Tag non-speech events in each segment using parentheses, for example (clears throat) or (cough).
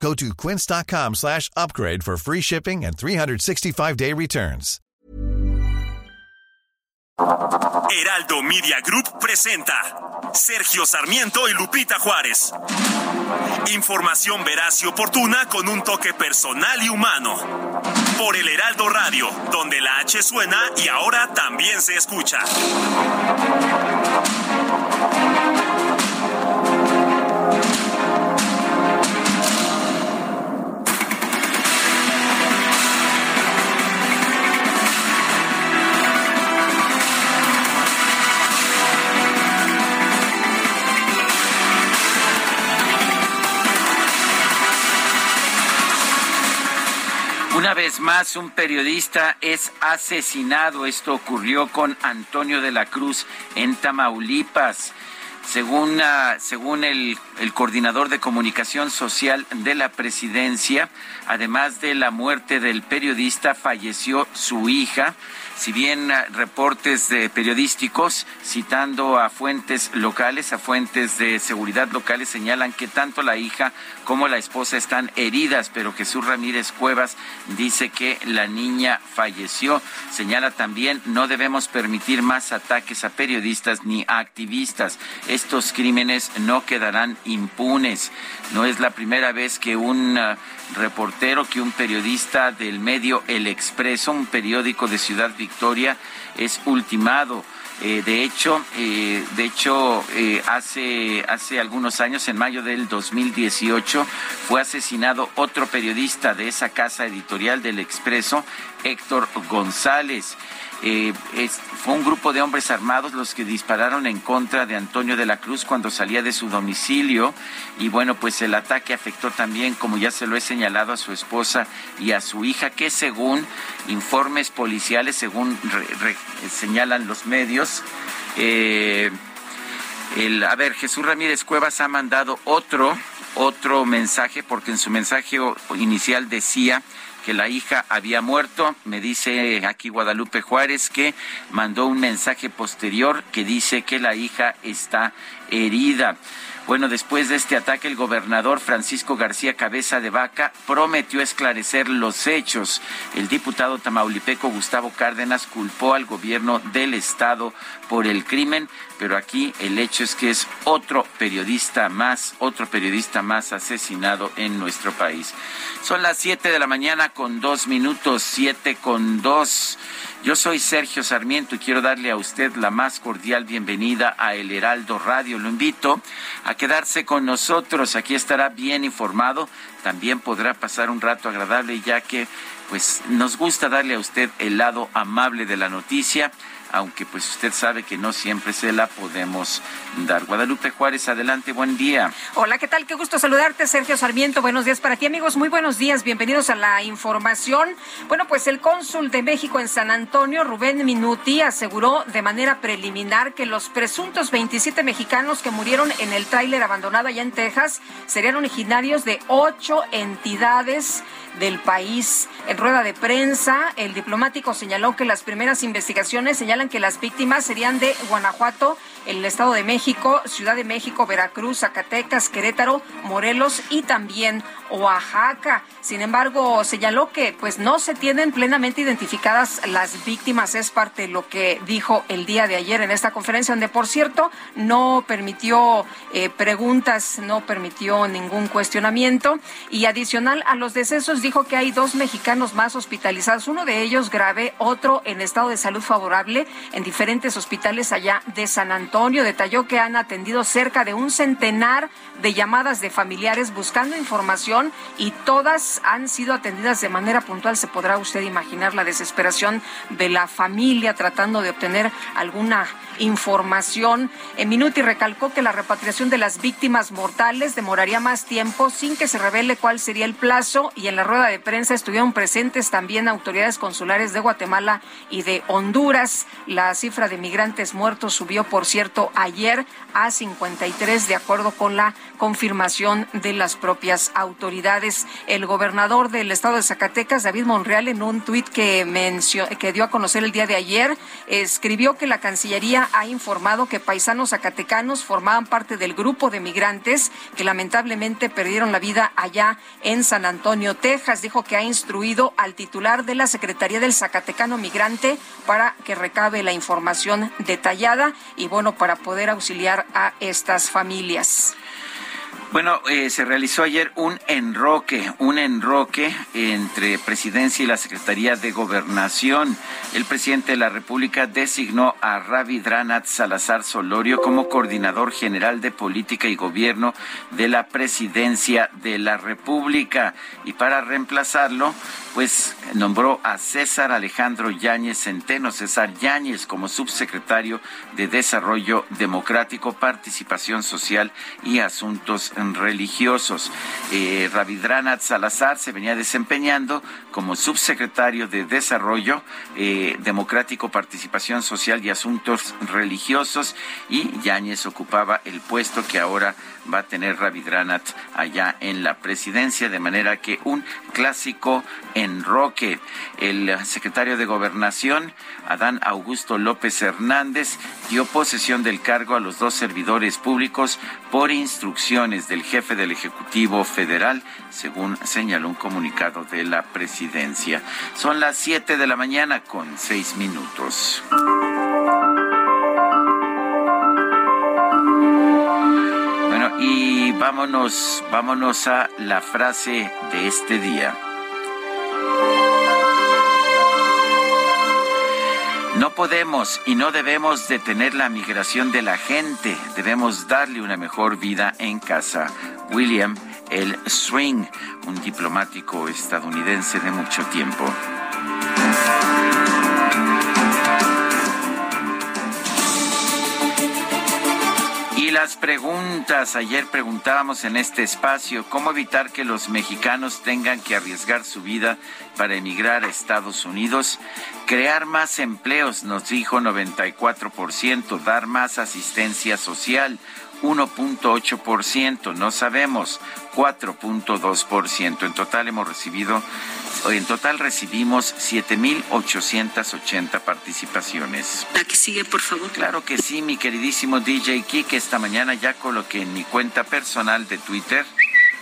Go to quince.com slash upgrade for free shipping and 365-day returns. Heraldo Media Group presenta Sergio Sarmiento y Lupita Juárez. Información veraz y oportuna con un toque personal y humano. Por el Heraldo Radio, donde la H suena y ahora también se escucha. Una vez más, un periodista es asesinado. Esto ocurrió con Antonio de la Cruz en Tamaulipas. Según, ah, según el, el, coordinador de comunicación social de la presidencia, además de la muerte del periodista, falleció su hija si bien ah, reportes de periodísticos citando a fuentes locales, a fuentes de seguridad locales, señalan que tanto la hija como la esposa están heridas, pero Jesús Ramírez Cuevas dice que la niña falleció. Señala también, no debemos permitir más ataques a periodistas ni a activistas. Estos crímenes no quedarán impunes. No es la primera vez que un uh, reportero, que un periodista del medio El Expreso, un periódico de Ciudad Victoria, es ultimado. Eh, de hecho, eh, de hecho eh, hace, hace algunos años, en mayo del 2018, fue asesinado otro periodista de esa casa editorial del Expreso, Héctor González. Eh, fue un grupo de hombres armados los que dispararon en contra de Antonio de la Cruz cuando salía de su domicilio. Y bueno, pues el ataque afectó también, como ya se lo he señalado, a su esposa y a su hija, que según informes policiales, según señalan los medios, eh, el, a ver, Jesús Ramírez Cuevas ha mandado otro, otro mensaje, porque en su mensaje inicial decía que la hija había muerto. Me dice aquí Guadalupe Juárez que mandó un mensaje posterior que dice que la hija está herida. Bueno, después de este ataque, el gobernador Francisco García Cabeza de Vaca prometió esclarecer los hechos. El diputado tamaulipeco Gustavo Cárdenas culpó al gobierno del estado por el crimen, pero aquí el hecho es que es otro periodista más, otro periodista más asesinado en nuestro país. Son las siete de la mañana con dos minutos, siete con dos. Yo soy Sergio Sarmiento y quiero darle a usted la más cordial bienvenida a El Heraldo Radio. Lo invito a quedarse con nosotros. Aquí estará bien informado. También podrá pasar un rato agradable ya que pues nos gusta darle a usted el lado amable de la noticia aunque pues usted sabe que no siempre se la podemos dar. Guadalupe Juárez, adelante, buen día. Hola, ¿qué tal? Qué gusto saludarte, Sergio Sarmiento. Buenos días para ti, amigos. Muy buenos días, bienvenidos a la información. Bueno, pues el cónsul de México en San Antonio, Rubén Minuti, aseguró de manera preliminar que los presuntos 27 mexicanos que murieron en el tráiler abandonado allá en Texas serían originarios de ocho entidades del país. En rueda de prensa, el diplomático señaló que las primeras investigaciones señalan que las víctimas serían de Guanajuato, el Estado de México, Ciudad de México, Veracruz, Zacatecas, Querétaro, Morelos y también Oaxaca. Sin embargo, señaló que pues no se tienen plenamente identificadas las víctimas. Es parte de lo que dijo el día de ayer en esta conferencia, donde por cierto no permitió eh, preguntas, no permitió ningún cuestionamiento. Y adicional a los decesos, dijo que hay dos mexicanos más hospitalizados, uno de ellos grave, otro en estado de salud favorable en diferentes hospitales allá de San Antonio. Detalló que han atendido cerca de un centenar de llamadas de familiares buscando información y todas han sido atendidas de manera puntual. Se podrá usted imaginar la desesperación de la familia tratando de obtener alguna información. En Minuti recalcó que la repatriación de las víctimas mortales demoraría más tiempo sin que se revele cuál sería el plazo y en la rueda de prensa estuvieron presentes también autoridades consulares de Guatemala y de Honduras. La cifra de migrantes muertos subió, por cierto, ayer a 53 de acuerdo con la confirmación de las propias autoridades. El gobernador del estado de Zacatecas, David Monreal, en un tuit que, que dio a conocer el día de ayer, escribió que la Cancillería ha informado que paisanos zacatecanos formaban parte del grupo de migrantes que lamentablemente perdieron la vida allá en San Antonio, Texas. Dijo que ha instruido al titular de la Secretaría del Zacatecano Migrante para que recabe la información detallada y bueno, para poder auxiliar a estas familias. Bueno, eh, se realizó ayer un enroque, un enroque entre Presidencia y la Secretaría de Gobernación. El presidente de la República designó a Dranat Salazar Solorio como coordinador general de política y gobierno de la Presidencia de la República. Y para reemplazarlo, pues nombró a César Alejandro Yáñez Centeno, César Yáñez, como subsecretario de Desarrollo Democrático, Participación Social y Asuntos Religiosos. Eh, Ravidranat Salazar se venía desempeñando como subsecretario de Desarrollo eh, Democrático, Participación Social y Asuntos Religiosos y Yáñez ocupaba el puesto que ahora va a tener Ravidranat allá en la presidencia, de manera que un clásico enroque. El secretario de Gobernación, Adán Augusto López Hernández, dio posesión del cargo a los dos servidores públicos por instrucciones del jefe del Ejecutivo Federal, según señaló un comunicado de la presidencia. Son las siete de la mañana con seis minutos. Vámonos, vámonos a la frase de este día. No podemos y no debemos detener la migración de la gente, debemos darle una mejor vida en casa. William L. Swing, un diplomático estadounidense de mucho tiempo. Las preguntas, ayer preguntábamos en este espacio, ¿cómo evitar que los mexicanos tengan que arriesgar su vida para emigrar a Estados Unidos? Crear más empleos, nos dijo 94%, dar más asistencia social, 1.8%, no sabemos, 4.2%. En total hemos recibido en total recibimos 7.880 participaciones. La que sigue, por favor. Claro que sí, mi queridísimo DJ Kike. Esta mañana ya coloqué en mi cuenta personal de Twitter,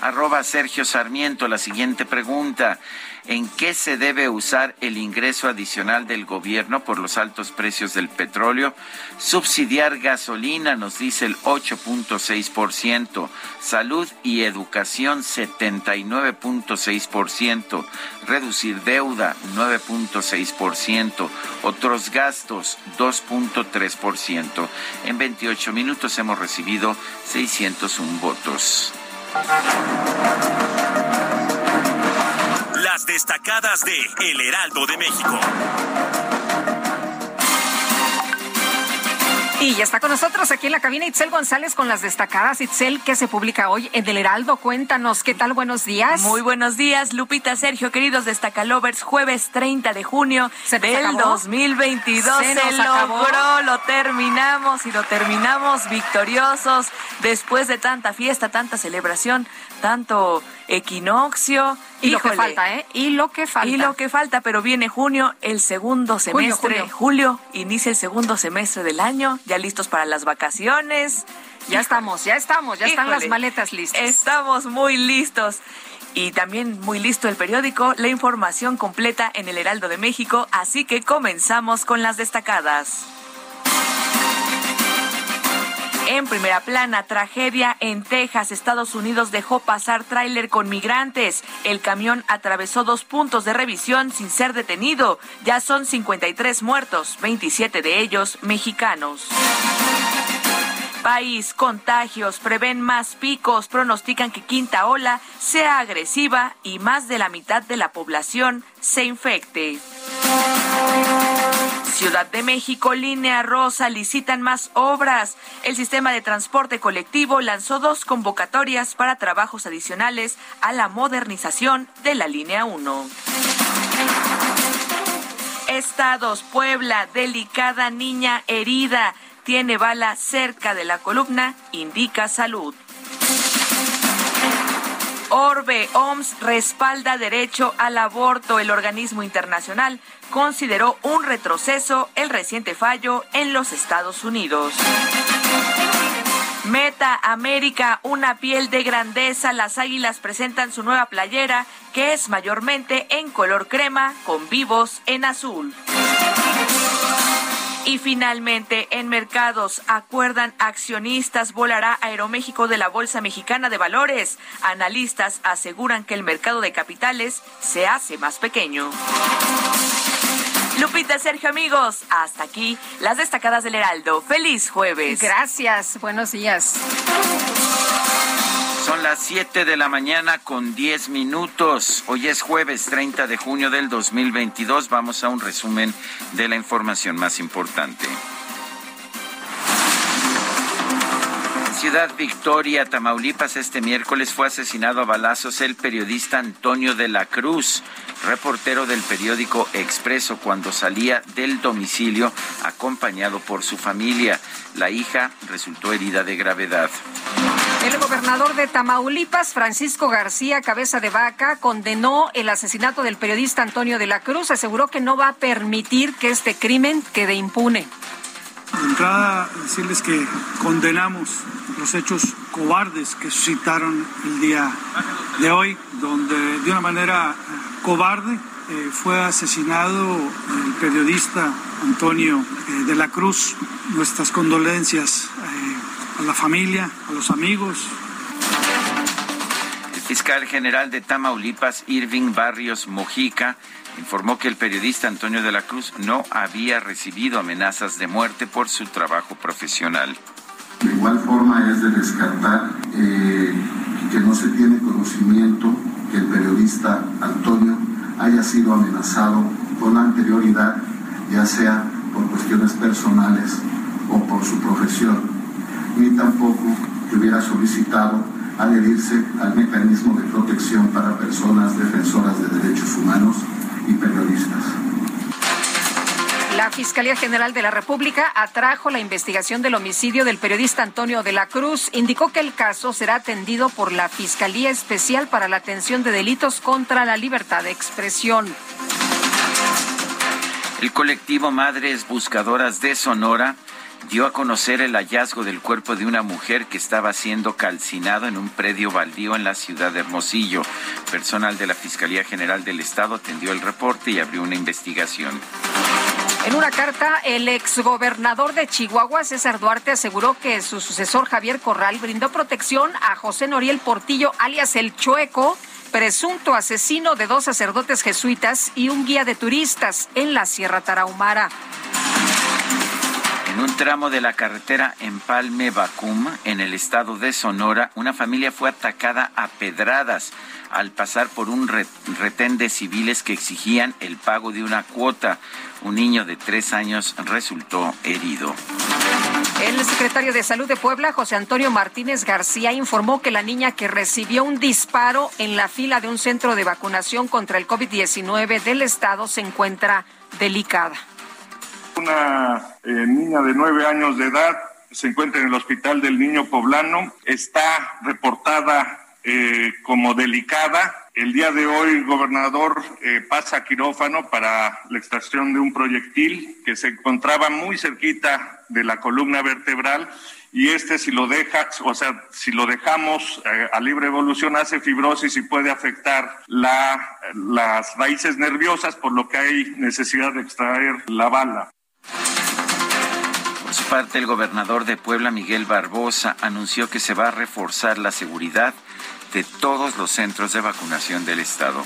arroba Sergio Sarmiento, la siguiente pregunta en qué se debe usar el ingreso adicional del gobierno por los altos precios del petróleo. Subsidiar gasolina, nos dice el 8.6%. Salud y educación, 79.6%. Reducir deuda, 9.6%. Otros gastos, 2.3%. En 28 minutos hemos recibido 601 votos. Las destacadas de El Heraldo de México. Y ya está con nosotros aquí en la cabina Itzel González con las destacadas. Itzel, que se publica hoy en El Heraldo. Cuéntanos, ¿qué tal? Buenos días. Muy buenos días, Lupita, Sergio, queridos destacalovers. Jueves 30 de junio del 2022. Se, se logró, lo terminamos y lo terminamos victoriosos después de tanta fiesta, tanta celebración, tanto equinoccio. Y lo que falta, ¿eh? Y lo que falta. Y lo que falta, pero viene junio, el segundo semestre. Julio, inicia el segundo semestre del año, ya listos para las vacaciones. Ya estamos, ya estamos, ya están las maletas listas. Estamos muy listos. Y también muy listo el periódico, la información completa en el Heraldo de México, así que comenzamos con las destacadas. En primera plana, tragedia en Texas. Estados Unidos dejó pasar tráiler con migrantes. El camión atravesó dos puntos de revisión sin ser detenido. Ya son 53 muertos, 27 de ellos mexicanos. país. Contagios prevén más picos, pronostican que quinta ola sea agresiva y más de la mitad de la población se infecte. Ciudad de México, Línea Rosa, licitan más obras. El sistema de transporte colectivo lanzó dos convocatorias para trabajos adicionales a la modernización de la Línea 1. Estados, Puebla, delicada niña herida. Tiene bala cerca de la columna, indica salud. Orbe, OMS respalda derecho al aborto. El organismo internacional consideró un retroceso el reciente fallo en los Estados Unidos. Meta América, una piel de grandeza. Las águilas presentan su nueva playera, que es mayormente en color crema, con vivos en azul. Y finalmente, en mercados, acuerdan accionistas, volará Aeroméxico de la Bolsa Mexicana de Valores. Analistas aseguran que el mercado de capitales se hace más pequeño. Lupita, Sergio, amigos, hasta aquí las destacadas del Heraldo. Feliz jueves. Gracias, buenos días. Son las 7 de la mañana con 10 minutos. Hoy es jueves 30 de junio del 2022. Vamos a un resumen de la información más importante. Ciudad Victoria, Tamaulipas, este miércoles fue asesinado a balazos el periodista Antonio de la Cruz, reportero del periódico Expreso, cuando salía del domicilio acompañado por su familia. La hija resultó herida de gravedad. El gobernador de Tamaulipas, Francisco García Cabeza de Vaca, condenó el asesinato del periodista Antonio de la Cruz. Aseguró que no va a permitir que este crimen quede impune. De entrada, decirles que condenamos los hechos cobardes que suscitaron el día de hoy, donde de una manera cobarde eh, fue asesinado el periodista Antonio eh, de la Cruz. Nuestras condolencias eh, a la familia, a los amigos. El fiscal general de Tamaulipas, Irving Barrios Mojica, informó que el periodista Antonio de la Cruz no había recibido amenazas de muerte por su trabajo profesional. De igual forma es de descartar eh, que no se tiene conocimiento que el periodista Antonio haya sido amenazado con anterioridad, ya sea por cuestiones personales o por su profesión, ni tampoco que hubiera solicitado adherirse al mecanismo de protección para personas defensoras de derechos humanos y periodistas. La Fiscalía General de la República atrajo la investigación del homicidio del periodista Antonio de la Cruz. Indicó que el caso será atendido por la Fiscalía Especial para la Atención de Delitos contra la Libertad de Expresión. El colectivo Madres Buscadoras de Sonora dio a conocer el hallazgo del cuerpo de una mujer que estaba siendo calcinado en un predio baldío en la ciudad de Hermosillo. Personal de la Fiscalía General del Estado atendió el reporte y abrió una investigación. En una carta, el exgobernador de Chihuahua, César Duarte, aseguró que su sucesor Javier Corral brindó protección a José Noriel Portillo, alias El Chueco, presunto asesino de dos sacerdotes jesuitas y un guía de turistas en la Sierra Tarahumara. En un tramo de la carretera Empalme Bacum, en el estado de Sonora, una familia fue atacada a pedradas al pasar por un retén de civiles que exigían el pago de una cuota. Un niño de tres años resultó herido. El secretario de Salud de Puebla, José Antonio Martínez García, informó que la niña que recibió un disparo en la fila de un centro de vacunación contra el COVID-19 del estado se encuentra delicada. Una eh, niña de nueve años de edad se encuentra en el hospital del niño poblano, está reportada eh, como delicada. El día de hoy el gobernador eh, pasa a quirófano para la extracción de un proyectil que se encontraba muy cerquita de la columna vertebral y este si lo deja, o sea, si lo dejamos a libre evolución hace fibrosis y puede afectar la, las raíces nerviosas, por lo que hay necesidad de extraer la bala. Por su parte, el gobernador de Puebla, Miguel Barbosa, anunció que se va a reforzar la seguridad de todos los centros de vacunación del estado.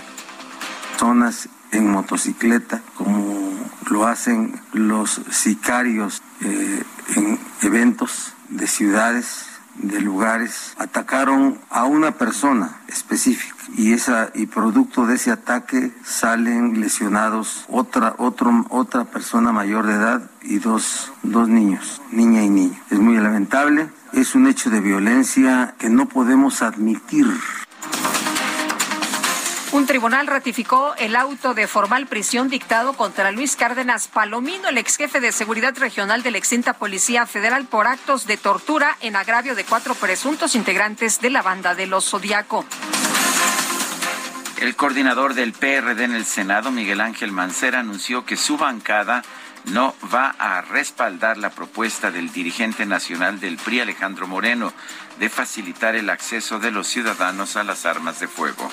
Zonas en motocicleta, como lo hacen los sicarios eh, en eventos de ciudades, de lugares, atacaron a una persona específica y esa y producto de ese ataque salen lesionados otra otro, otra persona mayor de edad y dos, dos niños, niña y niño. Es muy lamentable, es un hecho de violencia que no podemos admitir. Un tribunal ratificó el auto de formal prisión dictado contra Luis Cárdenas Palomino, el ex jefe de seguridad regional de la extinta Policía Federal, por actos de tortura en agravio de cuatro presuntos integrantes de la banda de los Zodiaco. El coordinador del PRD en el Senado, Miguel Ángel Mancera, anunció que su bancada no va a respaldar la propuesta del dirigente nacional del PRI, Alejandro Moreno, de facilitar el acceso de los ciudadanos a las armas de fuego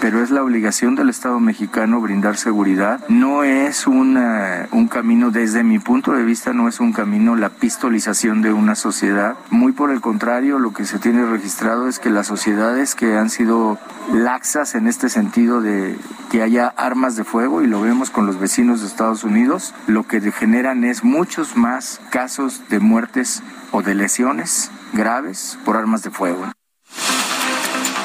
pero es la obligación del Estado mexicano brindar seguridad. No es una, un camino, desde mi punto de vista, no es un camino la pistolización de una sociedad. Muy por el contrario, lo que se tiene registrado es que las sociedades que han sido laxas en este sentido de que haya armas de fuego, y lo vemos con los vecinos de Estados Unidos, lo que generan es muchos más casos de muertes o de lesiones graves por armas de fuego.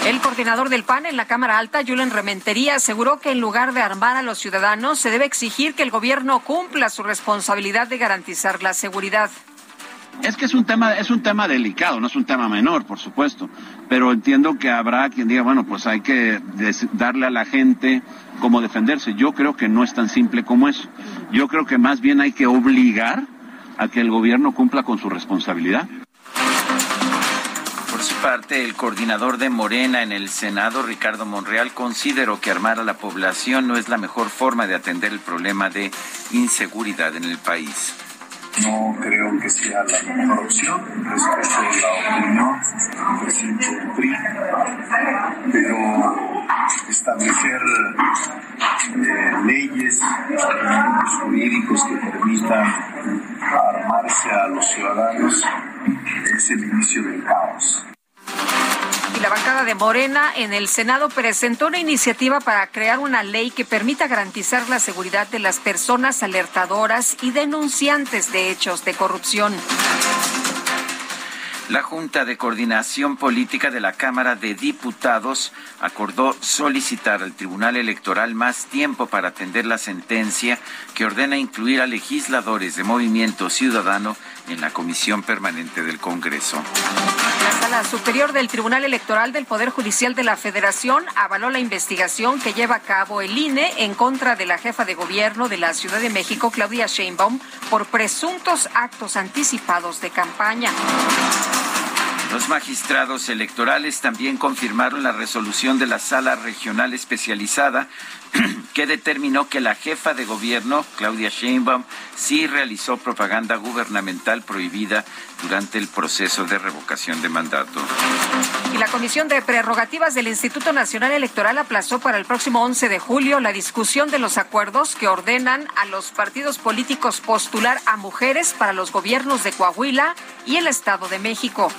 El coordinador del PAN en la Cámara Alta, Julen Rementería, aseguró que en lugar de armar a los ciudadanos, se debe exigir que el gobierno cumpla su responsabilidad de garantizar la seguridad. Es que es un tema, es un tema delicado, no es un tema menor, por supuesto, pero entiendo que habrá quien diga, bueno, pues hay que darle a la gente cómo defenderse. Yo creo que no es tan simple como eso. Yo creo que más bien hay que obligar a que el gobierno cumpla con su responsabilidad parte, el coordinador de Morena en el Senado, Ricardo Monreal, consideró que armar a la población no es la mejor forma de atender el problema de inseguridad en el país. No creo que sea la mejor opción, respeto la opinión del presidente del pero establecer eh, leyes jurídicos que permitan armarse a los ciudadanos es el inicio del caos y la bancada de Morena en el Senado presentó una iniciativa para crear una ley que permita garantizar la seguridad de las personas alertadoras y denunciantes de hechos de corrupción. La Junta de Coordinación Política de la Cámara de Diputados acordó solicitar al Tribunal Electoral más tiempo para atender la sentencia que ordena incluir a legisladores de Movimiento Ciudadano en la Comisión Permanente del Congreso. La Sala Superior del Tribunal Electoral del Poder Judicial de la Federación avaló la investigación que lleva a cabo el INE en contra de la jefa de gobierno de la Ciudad de México, Claudia Sheinbaum, por presuntos actos anticipados de campaña. Los magistrados electorales también confirmaron la resolución de la Sala Regional Especializada (clears throat) que determinó que la jefa de gobierno, Claudia Sheinbaum, sí realizó propaganda gubernamental prohibida durante el proceso de revocación de mandato. Y la Comisión de Prerrogativas del Instituto Nacional Electoral aplazó para el próximo 11 de julio la discusión de los acuerdos que ordenan a los partidos políticos postular a mujeres para los gobiernos de Coahuila y el Estado de México.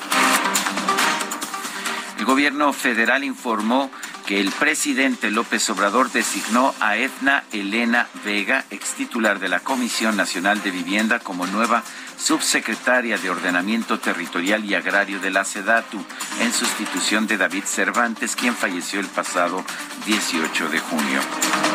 El gobierno federal informó que el presidente López Obrador designó a Edna Elena Vega, ex titular de la Comisión Nacional de Vivienda, como nueva subsecretaria de Ordenamiento Territorial y Agrario de la SEDATU, en sustitución de David Cervantes, quien falleció el pasado 18 de junio.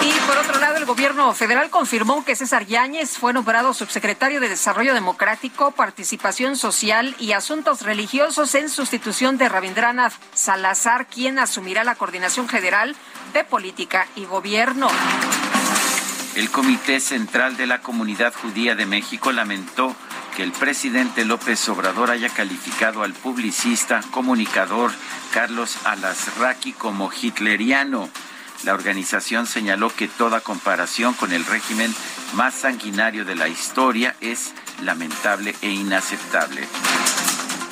Y por otro lado, el gobierno federal confirmó que César Yáñez fue nombrado subsecretario de Desarrollo Democrático, Participación Social y Asuntos Religiosos en sustitución de Rabindranath Salazar, quien asumirá la coordinación general de política y gobierno. El Comité Central de la Comunidad Judía de México lamentó el presidente López Obrador haya calificado al publicista, comunicador Carlos Alasraqui como hitleriano. La organización señaló que toda comparación con el régimen más sanguinario de la historia es lamentable e inaceptable.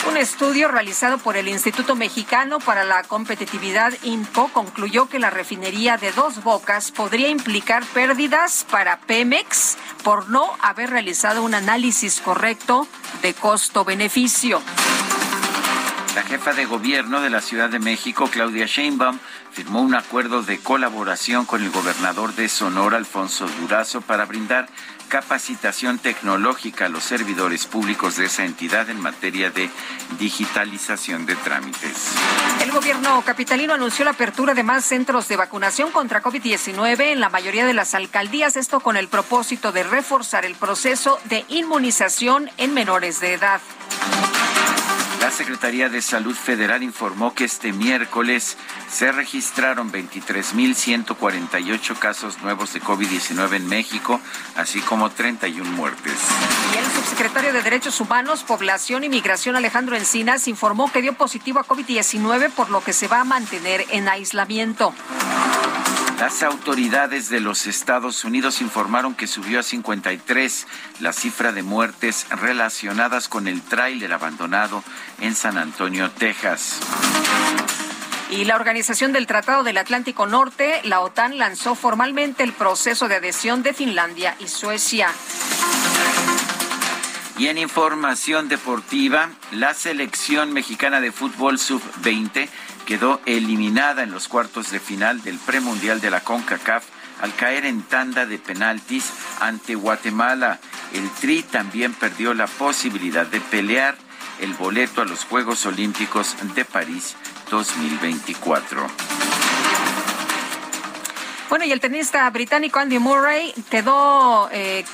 Un estudio realizado por el Instituto Mexicano para la Competitividad INCO concluyó que la refinería de Dos Bocas podría implicar pérdidas para Pemex por no haber realizado un análisis correcto de costo-beneficio. La jefa de gobierno de la Ciudad de México, Claudia Sheinbaum, firmó un acuerdo de colaboración con el gobernador de Sonora, Alfonso Durazo, para brindar capacitación tecnológica a los servidores públicos de esa entidad en materia de digitalización de trámites. El gobierno capitalino anunció la apertura de más centros de vacunación contra COVID-19 en la mayoría de las alcaldías, esto con el propósito de reforzar el proceso de inmunización en menores de edad. La Secretaría de Salud Federal informó que este miércoles se registraron 23.148 casos nuevos de COVID-19 en México, así como 31 muertes. Y el subsecretario de Derechos Humanos, Población y Migración, Alejandro Encinas, informó que dio positivo a COVID-19, por lo que se va a mantener en aislamiento. Las autoridades de los Estados Unidos informaron que subió a 53 la cifra de muertes relacionadas con el tráiler abandonado en San Antonio, Texas. Y la Organización del Tratado del Atlántico Norte, la OTAN, lanzó formalmente el proceso de adhesión de Finlandia y Suecia. Y en información deportiva, la selección mexicana de fútbol sub-20 quedó eliminada en los cuartos de final del premundial de la CONCACAF al caer en tanda de penaltis ante Guatemala. El Tri también perdió la posibilidad de pelear el boleto a los Juegos Olímpicos de París 2024. Bueno, y el tenista británico Andy Murray quedó, eh,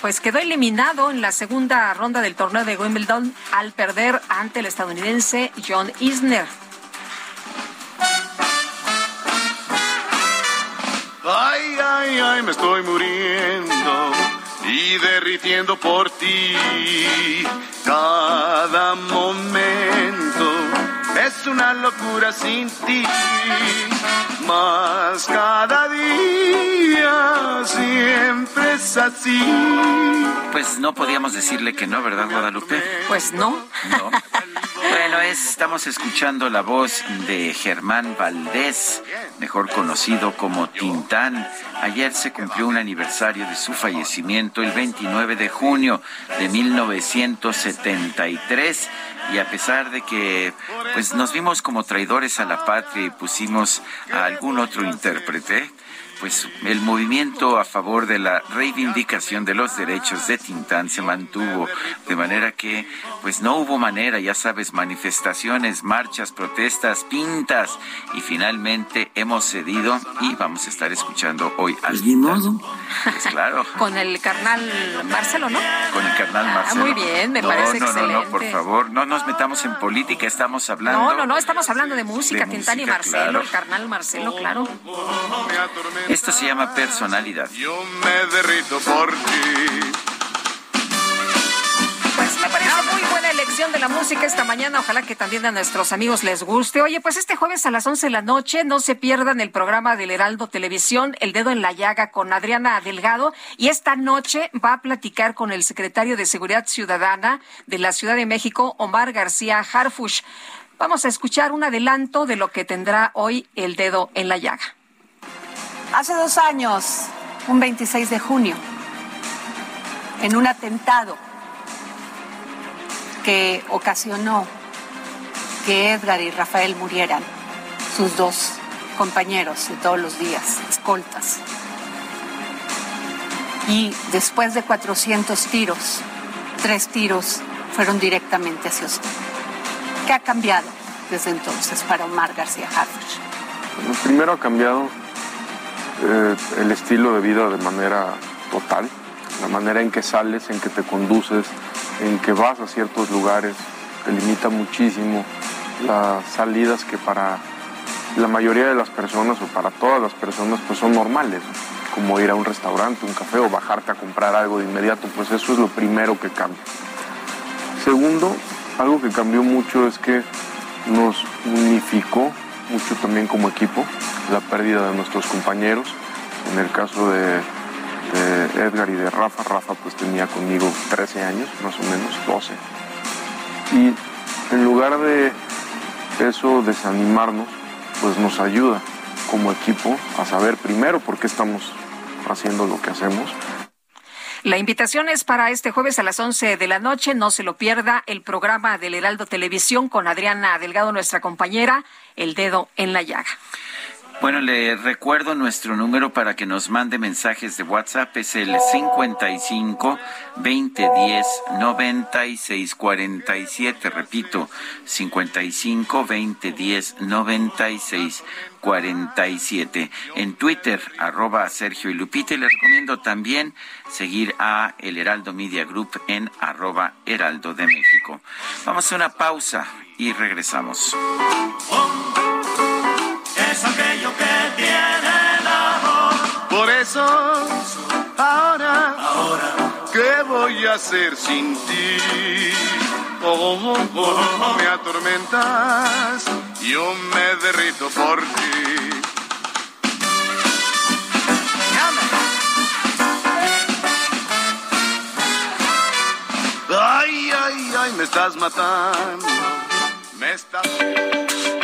pues quedó eliminado en la segunda ronda del torneo de Wimbledon al perder ante el estadounidense John Isner. Ay, ay, ay, me estoy muriendo y derritiendo por ti. Cada momento es una locura sin ti. Más cada día siempre es así. Pues no podíamos decirle que no, ¿verdad, Guadalupe? Pues no. No. Bueno, estamos escuchando la voz de Germán Valdés, mejor conocido como Tintán. Ayer se cumplió un aniversario de su fallecimiento, el 29 de junio de 1973 y a pesar de que pues nos vimos como traidores a la patria y pusimos a algún otro intérprete, pues el movimiento a favor de la reivindicación de los derechos de Tintán se mantuvo, de manera que pues no hubo manera, ya sabes, manifestaciones, marchas, protestas, pintas y finalmente hemos cedido y vamos a estar escuchando hoy al modo. Pues claro. (laughs) Con el carnal Marcelo, ¿no? Con el carnal Marcelo. Ah, muy bien, me no, parece no, excelente. No, no, por favor, no nos metamos en política, estamos hablando. No, no, no, estamos hablando de música, de Tintán y Marcelo, claro. el carnal Marcelo, claro. Esto se llama personalidad. Yo me derrito por ti. Pues me parece muy buena elección de la música esta mañana. Ojalá que también a nuestros amigos les guste. Oye, pues este jueves a las 11 de la noche no se pierdan el programa del Heraldo Televisión, El Dedo en la Llaga, con Adriana Delgado. Y esta noche va a platicar con el secretario de Seguridad Ciudadana de la Ciudad de México, Omar García Harfush. Vamos a escuchar un adelanto de lo que tendrá hoy El Dedo en la Llaga. Hace dos años, un 26 de junio, en un atentado que ocasionó que Edgar y Rafael murieran, sus dos compañeros de todos los días, escoltas. Y después de 400 tiros, tres tiros fueron directamente hacia usted. ¿Qué ha cambiado desde entonces para Omar García Harfuch? Primero ha cambiado eh, el estilo de vida de manera total, la manera en que sales, en que te conduces, en que vas a ciertos lugares, te limita muchísimo las salidas que para la mayoría de las personas o para todas las personas pues son normales, como ir a un restaurante, un café o bajarte a comprar algo de inmediato, pues eso es lo primero que cambia. Segundo, algo que cambió mucho es que nos unificó mucho también como equipo la pérdida de nuestros compañeros. En el caso de, Edgar y de Rafa, Rafa pues tenía conmigo 13 años, más o menos 12. Y en lugar de eso desanimarnos, pues nos ayuda como equipo a saber primero por qué estamos haciendo lo que hacemos, la invitación es para este jueves a las 11 de la noche. No se lo pierda el programa del Heraldo Televisión con Adriana Delgado, nuestra compañera, El Dedo en la Llaga. Bueno, le recuerdo nuestro número para que nos mande mensajes de WhatsApp. Es el 55 2010 96 47. Repito, 55 2010 96 47. En Twitter, arroba Sergio y Lupita. Y le recomiendo también seguir a El Heraldo Media Group en arroba Heraldo de México. Vamos a una pausa y regresamos es Ahora, ahora, ¿qué voy a hacer sin ti? Oh, oh, oh, me atormentas, yo me derrito por ti. Ay, ay, ay, me estás matando, me estás...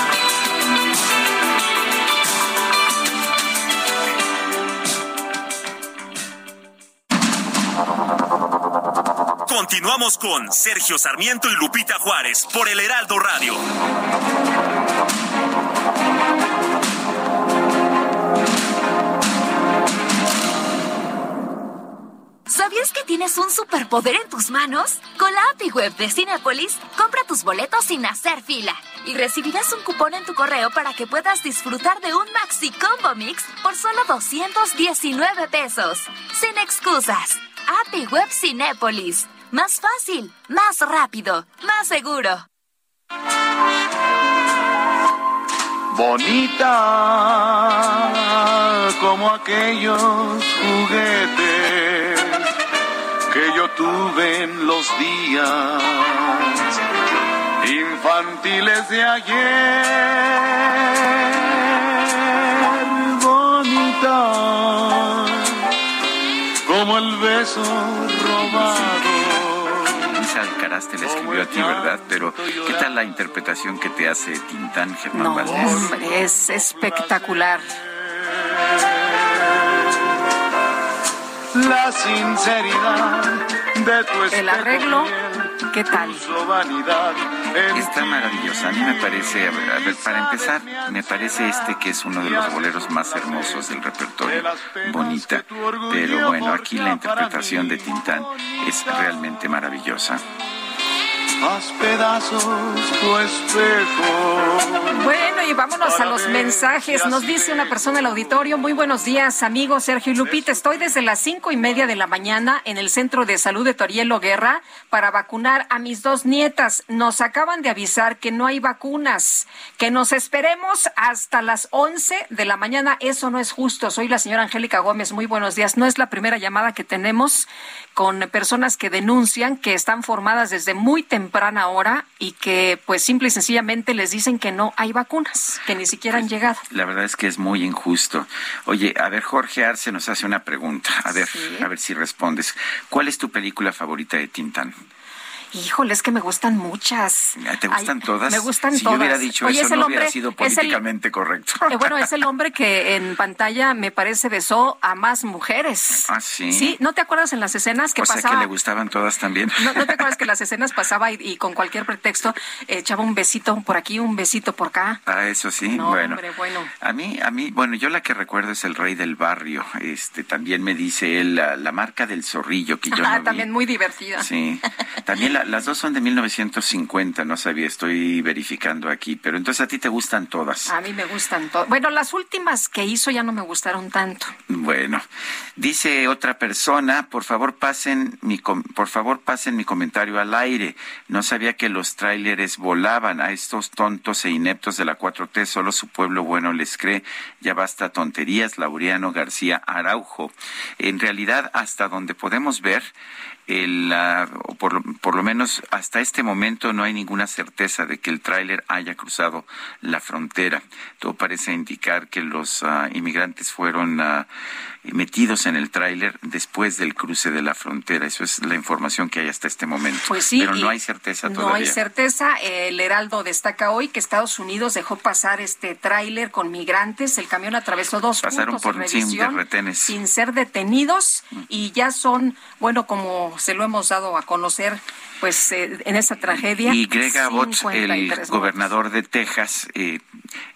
Continuamos con Sergio Sarmiento y Lupita Juárez por el Heraldo Radio. ¿Sabías que tienes un superpoder en tus manos? Con la API Web de Cinepolis, compra tus boletos sin hacer fila y recibirás un cupón en tu correo para que puedas disfrutar de un Maxi Combo Mix por solo 219 pesos. Sin excusas. API Web Cinépolis. Más fácil, más rápido, más seguro. Bonita como aquellos juguetes que yo tuve en los días infantiles de ayer. Bonita como el beso robado Alcaraz te la escribió a ti, ¿verdad? Pero, ¿qué tal la interpretación que te hace Tintán, Germán no, Valdés? Hombre, es espectacular. La sinceridad de tu El arreglo, ¿qué tal? Está maravillosa. A mí me parece, a ver, a ver, para empezar, me parece este que es uno de los boleros más hermosos del repertorio. Bonita. Pero bueno, aquí la interpretación de Tintán es realmente maravillosa. Haz pedazos tu espejo. Bueno, y vámonos a los mensajes. Nos dice una persona del auditorio, muy buenos días, amigos Sergio y Lupita. Estoy desde las cinco y media de la mañana en el Centro de Salud de Torielo Guerra para vacunar a mis dos nietas. Nos acaban de avisar que no hay vacunas, que nos esperemos hasta las once de la mañana. Eso no es justo. Soy la señora Angélica Gómez. Muy buenos días. No es la primera llamada que tenemos con personas que denuncian que están formadas desde muy temprana hora y que pues simple y sencillamente les dicen que no hay vacunas, que ni siquiera han llegado. La verdad es que es muy injusto. Oye, a ver, Jorge Arce nos hace una pregunta. A ver, a ver si respondes. ¿Cuál es tu película favorita de Tintán? Híjole, es que me gustan muchas. ¿Te gustan Ay, todas? Me gustan si todas. yo hubiera dicho Oye, eso, es el no hombre, hubiera sido el- políticamente correcto. Eh, bueno, es el hombre que en pantalla me parece besó a más mujeres. ¿Ah, sí? Sí, ¿no te acuerdas en las escenas que o sea pasaba? que le gustaban todas también. ¿No, no te acuerdas que las escenas pasaba y, y con cualquier pretexto echaba un besito por aquí, un besito por acá? Ah, eso sí, No, bueno. hombre, bueno. A mí, a mí, bueno, yo la que recuerdo es el rey del barrio. Este, también me dice él la, la marca del zorrillo que yo (laughs) Ah, no vi. también muy divertida. Sí, también la- las dos son de 1950, no sabía, estoy verificando aquí, pero entonces a ti te gustan todas. A mí me gustan todas. Bueno, las últimas que hizo ya no me gustaron tanto. Bueno, dice otra persona, por favor pasen mi com- por favor pasen mi comentario al aire. No sabía que los tráileres volaban a estos tontos e ineptos de la 4T, solo su pueblo bueno les cree. Ya basta tonterías, Laureano García Araujo. En realidad, hasta donde podemos ver, el, ah, por, lo- por lo menos hasta este momento no hay ninguna certeza de que el tráiler haya cruzado la frontera. Todo parece indicar que los ah, inmigrantes fueron uh, metidos en el tráiler después del cruce de la frontera. Eso es la información que hay hasta este momento. Pues sí, pero no hay certeza todavía. No hay certeza. El Heraldo destaca hoy que Estados Unidos dejó pasar este tráiler con migrantes. El camión atravesó dos Pasaron puntos por sin de retenes. sin ser detenidos y ya son, bueno, como se lo hemos dado a conocer, pues eh, en esa tragedia. Y Greg Abbott, el gobernador de Texas, eh,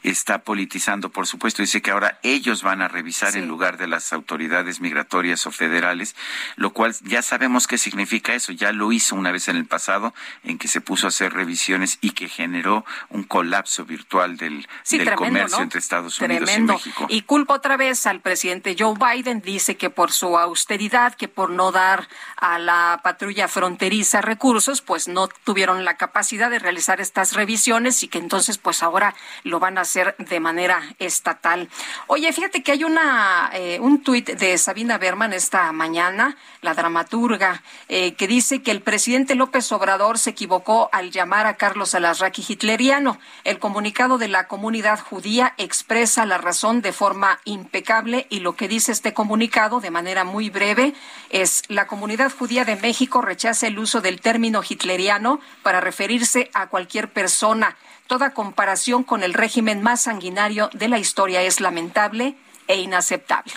está politizando, por supuesto, dice que ahora ellos van a revisar en lugar de las autoridades migratorias o federales, lo cual ya sabemos qué significa eso. Ya lo hizo una vez en el pasado, en que se puso a hacer revisiones y que generó un colapso virtual del, comercio entre Estados Unidos y México. Y culpa otra vez al presidente Joe Biden, dice que por su austeridad, que por no dar a la patrulla fronteriza recursos, pues no tuvieron la capacidad de realizar estas revisiones y que entonces pues ahora lo van a hacer de manera estatal. Oye, fíjate que hay una eh, un tuit de Sabina Berman esta mañana, la dramaturga, eh, que dice que el presidente López Obrador se equivocó al llamar a Carlos Alarraqui hitleriano. El comunicado de la comunidad judía expresa la razón de forma impecable y lo que dice este comunicado de manera muy breve es la comunidad judía de México rechaza el uso del término hitleriano para referirse a cualquier persona Toda comparación con el régimen más sanguinario de la historia es lamentable e inaceptable.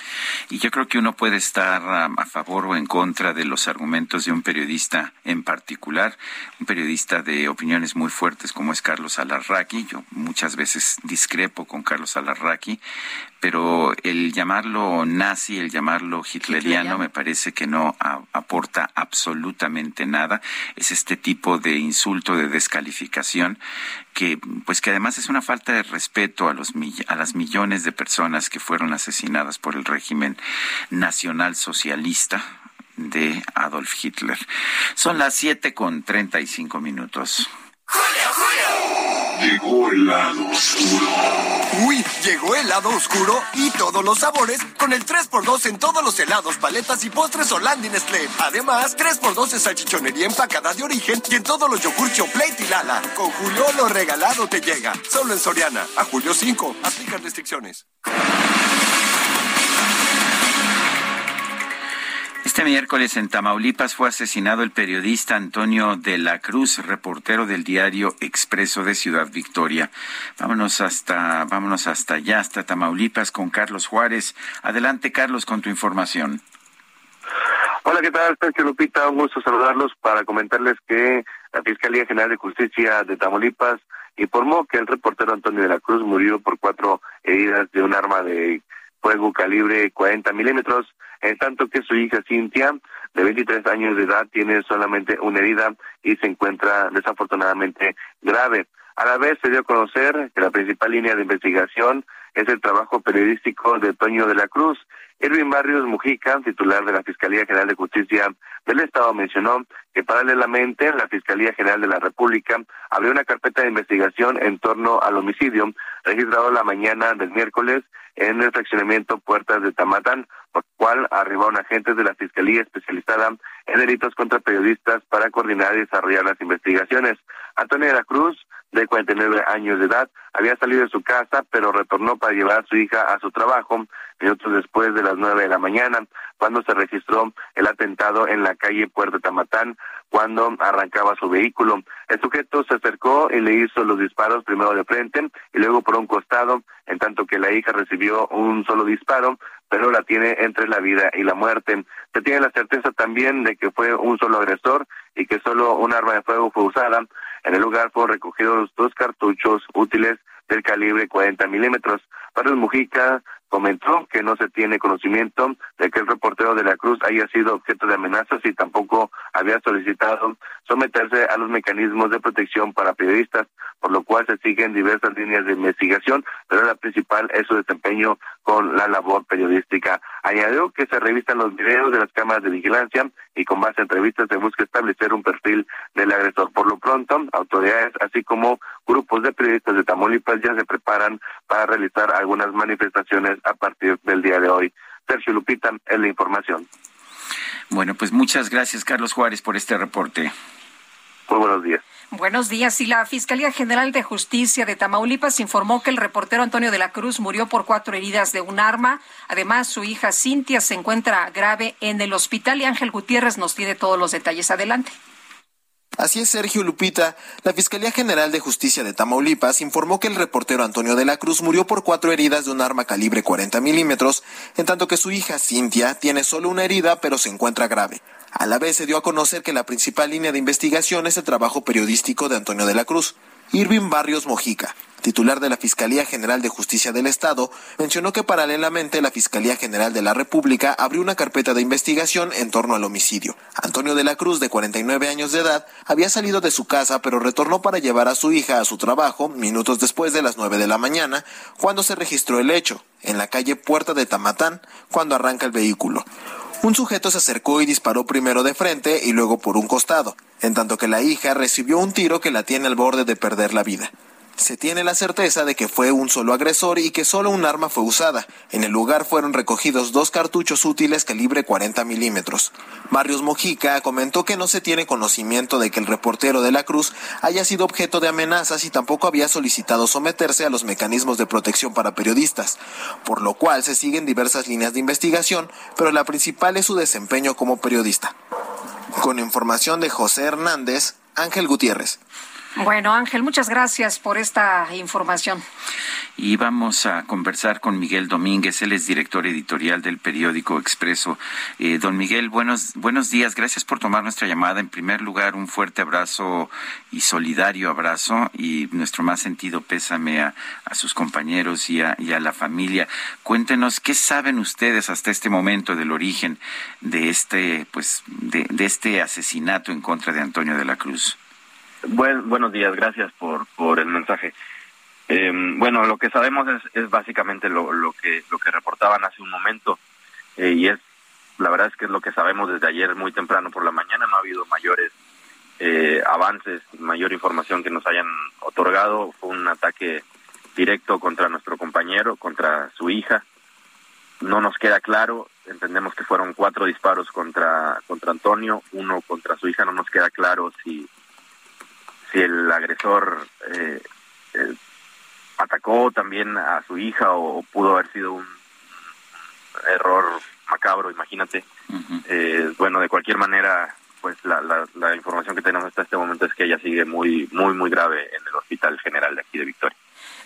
Y yo creo que uno puede estar um, a favor o en contra de los argumentos de un periodista en particular, un periodista de opiniones muy fuertes como es Carlos Alarraqui. Yo muchas veces discrepo con Carlos Alarraqui, pero el llamarlo nazi, el llamarlo hitleriano, me parece que no aporta absolutamente nada. Es este tipo de insulto, de descalificación, que pues que además es una falta de respeto a los a las millones de personas que fueron asesinadas por el régimen nacional socialista de Adolf Hitler. Son las siete con treinta y cinco minutos. Llegó el lado oscuro. Uy, llegó el lado oscuro y todos los sabores con el 3x2 en todos los helados, paletas y postres Holanda Nestlé. Además, 3x2 en salchichonería empacada de origen y en todos los yogur Plate y Lala. Con Julio lo regalado te llega. Solo en Soriana. A julio 5. Aplican restricciones. Este miércoles en Tamaulipas fue asesinado el periodista Antonio de la Cruz, reportero del diario Expreso de Ciudad Victoria. Vámonos hasta, vámonos hasta allá, hasta Tamaulipas con Carlos Juárez. Adelante, Carlos, con tu información. Hola, ¿qué tal? Sergio Lupita, un gusto saludarlos para comentarles que la Fiscalía General de Justicia de Tamaulipas informó que el reportero Antonio de la Cruz murió por cuatro heridas de un arma de fuego calibre 40 milímetros en tanto que su hija Cintia, de 23 años de edad, tiene solamente una herida y se encuentra desafortunadamente grave. A la vez se dio a conocer que la principal línea de investigación es el trabajo periodístico de Toño de la Cruz. Erwin Barrios Mujica, titular de la Fiscalía General de Justicia del Estado, mencionó que paralelamente la Fiscalía General de la República abrió una carpeta de investigación en torno al homicidio registrado la mañana del miércoles en el fraccionamiento Puertas de Tamatán, por lo cual arribaron agentes de la Fiscalía especializada en delitos contra periodistas para coordinar y desarrollar las investigaciones. Antonio de la Cruz, de 49 años de edad, había salido de su casa, pero retornó para llevar a su hija a su trabajo minutos después de las nueve de la mañana, cuando se registró el atentado en la calle Puerto Tamatán, cuando arrancaba su vehículo. El sujeto se acercó y le hizo los disparos primero de frente y luego por un costado, en tanto que la hija recibió un solo disparo, pero la tiene entre la vida y la muerte. Se tiene la certeza también de que fue un solo agresor y que solo un arma de fuego fue usada. En el lugar fueron recogidos dos cartuchos útiles del calibre 40 milímetros. Para el Mujica comentó que no se tiene conocimiento de que el reportero de la Cruz haya sido objeto de amenazas y tampoco había solicitado someterse a los mecanismos de protección para periodistas, por lo cual se siguen diversas líneas de investigación, pero la principal es su desempeño con la labor periodística. Añadió que se revisan los videos de las cámaras de vigilancia y con base a entrevistas se busca establecer un perfil del agresor. Por lo pronto, autoridades así como grupos de periodistas de Tamaulipas ya se preparan para realizar algunas manifestaciones a partir del día de hoy. Sergio Lupita, es la información. Bueno, pues muchas gracias, Carlos Juárez, por este reporte. Muy buenos días. Buenos días. Y la Fiscalía General de Justicia de Tamaulipas informó que el reportero Antonio de la Cruz murió por cuatro heridas de un arma. Además, su hija Cintia se encuentra grave en el hospital y Ángel Gutiérrez nos tiene todos los detalles. Adelante. Así es, Sergio Lupita. La Fiscalía General de Justicia de Tamaulipas informó que el reportero Antonio de la Cruz murió por cuatro heridas de un arma calibre 40 milímetros, en tanto que su hija Cintia tiene solo una herida pero se encuentra grave. A la vez se dio a conocer que la principal línea de investigación es el trabajo periodístico de Antonio de la Cruz. Irving Barrios Mojica, titular de la Fiscalía General de Justicia del Estado, mencionó que paralelamente la Fiscalía General de la República abrió una carpeta de investigación en torno al homicidio. Antonio de la Cruz, de 49 años de edad, había salido de su casa pero retornó para llevar a su hija a su trabajo minutos después de las 9 de la mañana, cuando se registró el hecho, en la calle Puerta de Tamatán, cuando arranca el vehículo. Un sujeto se acercó y disparó primero de frente y luego por un costado, en tanto que la hija recibió un tiro que la tiene al borde de perder la vida. Se tiene la certeza de que fue un solo agresor y que solo un arma fue usada. En el lugar fueron recogidos dos cartuchos útiles calibre 40 milímetros. Barrios Mojica comentó que no se tiene conocimiento de que el reportero de la Cruz haya sido objeto de amenazas y tampoco había solicitado someterse a los mecanismos de protección para periodistas, por lo cual se siguen diversas líneas de investigación, pero la principal es su desempeño como periodista. Con información de José Hernández, Ángel Gutiérrez. Bueno, Ángel, muchas gracias por esta información. Y vamos a conversar con Miguel Domínguez, él es director editorial del periódico Expreso. Eh, don Miguel, buenos, buenos días, gracias por tomar nuestra llamada. En primer lugar, un fuerte abrazo y solidario abrazo y nuestro más sentido pésame a, sus compañeros y a, la familia. Cuéntenos, ¿qué saben ustedes hasta este momento del origen de este, pues, de, de este asesinato en contra de Antonio de la Cruz? Buen, buenos días, gracias por, por el mensaje. Eh, bueno, lo que sabemos es, es básicamente lo, lo, que, lo que reportaban hace un momento eh, y es, la verdad es que es lo que sabemos desde ayer muy temprano por la mañana, no ha habido mayores eh, avances, mayor información que nos hayan otorgado, fue un ataque directo contra nuestro compañero, contra su hija, no nos queda claro, entendemos que fueron cuatro disparos contra, contra Antonio, uno contra su hija, no nos queda claro si si el agresor eh, eh, atacó también a su hija o, pudo haber sido un error macabro, imagínate. eh, bueno, de cualquier manera, pues la, la, la información que tenemos hasta este momento es que ella sigue muy, muy, muy grave en el Hospital General de aquí de Victoria.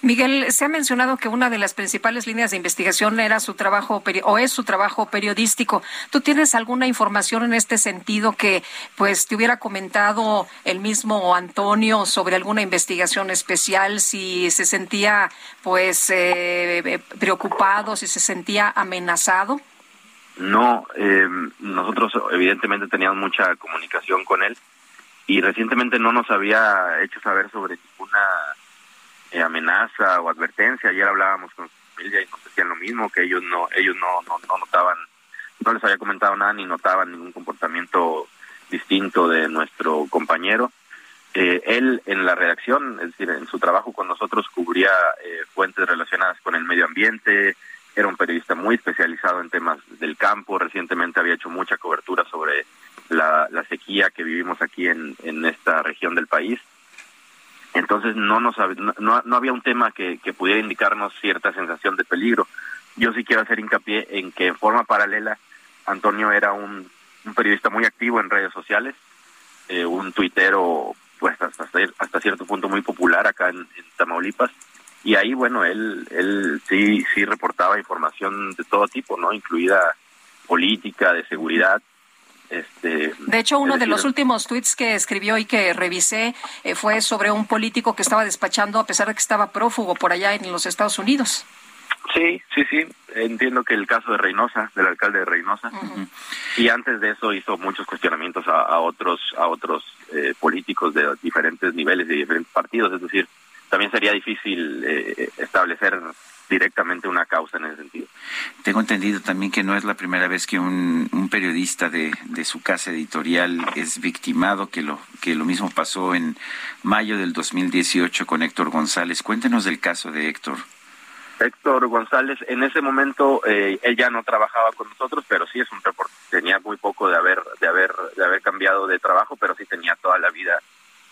Miguel, se ha mencionado que una de las principales líneas de investigación era su trabajo o es su trabajo periodístico. ¿Tú tienes alguna información en este sentido que pues te hubiera comentado el mismo Antonio sobre alguna investigación especial si se sentía pues eh, preocupado, si se sentía amenazado? No, eh, nosotros evidentemente teníamos mucha comunicación con él y recientemente no nos había hecho saber sobre ninguna eh, amenaza o advertencia. Ayer hablábamos con su familia y nos decían lo mismo, que ellos no, ellos no, no, no notaban, no les había comentado nada ni notaban ningún comportamiento distinto de nuestro compañero. Eh, él en la redacción, es decir, en su trabajo con nosotros cubría eh, fuentes relacionadas con el medio ambiente, era un periodista muy especializado en temas del campo, recientemente había hecho mucha cobertura sobre la, la sequía que vivimos aquí en, en esta región del país entonces no nos no, no había un tema que, pudiera indicarnos cierta sensación de peligro. Yo sí quiero hacer hincapié en que en forma paralela Antonio era un, un periodista muy activo en redes sociales, eh, un tuitero pues hasta, hasta cierto punto muy popular acá en, en, Tamaulipas. Y ahí bueno él él sí sí reportaba información de todo tipo no incluida política de seguridad este, de hecho, uno de los últimos tweets que escribió y que revisé eh, fue sobre un político que estaba despachando a pesar de que estaba prófugo por allá en los Estados Unidos. Sí, sí, sí. Entiendo que el caso de Reynosa, del alcalde de Reynosa, y antes de eso hizo muchos cuestionamientos a, otros, a otros eh, políticos de diferentes niveles y diferentes partidos. Es decir, también sería difícil eh, establecer directamente una causa en ese sentido. Tengo entendido también que no es la primera vez que un, un periodista de, de, su casa editorial es victimado, que lo, que lo mismo pasó en mayo del 2018 con Héctor González. Cuéntenos del caso de Héctor. Héctor González, en ese momento eh, él ya no trabajaba con nosotros, pero sí es un reporte, tenía muy poco de haber, de haber, de haber cambiado de trabajo, pero sí tenía toda la vida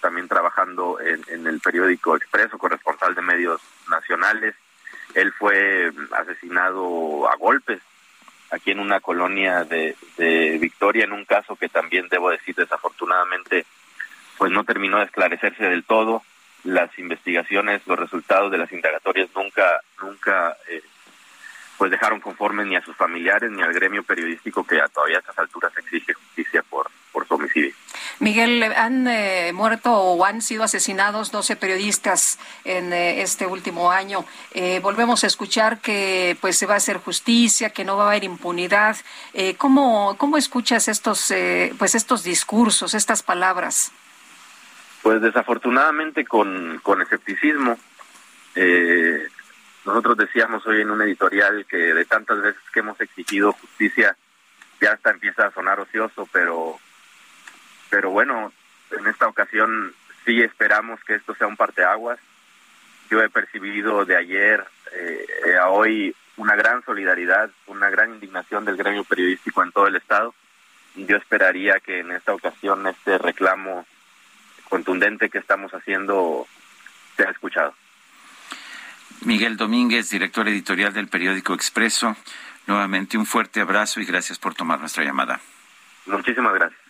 también trabajando en, el periódico Expreso, corresponsal de medios nacionales. Él fue asesinado a golpes aquí en una colonia de, de Victoria, en un caso que también debo decir desafortunadamente pues no terminó de esclarecerse del todo. Las investigaciones, los resultados de las indagatorias nunca, nunca eh, pues dejaron conforme ni a sus familiares ni al gremio periodístico que todavía a estas alturas exige justicia por, por su homicidio. Miguel, han eh, muerto o han sido asesinados 12 periodistas en eh, este último año. Eh, volvemos a escuchar que pues se va a hacer justicia, que no va a haber impunidad. ¿cómo, ¿Cómo escuchas estos pues estos discursos, estas palabras? Pues desafortunadamente con, con escepticismo. Nosotros decíamos hoy en un editorial que de tantas veces que hemos exigido justicia ya hasta empieza a sonar ocioso, pero pero bueno, en esta ocasión sí esperamos que esto sea un parteaguas. Yo he percibido de ayer eh, a hoy una gran solidaridad, una gran indignación del gremio periodístico en todo el estado. Yo esperaría que en esta ocasión este reclamo contundente que estamos haciendo sea escuchado. Miguel Domínguez, director editorial del periódico Expreso, nuevamente un fuerte abrazo y gracias por tomar nuestra llamada. Muchísimas gracias.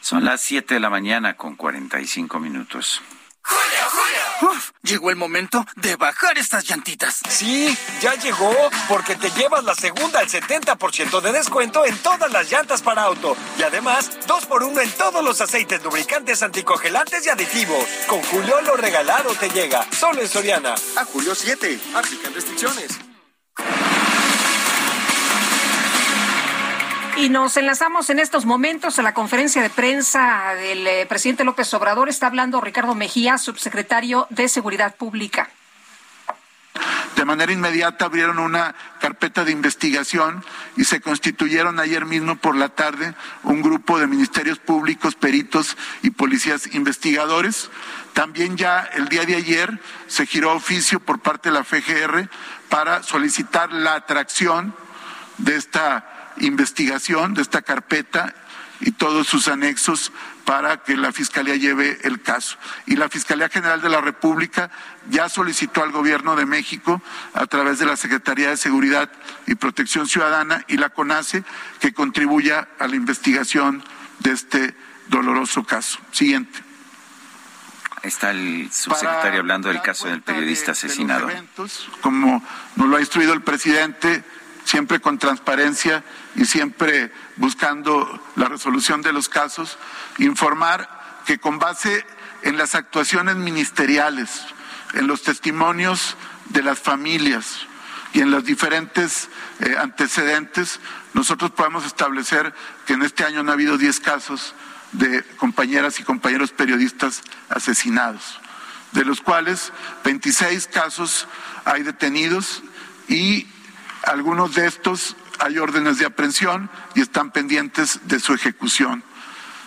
Son las 7 de la mañana con 45 minutos. ¡Julio, Julio! Uf, llegó el momento de bajar estas llantitas. Sí, ya llegó, porque te llevas la segunda al 70% de descuento en todas las llantas para auto. Y además, 2 por 1 en todos los aceites lubricantes anticongelantes y aditivos. Con Julio lo regalado te llega, solo en Soriana. A Julio 7, aplican restricciones. Y nos enlazamos en estos momentos a la conferencia de prensa del eh, presidente López Obrador. Está hablando Ricardo Mejía, subsecretario de Seguridad Pública. De manera inmediata abrieron una carpeta de investigación y se constituyeron ayer mismo por la tarde un grupo de ministerios públicos, peritos y policías investigadores. También ya el día de ayer se giró oficio por parte de la FGR para solicitar la atracción de esta investigación de esta carpeta y todos sus anexos para que la Fiscalía lleve el caso. Y la Fiscalía General de la República ya solicitó al Gobierno de México, a través de la Secretaría de Seguridad y Protección Ciudadana y la CONACE, que contribuya a la investigación de este doloroso caso. Siguiente. Está el subsecretario hablando del caso del periodista asesinado. como nos lo ha instruido el presidente, siempre con transparencia y siempre buscando la resolución de los casos, informar que con base en las actuaciones ministeriales, en los testimonios de las familias y en los diferentes eh, antecedentes, nosotros podemos establecer que en este año no ha habido 10 casos de compañeras y compañeros periodistas asesinados, de los cuales 26 casos hay detenidos y algunos de estos hay órdenes de aprehensión y están pendientes de su ejecución.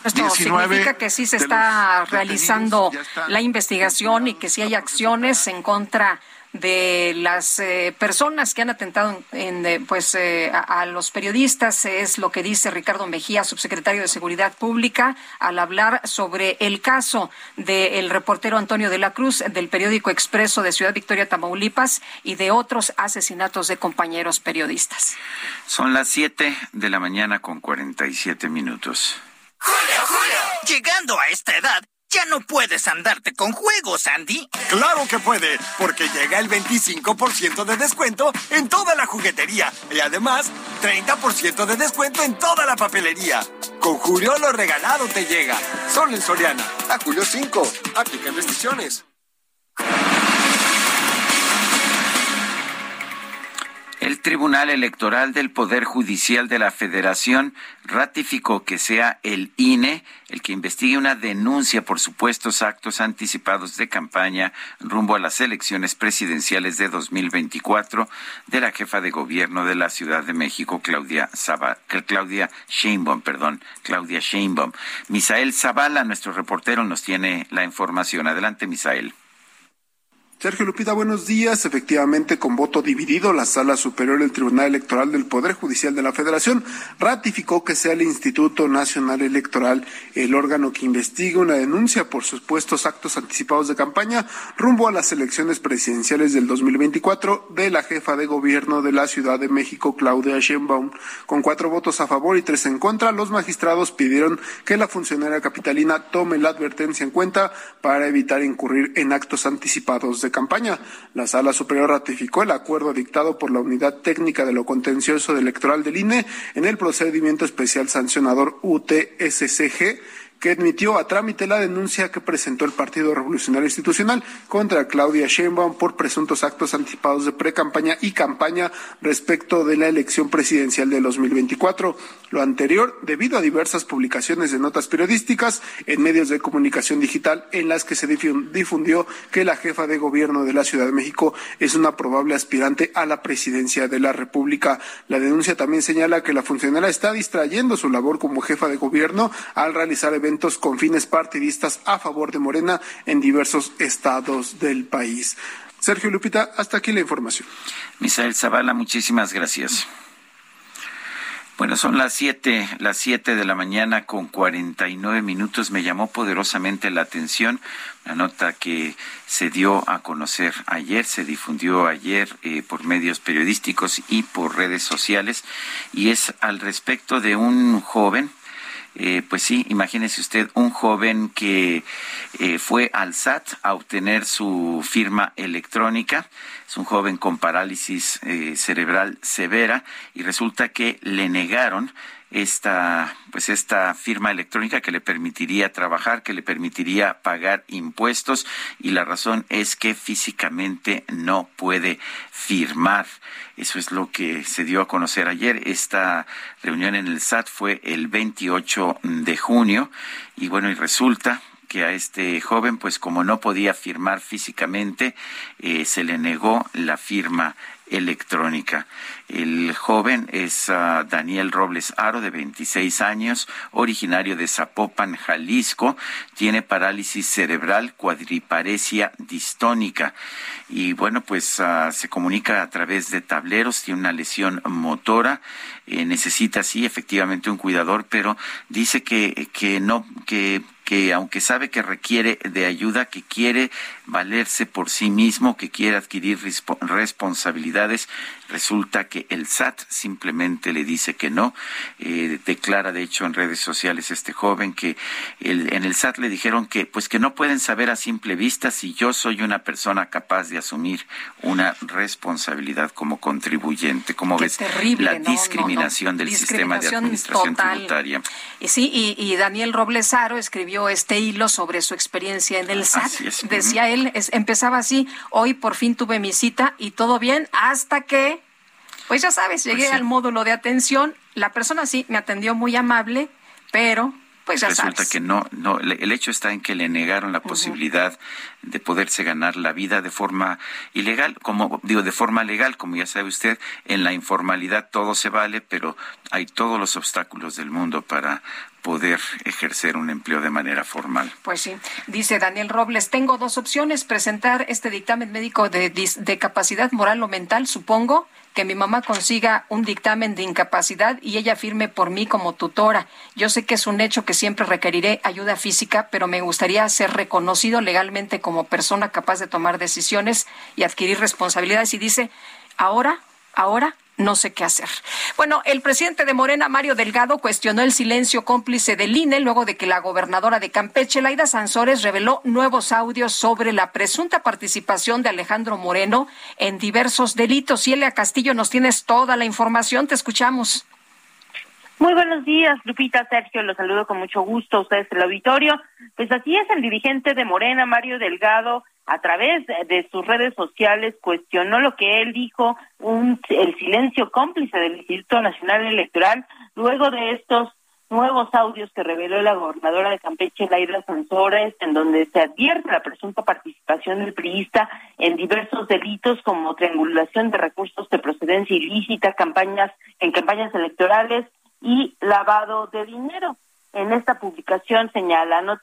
Esto significa que sí se está realizando la investigación y que sí hay acciones en contra de las eh, personas que han atentado en, eh, pues eh, a, los periodistas es lo que dice Ricardo Mejía, subsecretario de Seguridad Pública, al hablar sobre el caso del reportero Antonio de la Cruz del periódico Expreso de Ciudad Victoria, Tamaulipas y de otros asesinatos de compañeros periodistas. Son las 7 de la mañana con 47 minutos. Julio, Julio. Llegando a esta edad ya no puedes andarte con juegos, Andy. Claro que puede, porque llega el 25% de descuento en toda la juguetería y además 30% de descuento en toda la papelería. Con Julio lo regalado te llega. Solo en Soriana. A Julio 5. Aplican restricciones. El Tribunal Electoral del Poder Judicial de la Federación ratificó que sea el INE el que investigue una denuncia por supuestos actos anticipados de campaña rumbo a las elecciones presidenciales de 2024 de la jefa de gobierno de la Ciudad de México, Claudia, Claudia Sheinbaum. Perdón, Claudia Sheinbaum. Misael Zavala, nuestro reportero, nos tiene la información. Adelante, Misael. Sergio Lupita, buenos días. Efectivamente, con voto dividido, la Sala Superior del Tribunal Electoral del Poder Judicial de la Federación ratificó que sea el Instituto Nacional Electoral el órgano que investigue una denuncia por supuestos actos anticipados de campaña rumbo a las elecciones presidenciales del 2024 de la jefa de gobierno de la Ciudad de México, Claudia Sheinbaum. Con cuatro votos a favor y tres en contra, los magistrados pidieron que la funcionaria capitalina tome la advertencia en cuenta para evitar incurrir en actos anticipados de La Sala Superior ratificó el acuerdo dictado por la Unidad Técnica de lo Contencioso Electoral del INE en el procedimiento especial sancionador UTSCG que admitió a trámite la denuncia que presentó el Partido Revolucionario Institucional contra Claudia Sheinbaum por presuntos actos anticipados de precampaña y campaña respecto de la elección presidencial de 2024. Lo anterior debido a diversas publicaciones de notas periodísticas en medios de comunicación digital en las que se difundió que la jefa de gobierno de la Ciudad de México es una probable aspirante a la presidencia de la República. La denuncia también señala que la funcionaria está distrayendo su labor como jefa de gobierno al realizar con fines partidistas a favor de Morena en diversos estados del país. Sergio Lupita, hasta aquí la información. Misael Zavala, muchísimas gracias. Bueno, son las siete, las siete de la mañana con cuarenta y nueve minutos. Me llamó poderosamente la atención la nota que se dio a conocer ayer, se difundió ayer eh, por medios periodísticos y por redes sociales, y es al respecto de un joven eh, pues sí, imagínese usted un joven que eh, fue al SAT a obtener su firma electrónica, es un joven con parálisis eh, cerebral severa y resulta que le negaron esta pues esta firma electrónica que le permitiría trabajar, que le permitiría pagar impuestos y la razón es que físicamente no puede firmar. Eso es lo que se dio a conocer ayer. Esta reunión en el SAT fue el 28 de junio y bueno, y resulta que a este joven, pues como no podía firmar físicamente, eh, se le negó la firma electrónica. El joven es ah, Daniel Robles Aro, de 26 años, originario de Zapopan, Jalisco. Tiene parálisis cerebral, cuadriparesia distónica. Y bueno, pues ah, se comunica a través de tableros, tiene una lesión motora. Eh, necesita, sí, efectivamente un cuidador, pero dice que, que no, que que aunque sabe que requiere de ayuda, que quiere valerse por sí mismo, que quiere adquirir responsabilidades, resulta que el SAT simplemente le dice que no. Eh, declara, de hecho, en redes sociales este joven que en el SAT le dijeron que, pues, que no pueden saber a simple vista si yo soy una persona capaz de asumir una responsabilidad como contribuyente. Como ves, la discriminación del sistema de administración tributaria. Y sí, y, y Daniel Roblesaro escribió este hilo sobre su experiencia en el SAT. Decía él, empezaba así, hoy por fin tuve mi cita y todo bien, hasta que, pues ya sabes, llegué pues al módulo de atención, la persona sí me atendió muy amable, pero pues resulta que no, no, el hecho está en que le negaron la posibilidad de poderse ganar la vida de forma ilegal, como digo, de forma legal, como ya sabe usted, en la informalidad todo se vale, pero hay todos los obstáculos del mundo para poder ejercer un empleo de manera formal. Pues sí, dice Daniel Robles, tengo dos opciones, presentar este dictamen médico de, de capacidad moral o mental, supongo, que mi mamá consiga un dictamen de incapacidad y ella firme por mí como tutora. Yo sé que es un hecho que siempre requeriré ayuda física, pero me gustaría ser reconocido legalmente como persona capaz de tomar decisiones y adquirir responsabilidades. Y dice, ahora, ahora no sé qué hacer. Bueno, el presidente de Morena, Mario Delgado, cuestionó el silencio cómplice del INE luego de que la gobernadora de Campeche, Laida Sansores, reveló nuevos audios sobre la presunta participación de Alejandro Moreno en diversos delitos. Elia Castillo, nos tienes toda la información, te escuchamos. Muy buenos días, Lupita, Sergio, los saludo con mucho gusto ustedes el auditorio. Pues así es, el dirigente de Morena, Mario Delgado, a través de sus redes sociales cuestionó lo que él dijo, un, el silencio cómplice del Instituto Nacional Electoral, luego de estos nuevos audios que reveló la gobernadora de Campeche, Laida Sansores, en donde se advierte la presunta participación del priista en diversos delitos como triangulación de recursos de procedencia ilícita, campañas en campañas electorales y lavado de dinero. En esta publicación señala, no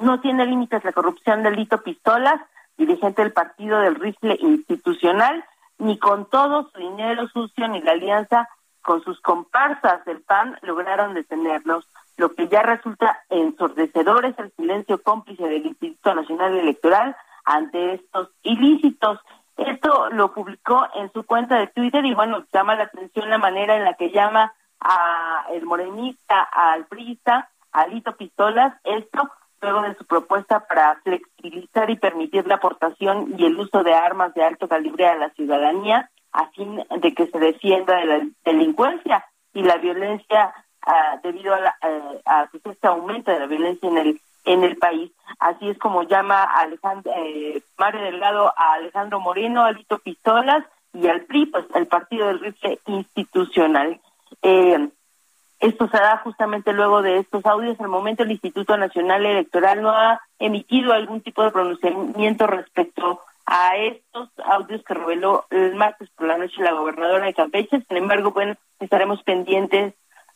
no tiene límites la corrupción delito pistolas, dirigente del partido del rifle institucional, ni con todo su dinero sucio ni la alianza con sus comparsas del PAN lograron detenerlos. Lo que ya resulta ensordecedor es el silencio cómplice del Instituto Nacional Electoral ante estos ilícitos. Esto lo publicó en su cuenta de Twitter y bueno, llama la atención la manera en la que llama a el morenista, al priista, a Lito Pistolas, esto luego de su propuesta para flexibilizar y permitir la aportación y el uso de armas de alto calibre a la ciudadanía a fin de que se defienda de la delincuencia y la violencia ah, debido a, la, a este aumento de la violencia en el en el país. Así es como llama Alejandro, eh, Mario Delgado a Alejandro Moreno, a Lito Pistolas y al PRI, pues el partido del rifle institucional. Eh, esto se da justamente luego de estos audios. Al momento el Instituto Nacional Electoral no ha emitido algún tipo de pronunciamiento respecto a estos audios que reveló el martes por la noche la gobernadora de Campeche. Sin embargo, bueno, estaremos pendientes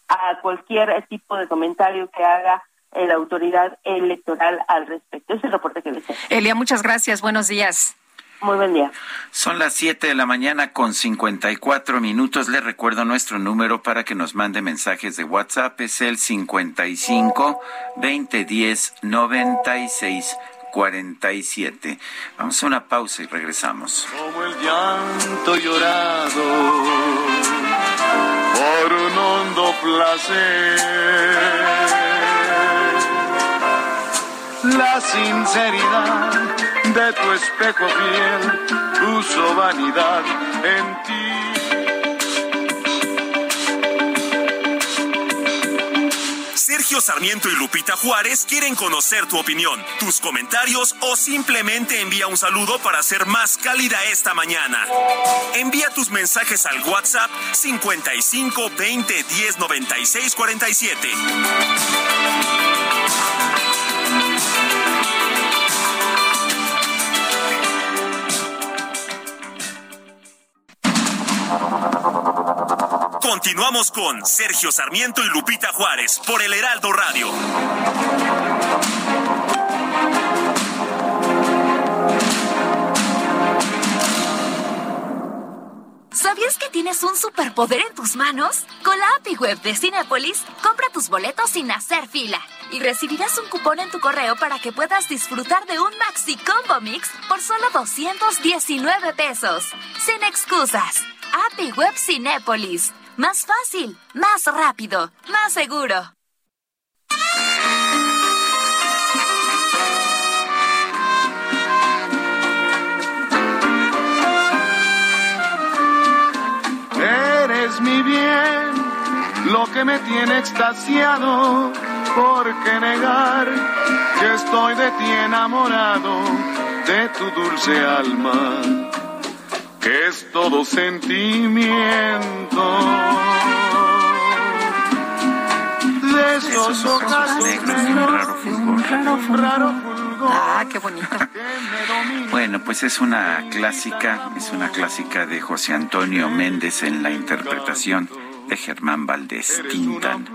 a cualquier tipo de comentario que haga la autoridad electoral al respecto. Ese es el reporte que les Elia, muchas gracias. Buenos días. Muy buen día. Son las 7 de la mañana con 54 minutos. Le recuerdo nuestro número para que nos mande mensajes de WhatsApp. Es el 55 2010 96 47. Vamos a una pausa y regresamos. Como el llanto llorado por un hondo placer la sinceridad de tu espejo fiel puso vanidad en ti. Sergio Sarmiento y Lupita Juárez quieren conocer tu opinión, tus comentarios o simplemente envía un saludo para ser más cálida esta mañana. Envía tus mensajes al WhatsApp 55 20 10 96 47. Continuamos con Sergio Sarmiento y Lupita Juárez por el Heraldo Radio. ¿Sabías que tienes un superpoder en tus manos? Con la API Web de Cinepolis, compra tus boletos sin hacer fila y recibirás un cupón en tu correo para que puedas disfrutar de un Maxi Combo Mix por solo 219 pesos. Sin excusas. API Web Cinépolis. Más fácil, más rápido, más seguro. Eres mi bien, lo que me tiene extasiado. ¿Por qué negar que estoy de ti enamorado, de tu dulce alma? Que es todo sentimiento. De esos ojos negros un raro fulgor. raro Ah, qué bonito. Bueno, pues es una clásica, es una clásica de José Antonio Méndez en la interpretación de Germán Valdés Tintán.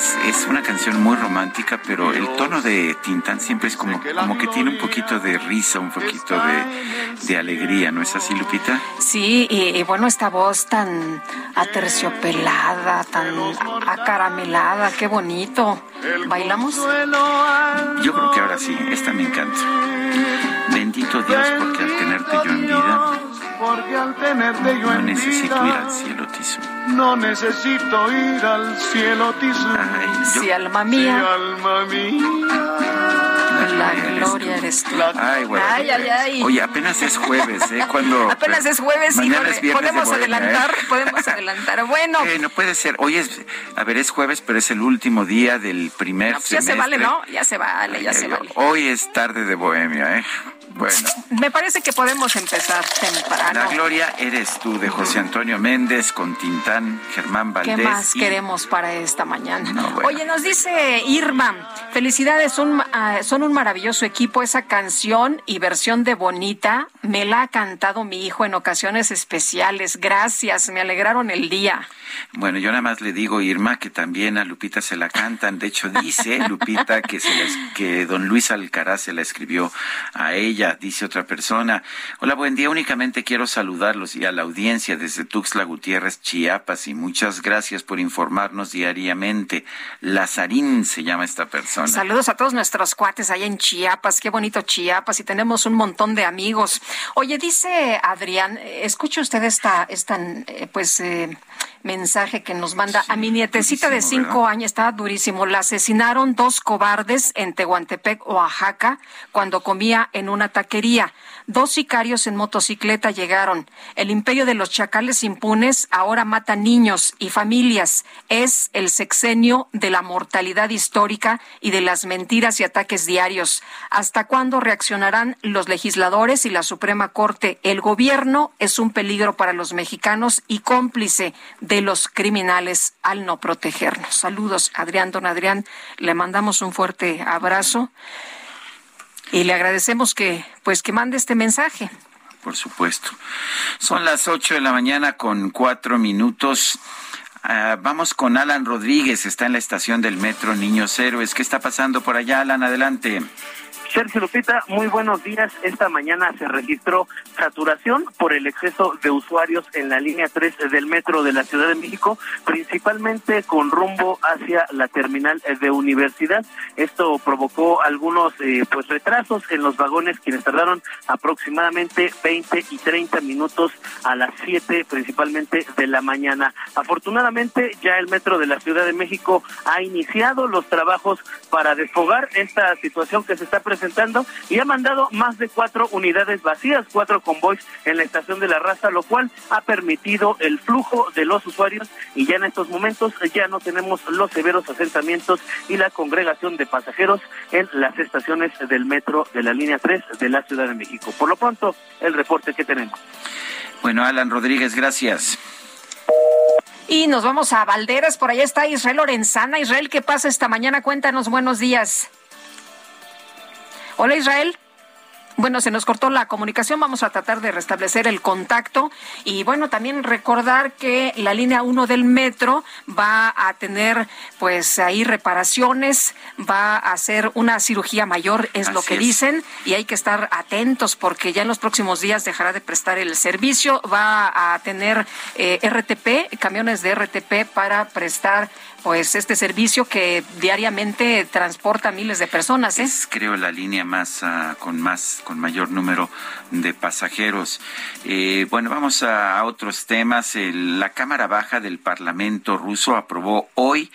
Es, es una canción muy romántica, pero el tono de Tintán siempre es como, como que tiene un poquito de risa, un poquito de, de alegría, ¿no es así, Lupita? Sí, y, y, bueno, esta voz tan aterciopelada, tan acaramelada, qué bonito. ¿Bailamos? Yo creo que ahora sí, esta me encanta. Bendito Dios, porque al tenerte yo en vida, porque al tenerte yo no necesito ir al cielo tizo. No necesito ir al cielo. Ay, Sí, alma mía, Mi alma mía. la gloria eres tú. Ay, bueno. Ay, ay, ay. Oye, apenas es jueves, ¿eh? Cuando, (laughs) Apenas es jueves y es de podemos Bohemia, ¿eh? adelantar, (laughs) podemos adelantar. Bueno, Eh, no puede ser. Hoy es, a ver, es jueves, pero es el último día del primer no, pues ya se vale, ¿no? Ya se vale, ya se vale. Hoy es tarde de bohemia, ¿eh? Bueno. Me parece que podemos empezar temprano. La gloria eres tú, de José Antonio Méndez, con Tintán, Germán Valdés. ¿Qué más queremos para esta mañana? Oye, nos dice Irma, felicidades, son, ah, son un maravilloso equipo. Esa canción y versión de Bonita me la ha cantado mi hijo en ocasiones especiales. Gracias, me alegraron el día. Bueno, yo nada más le digo, Irma, que también a Lupita se la cantan. De hecho, dice Lupita que, se que don Luis Alcaraz se la escribió a ella, dice otra persona. Hola, buen día. Únicamente quiero saludarlos y a la audiencia desde Tuxtla Gutiérrez, Chiapas, y muchas gracias por informarnos diariamente. Lazarín se llama esta persona. Saludos a todos nuestros cuates allá en Chiapas. Qué bonito Chiapas y tenemos un montón de amigos. Oye, dice Adrián, escuche usted esta, esta eh, pues, eh, mensaje que nos manda a mi nietecita de cinco años, está durísimo. La asesinaron dos cobardes en Tehuantepec, Oaxaca, cuando comía en una taquería. Dos sicarios en motocicleta llegaron. El imperio de los chacales impunes ahora mata niños y familias. Es el sexenio de la mortalidad histórica y de las mentiras y ataques diarios. ¿Hasta cuándo reaccionarán los legisladores y la Suprema Corte? El gobierno es un peligro para los mexicanos y cómplice de los criminales al no protegernos. Saludos, Adrián, don Adrián. Le mandamos un fuerte abrazo y le agradecemos que pues que mande este mensaje. Por supuesto. Son las ocho de la mañana con cuatro minutos. Ah, vamos con Alan Rodríguez, está en la estación del metro Niños Héroes. ¿Qué está pasando por allá, Alan? Adelante. Sergio Lupita, muy buenos días. Esta mañana se registró saturación por el exceso de usuarios en la línea 3 del metro de la Ciudad de México, principalmente con rumbo hacia la terminal de universidad. Esto provocó algunos eh, pues retrasos en los vagones, quienes tardaron aproximadamente 20 y 30 minutos a las 7 principalmente de la mañana. Afortunadamente ya el metro de la Ciudad de México ha iniciado los trabajos para desfogar esta situación que se está presentando y ha mandado más de cuatro unidades vacías, cuatro convoys en la estación de la raza, lo cual ha permitido el flujo de los usuarios y ya en estos momentos ya no tenemos los severos asentamientos y la congregación de pasajeros en las estaciones del metro de la línea 3 de la Ciudad de México. Por lo pronto, el reporte que tenemos. Bueno, Alan Rodríguez, gracias. Y nos vamos a Valderas, por allá está Israel Lorenzana. Israel, ¿qué pasa esta mañana? Cuéntanos, buenos días. Hola Israel. Bueno, se nos cortó la comunicación, vamos a tratar de restablecer el contacto y bueno, también recordar que la línea 1 del metro va a tener pues ahí reparaciones, va a hacer una cirugía mayor, es lo que dicen, y hay que estar atentos porque ya en los próximos días dejará de prestar el servicio, va a tener eh, RTP, camiones de RTP para prestar pues este servicio que diariamente transporta miles de personas. ¿eh? Es creo la línea más ah, con más con mayor número de pasajeros. Eh, bueno, vamos a, otros temas. la Cámara Baja del Parlamento ruso aprobó hoy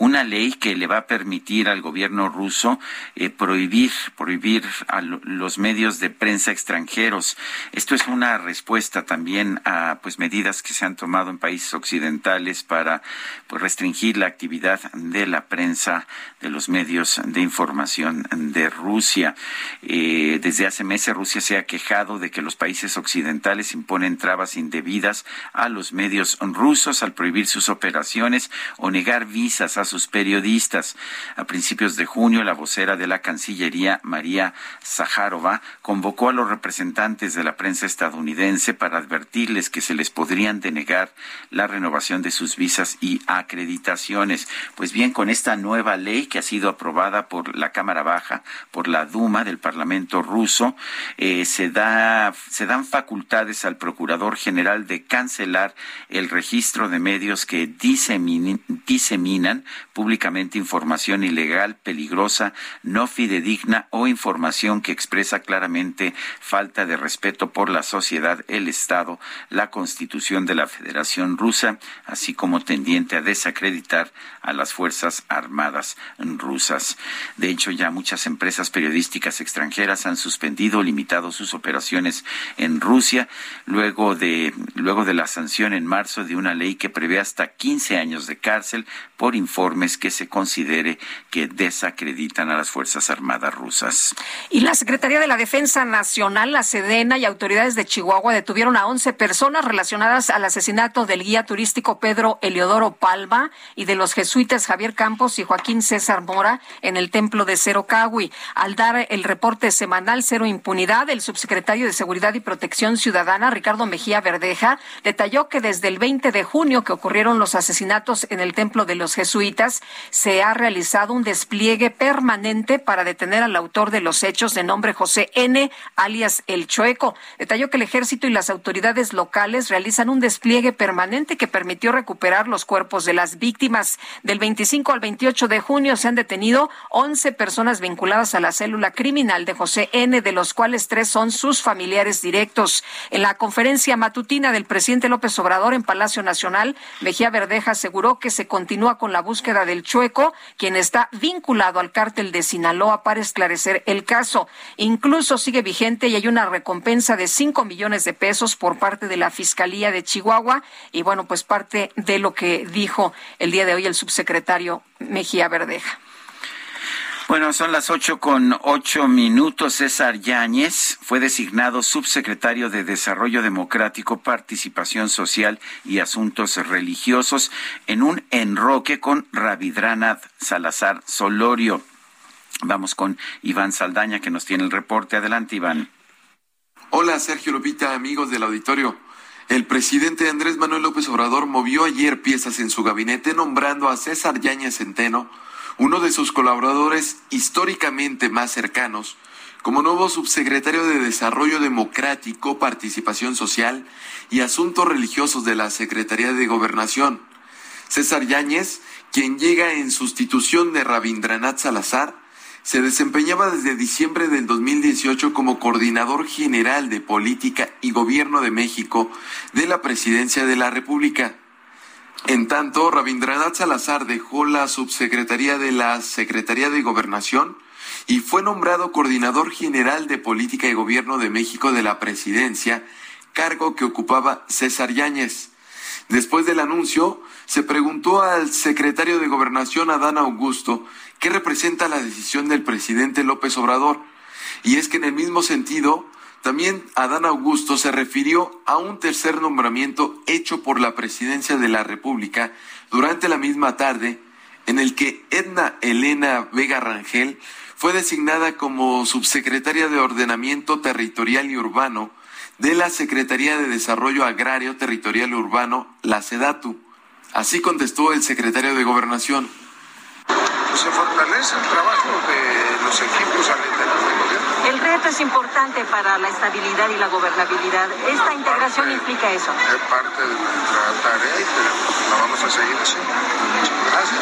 una ley que le va a permitir al gobierno ruso eh, prohibir prohibir a los medios de prensa extranjeros. Esto es una respuesta también a pues medidas que se han tomado en países occidentales para pues, restringir la actividad de la prensa de los medios de información de Rusia. Eh, desde hace meses Rusia se ha quejado de que los países occidentales imponen trabas indebidas a los medios rusos al prohibir sus operaciones o negar visas a sus periodistas. A principios de junio, la vocera de la Cancillería, María Zaharova, convocó a los representantes de la prensa estadounidense para advertirles que se les podrían denegar la renovación de sus visas y acreditaciones. Pues bien, con esta nueva ley que ha sido aprobada por la Cámara Baja, por la Duma del Parlamento ruso, eh, se, da, se dan facultades al Procurador General de cancelar el registro de medios que diseminan públicamente información ilegal, peligrosa, no fidedigna o información que expresa claramente falta de respeto por la sociedad, el Estado, la Constitución de la Federación Rusa, así como tendiente a desacreditar a las Fuerzas Armadas rusas. De hecho, ya muchas empresas periodísticas extranjeras han suspendido o limitado sus operaciones en Rusia luego de, luego de la sanción en marzo de una ley que prevé hasta 15 años de cárcel por informe que se considere que desacreditan a las Fuerzas Armadas rusas. Y la Secretaría de la Defensa Nacional, la Sedena y autoridades de Chihuahua detuvieron a 11 personas relacionadas al asesinato del guía turístico Pedro Eliodoro Palma y de los jesuitas Javier Campos y Joaquín César Mora en el templo de Cero Cagui. Al dar el reporte semanal Cero Impunidad, el subsecretario de Seguridad y Protección Ciudadana, Ricardo Mejía Verdeja, detalló que desde el 20 de junio que ocurrieron los asesinatos en el templo de los jesuitas, se ha realizado un despliegue permanente para detener al autor de los hechos de nombre José N., alias El Chueco. Detalló que el ejército y las autoridades locales realizan un despliegue permanente que permitió recuperar los cuerpos de las víctimas. Del 25 al 28 de junio se han detenido 11 personas vinculadas a la célula criminal de José N., de los cuales tres son sus familiares directos. En la conferencia matutina del presidente López Obrador en Palacio Nacional, Mejía Verdeja aseguró que se continúa con la búsqueda del Chueco, quien está vinculado al cártel de Sinaloa para esclarecer el caso. Incluso sigue vigente y hay una recompensa de 5 millones de pesos por parte de la Fiscalía de Chihuahua y bueno, pues parte de lo que dijo el día de hoy el subsecretario Mejía Verdeja. Bueno, son las ocho con ocho minutos. César Yáñez fue designado subsecretario de Desarrollo Democrático, Participación Social y Asuntos Religiosos en un enroque con Ravidranath Salazar Solorio. Vamos con Iván Saldaña que nos tiene el reporte. Adelante, Iván. Hola, Sergio Lupita, amigos del auditorio. El presidente Andrés Manuel López Obrador movió ayer piezas en su gabinete nombrando a César Yáñez Centeno uno de sus colaboradores históricamente más cercanos, como nuevo subsecretario de Desarrollo Democrático, Participación Social y Asuntos Religiosos de la Secretaría de Gobernación. César Yáñez, quien llega en sustitución de Rabindranath Salazar, se desempeñaba desde diciembre del 2018 como coordinador general de Política y Gobierno de México de la Presidencia de la República. En tanto, Rabindranath Salazar dejó la subsecretaría de la Secretaría de Gobernación y fue nombrado coordinador general de Política y Gobierno de México de la Presidencia, cargo que ocupaba César Yáñez. Después del anuncio, se preguntó al secretario de Gobernación, Adán Augusto, qué representa la decisión del presidente López Obrador. Y es que en el mismo sentido, también Adán Augusto se refirió a un tercer nombramiento hecho por la Presidencia de la República durante la misma tarde, en el que Edna Elena Vega Rangel fue designada como subsecretaria de Ordenamiento Territorial y Urbano de la Secretaría de Desarrollo Agrario, Territorial y Urbano, la SEDATU. Así contestó el secretario de Gobernación. Se fortalece el trabajo de los equipos al el reto es importante para la estabilidad y la gobernabilidad. Esta integración implica eso. Es parte de nuestra tarea y la vamos a seguir haciendo. Gracias.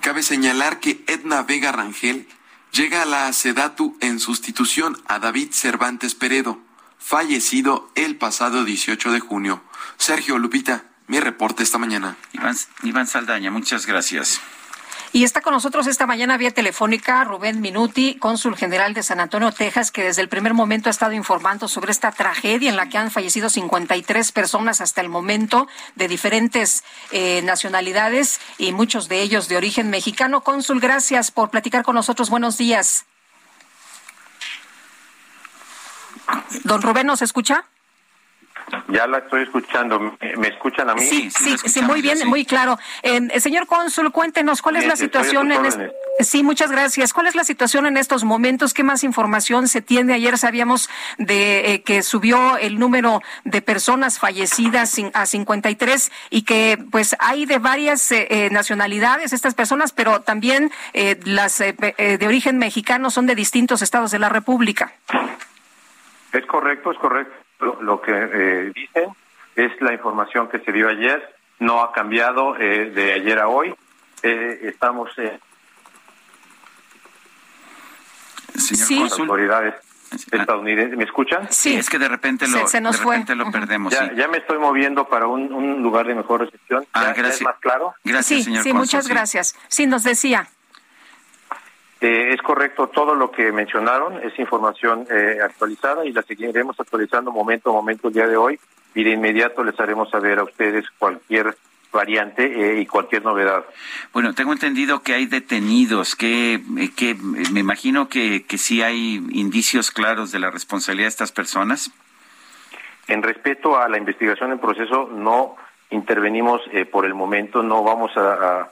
Cabe señalar que Edna Vega Rangel llega a la SEDATU en sustitución a David Cervantes Peredo, fallecido el pasado 18 de junio. Sergio Lupita, mi reporte esta mañana. Iván, Iván Saldaña, muchas gracias. Y está con nosotros esta mañana vía telefónica Rubén Minuti, cónsul general de San Antonio, Texas, que desde el primer momento ha estado informando sobre esta tragedia en la que han fallecido 53 personas hasta el momento de diferentes eh, nacionalidades y muchos de ellos de origen mexicano. Cónsul, gracias por platicar con nosotros. Buenos días. Don Rubén, ¿nos escucha? Ya la estoy escuchando. ¿Me escuchan a mí? Sí, sí, sí, muy bien, muy claro. Eh, señor cónsul, cuéntenos cuál es la situación en este... Sí, muchas gracias. ¿Cuál es la situación en estos momentos? ¿Qué más información se tiene? Ayer sabíamos de eh, que subió el número de personas fallecidas a 53 y que pues hay de varias eh, nacionalidades estas personas, pero también las de origen mexicano son de distintos estados de la República. Es correcto, es correcto lo, que eh, dicen es la información que se dio ayer, no ha cambiado eh, de ayer a hoy. Eh, estamos eh, Señor con autoridades estadounidenses. ¿Me escuchan? Sí, es que de repente lo, de repente lo perdemos. Ya, ya, me estoy moviendo para un, lugar de mejor recepción. Ah, gracias. más claro? Gracias, sí, Sí, muchas gracias. Sí, nos decía. Eh, es correcto, todo lo que mencionaron es información eh, actualizada y la seguiremos actualizando momento a momento el día de hoy y de inmediato les haremos saber a ustedes cualquier variante eh, y cualquier novedad. Bueno, tengo entendido que hay detenidos, que, eh, que me imagino que, que sí hay indicios claros de la responsabilidad de estas personas. En respeto a la investigación en proceso, no intervenimos eh, por el momento, no vamos a, a,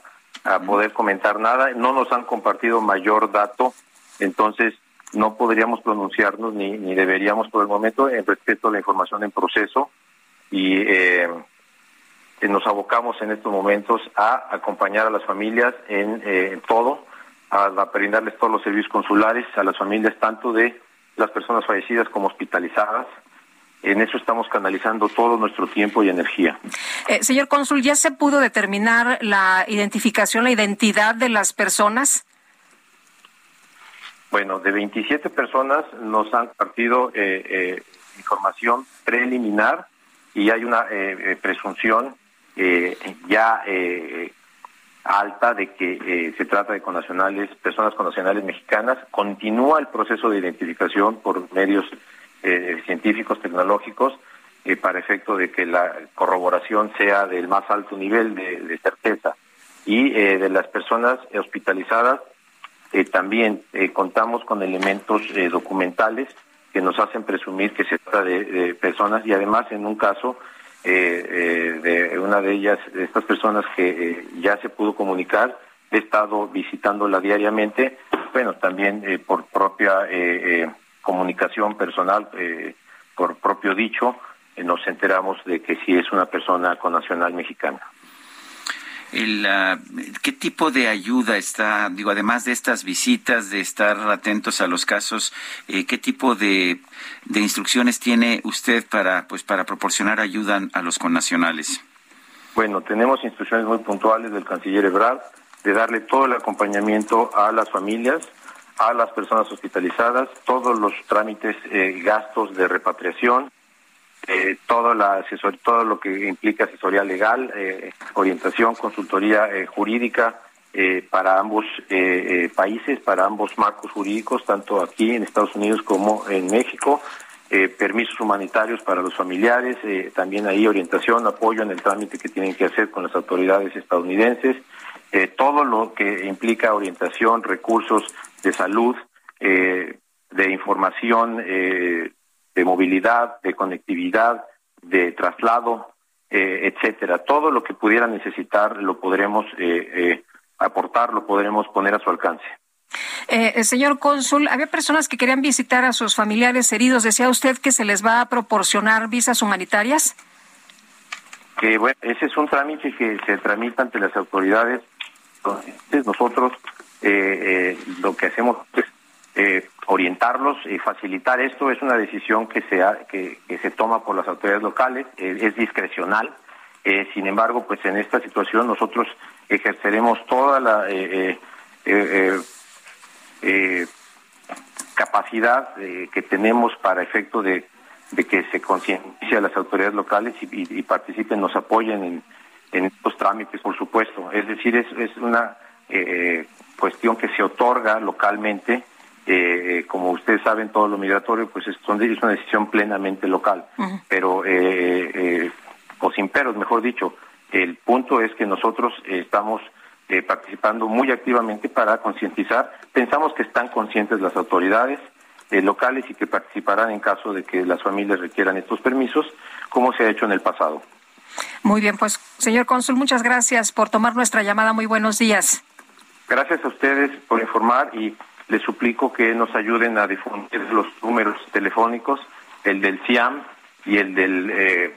poder comentar nada, no nos han compartido mayor dato, entonces no podríamos pronunciarnos ni, ni deberíamos por el momento en respeto a la información en proceso y eh, nos abocamos en estos momentos a acompañar a las familias en, eh, todo, a, a, brindarles todos los servicios consulares a las familias, tanto de las personas fallecidas como hospitalizadas. En eso estamos canalizando todo nuestro tiempo y energía. Eh, señor cónsul, ¿ya se pudo determinar la identificación, la identidad de las personas? Bueno, de 27 personas nos han partido eh, eh, información preliminar y hay una eh, presunción eh, ya eh, alta de que eh, se trata de connacionales, personas connacionales mexicanas. Continúa el proceso de identificación por medios eh, científicos, tecnológicos, eh, para efecto de que la corroboración sea del más alto nivel de, certeza. Y eh, de las personas hospitalizadas, eh, también eh, contamos con elementos documentales que nos hacen presumir que se trata de, de personas y además en un caso de una de ellas, de estas personas que ya se pudo comunicar, he estado visitándola diariamente, bueno, también por propia comunicación personal, eh, por propio dicho, eh, nos enteramos de que sí es una persona con nacional mexicana. El, uh, ¿Qué tipo de ayuda está, digo, además de estas visitas, de estar atentos a los casos, eh, qué tipo de, de, instrucciones tiene usted para, pues, para proporcionar ayuda a los connacionales? Bueno, tenemos instrucciones muy puntuales del canciller Ebrard de darle todo el acompañamiento a las familias, a las personas hospitalizadas, todos los trámites, eh, gastos de repatriación, eh, todo, la asesor, todo lo que implica asesoría legal, eh, orientación, consultoría eh, jurídica para ambos países, para ambos marcos jurídicos, tanto aquí en Estados Unidos como en México, permisos humanitarios para los familiares, también ahí orientación, apoyo en el trámite que tienen que hacer con las autoridades estadounidenses, todo lo que implica orientación, recursos de salud, eh, de información, eh, de movilidad, de conectividad, de traslado, eh, etcétera. Todo lo que pudiera necesitar lo podremos eh, eh, aportar, lo podremos poner a su alcance. Eh, señor cónsul, había personas que querían visitar a sus familiares heridos. ¿Decía usted que se les va a proporcionar visas humanitarias? Que bueno, ese es un trámite que se tramita ante las autoridades. Entonces nosotros eh, eh, lo que hacemos es eh, orientarlos y facilitar esto. Es una decisión que se ha, que, se toma por las autoridades locales eh, es discrecional. Eh, sin embargo pues en esta situación nosotros ejerceremos toda la eh, capacidad que tenemos para efecto de, que se conciencie a las autoridades locales y, y, y, participen nos apoyen en, en estos trámites por supuesto. Es decir es, es una cuestión que se otorga localmente eh, como ustedes saben, todo lo migratorio, pues es, es una decisión plenamente local. Uh -huh. Pero, eh, eh, o sin peros, mejor dicho, el punto es que nosotros estamos eh, participando muy activamente para concientizar. Pensamos que están conscientes las autoridades eh, locales y que participarán en caso de que las familias requieran estos permisos, como se ha hecho en el pasado. Muy bien, pues, señor cónsul, muchas gracias por tomar nuestra llamada. Muy buenos días. Gracias a ustedes por informar y les suplico que nos ayuden a difundir los números telefónicos, el del CIAM y el del, eh,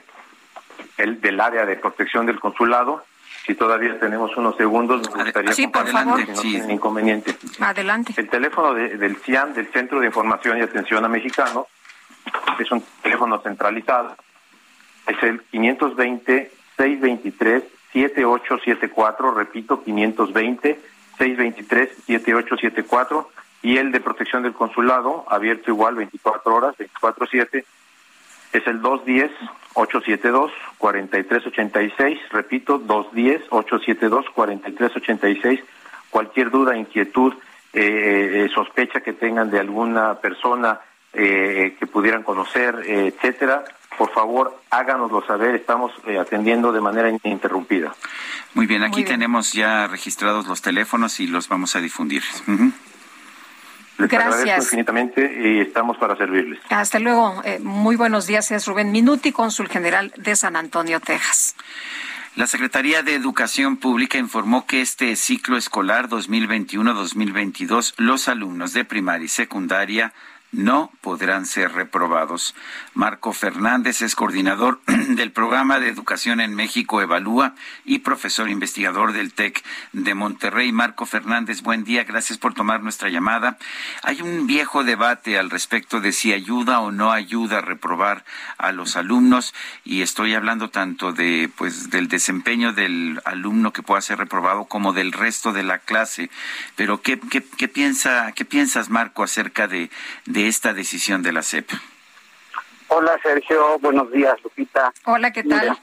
el del área de protección del consulado. Si todavía tenemos unos segundos, me gustaría sí, por favor. si no sí. tienen inconveniente. Adelante. El teléfono de, del CIAM, del Centro de Información y Atención a Mexicanos, es un teléfono centralizado. Es el 520 623 7874, repito, 520 623 7874 y el de protección del consulado, abierto igual 24 horas, 24-7, es el 210-872-4386, repito, 210-872-4386, cualquier duda, inquietud, eh, eh, sospecha que tengan de alguna persona eh, que pudieran conocer, etcétera, por favor háganoslo saber, estamos eh, atendiendo de manera ininterrumpida. Muy bien, aquí tenemos ya registrados los teléfonos y los vamos a difundir. Les Gracias. agradezco infinitamente y estamos para servirles. Hasta luego. Eh, muy buenos días. Es Rubén Minuti, cónsul general de San Antonio, Texas. La Secretaría de Educación Pública informó que este ciclo escolar 2021-2022 los alumnos de primaria y secundaria no podrán ser reprobados. Marco Fernández es coordinador (clears throat) del programa de educación en México Evalúa y profesor investigador del TEC de Monterrey. Marco Fernández, buen día, gracias por tomar nuestra llamada. Hay un viejo debate al respecto de si ayuda o no ayuda a reprobar a los alumnos y estoy hablando tanto de pues del desempeño del alumno que pueda ser reprobado como del resto de la clase. Pero ¿qué, qué, qué piensa qué piensas Marco acerca de, de esta decisión de la CEP? Hola Sergio, buenos días Lupita. Hola, ¿qué tal? Mira,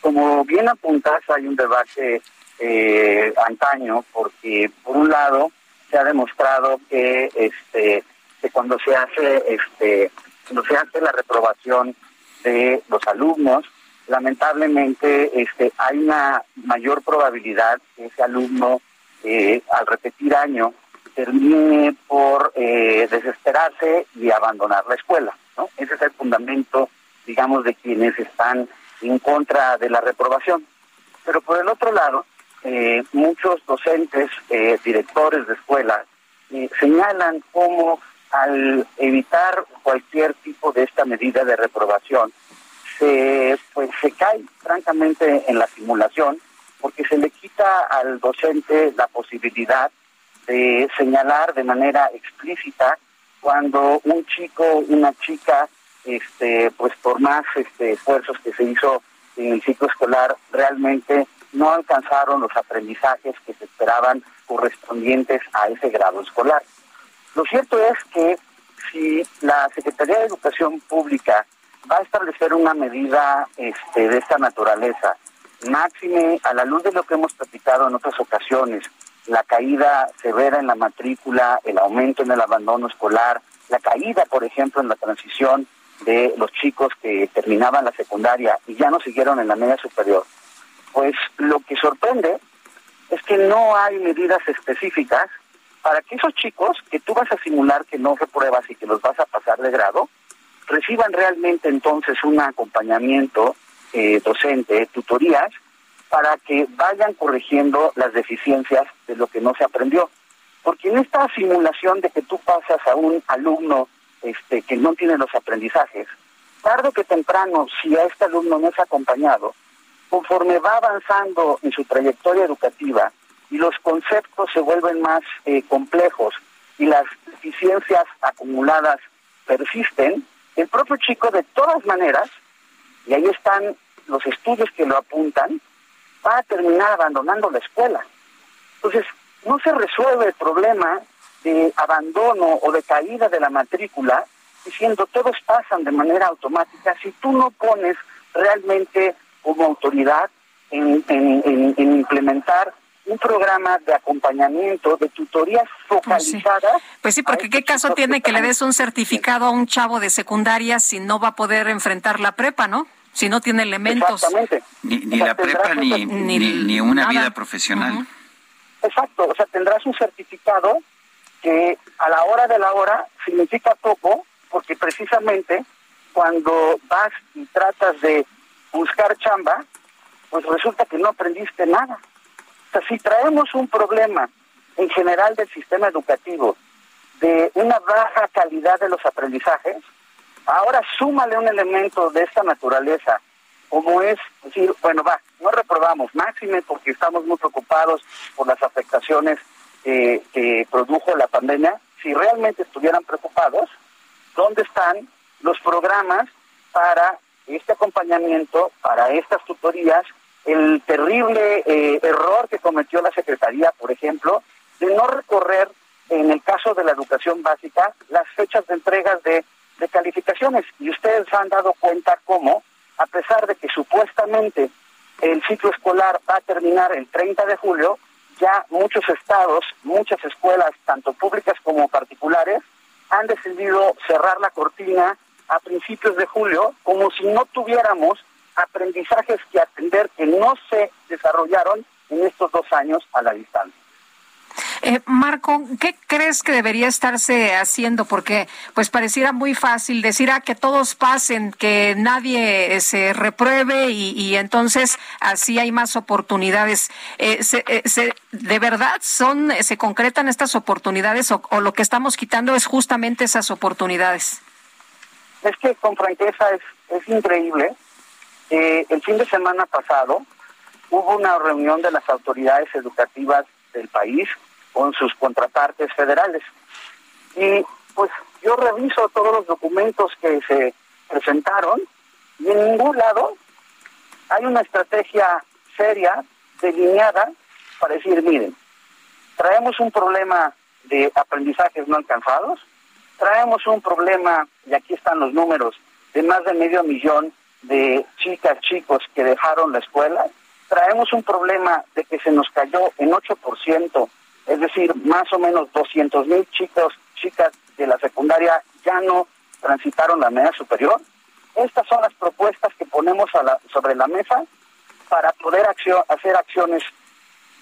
como bien apuntas, hay un debate eh, antaño porque por un lado se ha demostrado que este que cuando se hace este cuando se hace la reprobación de los alumnos, lamentablemente este hay una mayor probabilidad que ese alumno eh, al repetir año termine por eh, desesperarse y abandonar la escuela. ¿no? Ese es el fundamento, digamos, de quienes están en contra de la reprobación. Pero por el otro lado, eh, muchos docentes, eh, directores de escuelas, eh, señalan cómo al evitar cualquier tipo de esta medida de reprobación, se, pues, se cae francamente en la simulación porque se le quita al docente la posibilidad de señalar de manera explícita cuando un chico, una chica, este, pues por más este, esfuerzos que se hizo en el ciclo escolar, realmente no alcanzaron los aprendizajes que se esperaban correspondientes a ese grado escolar. Lo cierto es que si la Secretaría de Educación Pública va a establecer una medida este, de esta naturaleza, máxime a la luz de lo que hemos platicado en otras ocasiones, la caída severa en la matrícula, el aumento en el abandono escolar, la caída, por ejemplo, en la transición de los chicos que terminaban la secundaria y ya no siguieron en la media superior, pues lo que sorprende es que no hay medidas específicas para que esos chicos que tú vas a simular que no repruebas y que los vas a pasar de grado, reciban realmente entonces un acompañamiento eh, docente, tutorías, para que vayan corrigiendo las deficiencias de lo que no se aprendió. Porque en esta simulación de que tú pasas a un alumno este, que no tiene los aprendizajes, tarde que temprano, si a este alumno no es acompañado, conforme va avanzando en su trayectoria educativa y los conceptos se vuelven más eh, complejos y las deficiencias acumuladas persisten, el propio chico de todas maneras, y ahí están los estudios que lo apuntan, va a terminar abandonando la escuela. Entonces, no se resuelve el problema de abandono o de caída de la matrícula diciendo todos pasan de manera automática si tú no pones realmente como autoridad en, en, en, en implementar un programa de acompañamiento, de tutorías focalizadas. Pues sí, porque qué caso tiene que le des un certificado a un chavo de secundaria si no va a poder enfrentar la prepa, ¿no? Si no tiene elementos. Exactamente. Ni, ni la prepa ni, ni, ni una nada. vida profesional. Exacto, o sea, tendrás un certificado que a la hora de la hora significa poco, porque precisamente cuando vas y tratas de buscar chamba, pues resulta que no aprendiste nada. O sea, si traemos un problema en general del sistema educativo de una baja calidad de los aprendizajes, ahora súmale un elemento de esta naturaleza, como es decir, bueno, va, no reprobamos, máxime porque estamos muy preocupados por las afectaciones eh, que produjo la pandemia. Si realmente estuvieran preocupados, ¿dónde están los programas para este acompañamiento, para estas tutorías? El terrible eh, error que cometió la Secretaría, por ejemplo, de no recorrer, en el caso de la educación básica, las fechas de entregas de, de calificaciones. Y ustedes han dado cuenta cómo, a pesar de que supuestamente el ciclo escolar va a terminar el 30 de julio, ya muchos estados, muchas escuelas, tanto públicas como particulares, han decidido cerrar la cortina a principios de julio como si no tuviéramos aprendizajes que atender que no se desarrollaron en estos dos años a la distancia. Eh, Marco, ¿qué crees que debería estarse haciendo? Porque pues pareciera muy fácil decir ah, que todos pasen, que nadie se repruebe y, entonces así hay más oportunidades. Eh, eh, ¿De verdad son se concretan estas oportunidades o, lo que estamos quitando es justamente esas oportunidades? Es que con franqueza es, es increíble. el fin de semana pasado hubo una reunión de las autoridades educativas del país con sus contrapartes federales. Y pues yo reviso todos los documentos que se presentaron y en ningún lado hay una estrategia seria, delineada, para decir, miren, traemos un problema de aprendizajes no alcanzados, traemos un problema, y aquí están los números, de más de medio millón de chicas, chicos que dejaron la escuela, traemos un problema de que se nos cayó en 8%, es decir, más o menos 200 mil chicos, chicas de la secundaria ya no transitaron la media superior. Estas son las propuestas que ponemos sobre la mesa para poder hacer acciones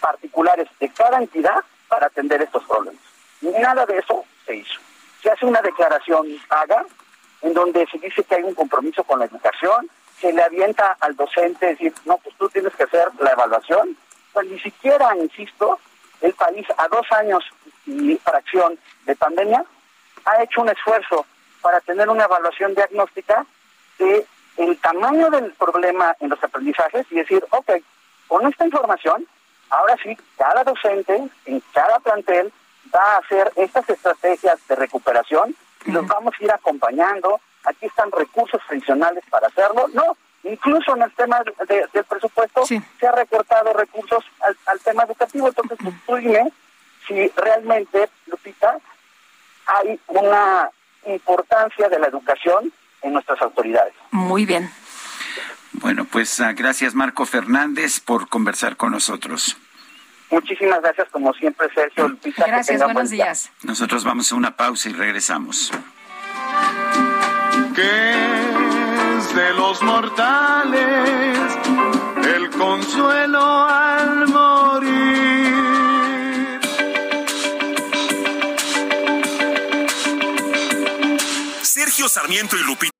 particulares de cada entidad para atender estos problemas. Nada de eso se hizo. Se hace una declaración paga en donde se dice que hay un compromiso con la educación, se le avienta al docente decir, no, pues tú tienes que hacer la evaluación, pues ni siquiera, insisto, el país a dos años y fracción de pandemia ha hecho un esfuerzo para tener una evaluación diagnóstica de el tamaño del problema en los aprendizajes y decir, ok, con esta información, ahora sí, cada docente en cada plantel va a hacer estas estrategias de recuperación y los vamos a ir acompañando. Aquí están recursos adicionales para hacerlo. No, incluso en el tema del presupuesto se ha recortado recursos al, tema educativo. Entonces, pues, tú dime si realmente, Lupita, hay una importancia de la educación en nuestras autoridades. Muy bien. Bueno, pues ah, gracias Marco Fernández por conversar con nosotros. Muchísimas gracias, como siempre, Sergio. Lupita, gracias, buenos días. Nosotros vamos a una pausa y regresamos. ¿Qué de los mortales? El consuelo al morir. Sergio Sarmiento y Lupita.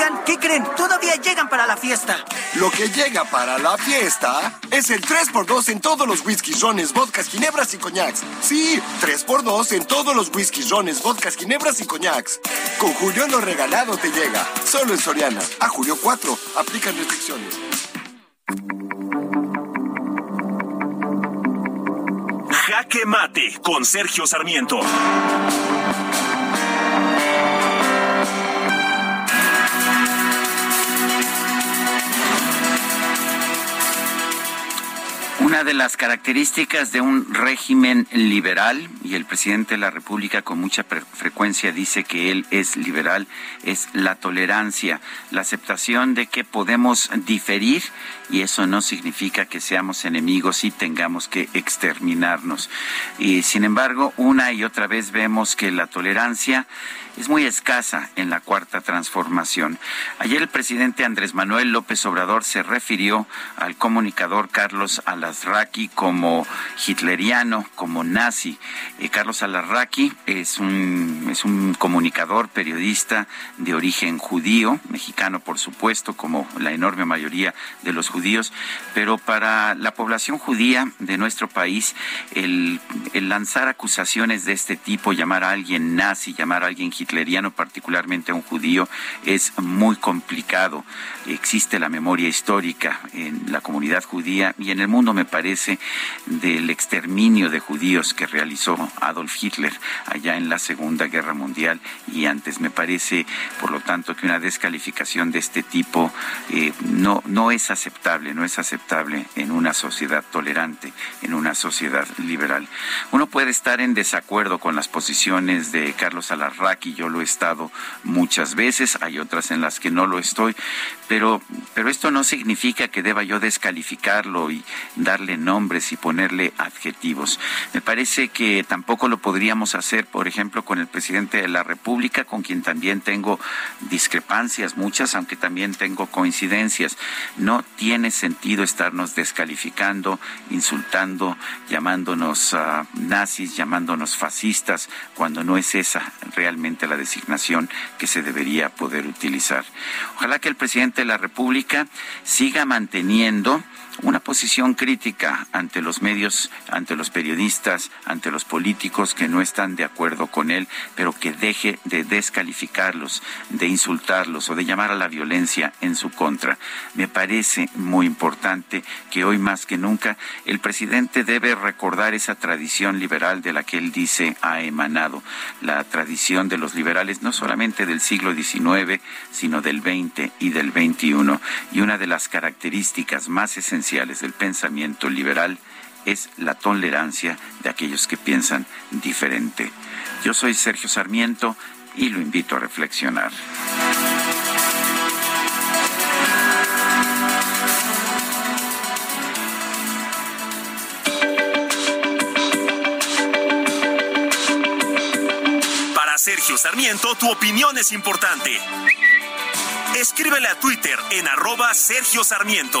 Oigan, ¿qué creen? Todavía llegan para la fiesta. Lo que llega para la fiesta es el 3x2 en todos los whiskies, rones, vodkas, ginebras y coñacs. Sí, 3x2 en todos los whiskies, rones, vodkas, ginebras y coñacs. Con Julio lo regalado te llega. Solo en Soriana. A Julio 4. Aplican restricciones. Jaque Mate con Sergio Sarmiento. Una de las características de un régimen liberal, y el presidente de la República con mucha frecuencia dice que él es liberal, es la tolerancia, la aceptación de que podemos diferir y eso no significa que seamos enemigos y tengamos que exterminarnos. Y sin embargo, una y otra vez vemos que la tolerancia es muy escasa en la cuarta transformación. Ayer el presidente Andrés Manuel López Obrador se refirió al comunicador Carlos Alasraqui como hitleriano, como nazi. Eh, Carlos Alasraqui es un, es un comunicador, periodista de origen judío, mexicano por supuesto, como la enorme mayoría de los judíos, pero para la población judía de nuestro país, el, el lanzar acusaciones de este tipo, llamar a alguien nazi, llamar a alguien hitleriano, particularmente a un judío, es muy complicado. Existe la memoria histórica en la comunidad judía y en el mundo, me parece, del exterminio de judíos que realizó Adolf Hitler allá en la Segunda Guerra Mundial y antes. Me parece, por lo tanto, que una descalificación de este tipo eh, no, no es aceptable, no es aceptable en una sociedad tolerante, en una sociedad liberal. Uno puede estar en desacuerdo con las posiciones de Carlos Alarraqui yo lo he estado muchas veces, hay otras en las que no lo estoy, pero, pero esto no significa que deba yo descalificarlo y darle nombres y ponerle adjetivos. Me parece que tampoco lo podríamos hacer, por ejemplo, con el presidente de la República, con quien también tengo discrepancias, muchas, aunque también tengo coincidencias. No tiene sentido estarnos descalificando, insultando, llamándonos ah, nazis, llamándonos fascistas, cuando no es esa realmente la designación que se debería poder utilizar. Ojalá que el presidente de la República siga manteniendo una posición crítica ante los medios, ante los periodistas, ante los políticos que no están de acuerdo con él, pero que deje de descalificarlos, de insultarlos o de llamar a la violencia en su contra. Me parece muy importante que hoy más que nunca el presidente debe recordar esa tradición liberal de la que él dice ha emanado, la tradición de los liberales no solamente del siglo XIX, sino del XX y del XXI. Y una de las características más esenciales del pensamiento liberal es la tolerancia de aquellos que piensan diferente. Yo soy Sergio Sarmiento y lo invito a reflexionar. Para Sergio Sarmiento, tu opinión es importante. Escríbele a Twitter en arroba Sergio Sarmiento.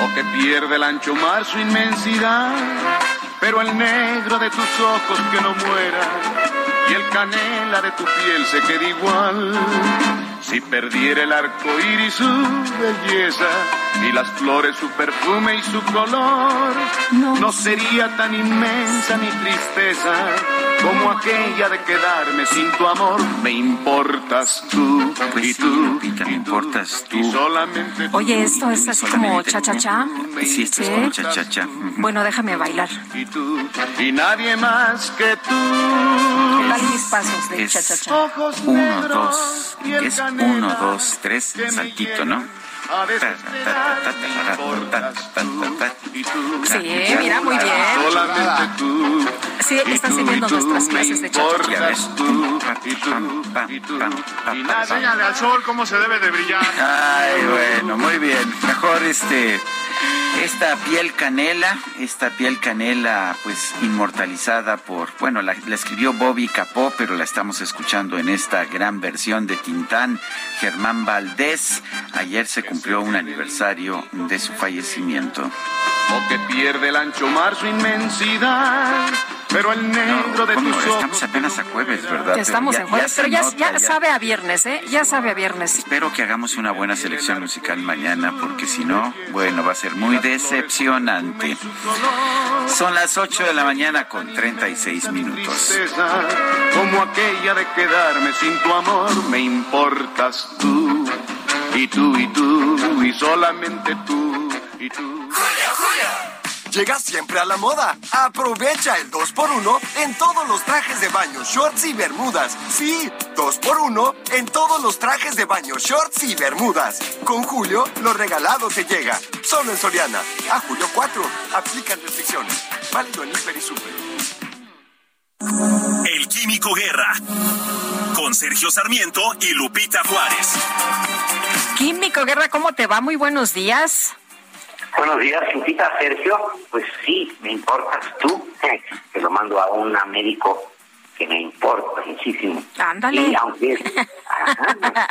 o que pierde el ancho mar su inmensidad, pero el negro de tus ojos que no muera y el canela de tu piel se quede igual. Si perdiera el arco iris su belleza y las flores su perfume y su color, no sería tan inmensa mi tristeza como aquella de quedarme sin tu amor. Me importas tú pues y tú. me importas tú. Y solamente Oye, esto es así como cha-cha-cha. Sí, esto es como cha-cha-cha. Bueno, déjame bailar. Y tú y nadie más que tú. ¿Qué tal mis pasos de cha-cha-cha? Uno, dos. Es uno, dos, tres, saltito, ¿no? Sí, mira, muy bien. Solamente tú. Sí, están siguiendo nuestras clases de cha-cha-cha. Enséñale al sol cómo se debe de brillar. Ay, bueno, muy bien. Mejor este esta piel canela, esta piel canela pues inmortalizada por, bueno, la, escribió Bobby Capó, pero la estamos escuchando en esta gran versión de Tintán, Germán Valdés. Ayer se cumplió un aniversario de su fallecimiento. O que pierde el ancho mar su inmensidad pero el negro de tus ojos. Estamos apenas a jueves, ¿verdad? Estamos Pero en jueves, se pero ya, nota, ya sabe a viernes, ¿eh? Ya sabe a viernes. Espero que hagamos una buena selección musical mañana, porque si no, bueno, va a ser muy decepcionante. Son las 8 de la mañana con 36 minutos. como aquella de quedarme sin tu amor, me importas tú, y tú, y tú, y solamente tú, y tú. Llega siempre a la moda. Aprovecha el 2x1 en todos los trajes de baño, shorts y bermudas. Sí, 2x1 en todos los trajes de baño, shorts y bermudas. Con Julio, lo regalado te llega. Solo en Soriana. A julio 4. Aplican restricciones. Válido en Hiper y Super. El Químico Guerra. Con Sergio Sarmiento y Lupita Juárez. Químico Guerra, ¿cómo te va? Muy buenos días. Buenos días, Lupita, Sergio. Pues sí, me importas tú. (laughs) Te lo mando a un médico que me importa muchísimo. Ándale. Y aunque es, (laughs) ajá,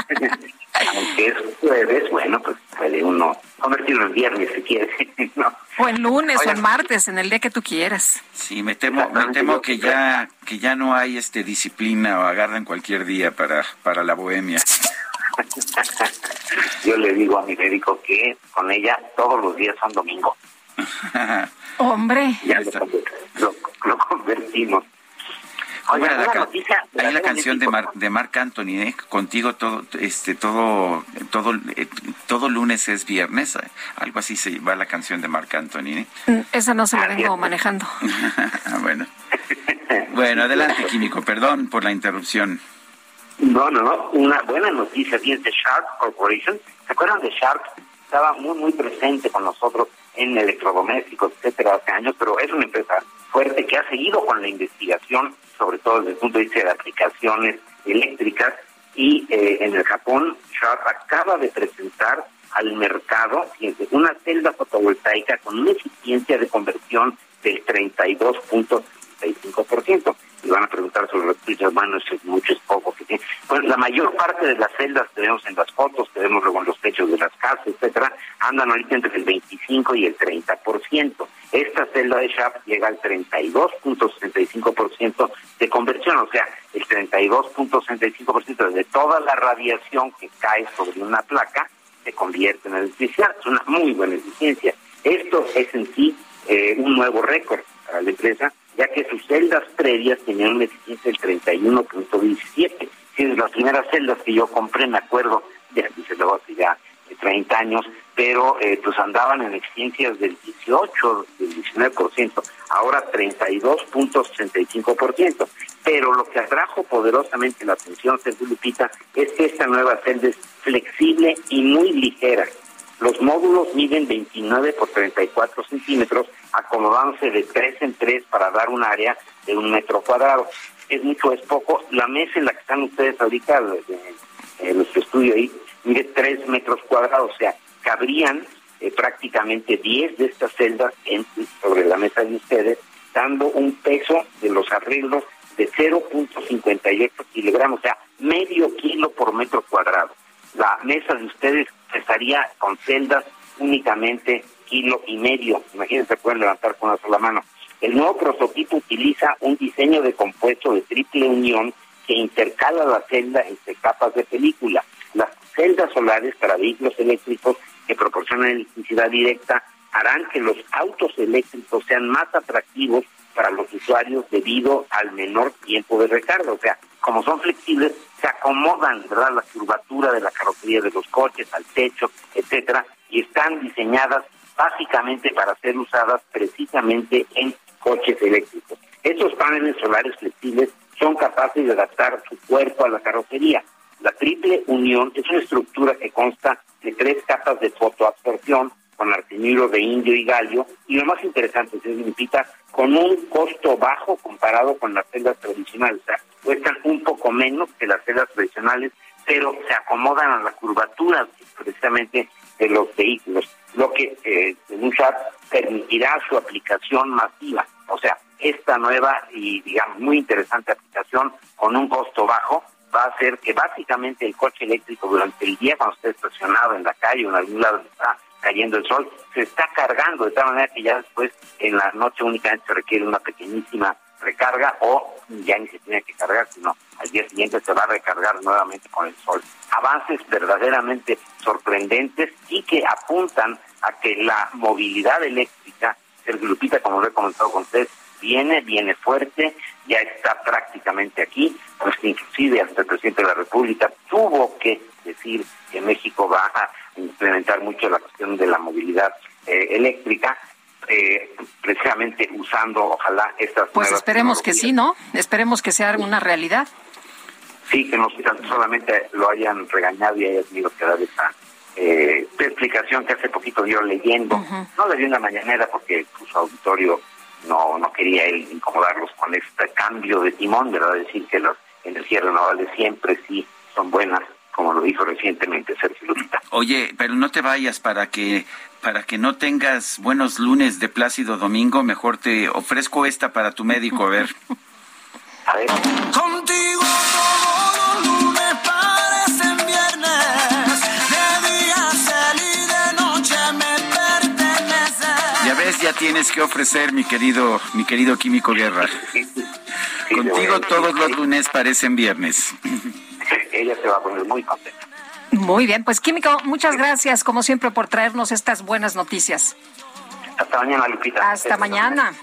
aunque es jueves, bueno, pues puede uno convertirlo en viernes si quiere. (laughs) ¿no? O en lunes o en martes, en el día que tú quieras. Sí, me temo, me temo que ya, que ya no hay este disciplina o agarran cualquier día para, para la bohemia. Yo le digo a mi médico que con ella todos los días son domingo. (laughs) Hombre. Ya lo, lo- lo convertimos. Bueno, la, noticia hay la canción de, Mar, de Marc Anthony, ¿eh? contigo todo, este, todo, todo, eh, todo lunes es viernes, eh, algo así se va la canción de Marc Anthony. ¿eh? Mm, Esa no se la vengo manejando. (laughs) bueno, (laughs) bueno, adelante químico, perdón por la interrupción. No, no, no. Una buena noticia, fíjense, Sharp Corporation. ¿Se acuerdan de Sharp? Estaba muy, muy presente con nosotros en electrodomésticos, etcétera, hace años, pero es una empresa fuerte que ha seguido con la investigación, sobre todo desde el punto de vista de aplicaciones eléctricas. Y eh, en el Japón, Sharp acaba de presentar al mercado fíjense, una celda fotovoltaica con una eficiencia de conversión del 32.65%. Y van a preguntar sobre bueno, eso es mucho, es poco. ¿qué? Bueno, la mayor parte de las celdas que vemos en las fotos, que vemos luego en los techos de las casas, etcétera, andan ahorita entre el 25 y el 30%. Esta celda de Sharp llega al 32.65% de conversión, o sea, el 32.65% de toda la radiación que cae sobre una placa se convierte en electricidad. Es una muy buena eficiencia. Esto es en sí eh, un nuevo récord para la empresa, ya que sus celdas previas tenían una eficiencia del 31.17. Sí, las primeras celdas que yo compré, me acuerdo, ya dice luego hace ya eh, 30 años, pero eh, pues andaban en eficiencias del 18, del 19%, ahora 32.65%. Pero lo que atrajo poderosamente la atención, Sergio Lupita, es que esta nueva celda es flexible y muy ligera. Los módulos miden 29 por 34 centímetros, acomodándose de 3 en 3 para dar un área de un metro cuadrado. Es mucho, es poco. La mesa en la que están ustedes ahorita, eh, en nuestro estudio ahí, mide 3 metros cuadrados, o sea, cabrían eh, prácticamente 10 de estas celdas sobre la mesa de ustedes, dando un peso de los arreglos de 0.58 kilogramos, o sea, medio kilo por metro cuadrado. La mesa de ustedes estaría con celdas únicamente kilo y medio. Imagínense, pueden levantar con una sola mano. El nuevo prototipo utiliza un diseño de compuesto de triple unión que intercala la celda entre capas de película. Las celdas solares para vehículos eléctricos que proporcionan electricidad directa harán que los autos eléctricos sean más atractivos para los usuarios debido al menor tiempo de recarga. O sea, como son flexibles, se acomodan, ¿verdad?, la curvatura de la carrocería de los coches, al techo, etcétera, y están diseñadas básicamente para ser usadas precisamente en coches eléctricos. Estos paneles solares flexibles son capaces de adaptar su cuerpo a la carrocería. La triple unión es una estructura que consta de tres capas de fotoabsorción con arsenuro de indio y galio, y lo más interesante, se significa con un costo bajo comparado con las celdas tradicionales. O sea, cuestan un poco menos que las celdas tradicionales, pero se acomodan a la curvatura precisamente de los vehículos, lo que eh, en un permitirá su aplicación masiva. O sea, esta nueva y digamos muy interesante aplicación con un costo bajo va a hacer que básicamente el coche eléctrico durante el día cuando esté estacionado en la calle o en algún lado donde está cayendo el sol, se está cargando de tal manera que ya después en la noche únicamente se requiere una pequeñísima recarga o ya ni se tiene que cargar, sino al día siguiente se va a recargar nuevamente con el sol. Avances verdaderamente sorprendentes y que apuntan a que la movilidad eléctrica, el grupita, como lo he comentado con ustedes, viene, viene fuerte, ya está prácticamente aquí, pues inclusive hasta el presidente de la República tuvo que decir que México va a implementar mucho la cuestión de la movilidad eh, eléctrica, eh, precisamente usando, ojalá, estas Pues esperemos que sí, ¿no? Esperemos que sea una realidad. Sí, que no solamente lo hayan regañado y hayan tenido que dar esa eh, explicación que hace poquito dio leyendo. No le di una mañanera porque su auditorio no, no quería él incomodarlos con este cambio de timón, ¿verdad? Decir que las energías renovables siempre sí son buenas, como lo dijo recientemente Sergio Lupita. Oye, pero no te vayas para que para que no tengas buenos lunes de Plácido Domingo, mejor te ofrezco esta para tu médico, a ver. (laughs) A ver. Contigo todos los lunes parecen viernes, de día y de noche me pertenece. Ya ves, ya tienes que ofrecer, mi querido, mi querido Químico Guerra. Contigo todos los lunes parecen viernes. (laughs) Ella se va a poner muy contenta. Muy bien, pues Químico, muchas gracias como siempre por traernos estas buenas noticias. Hasta mañana, Lupita. Hasta mañana.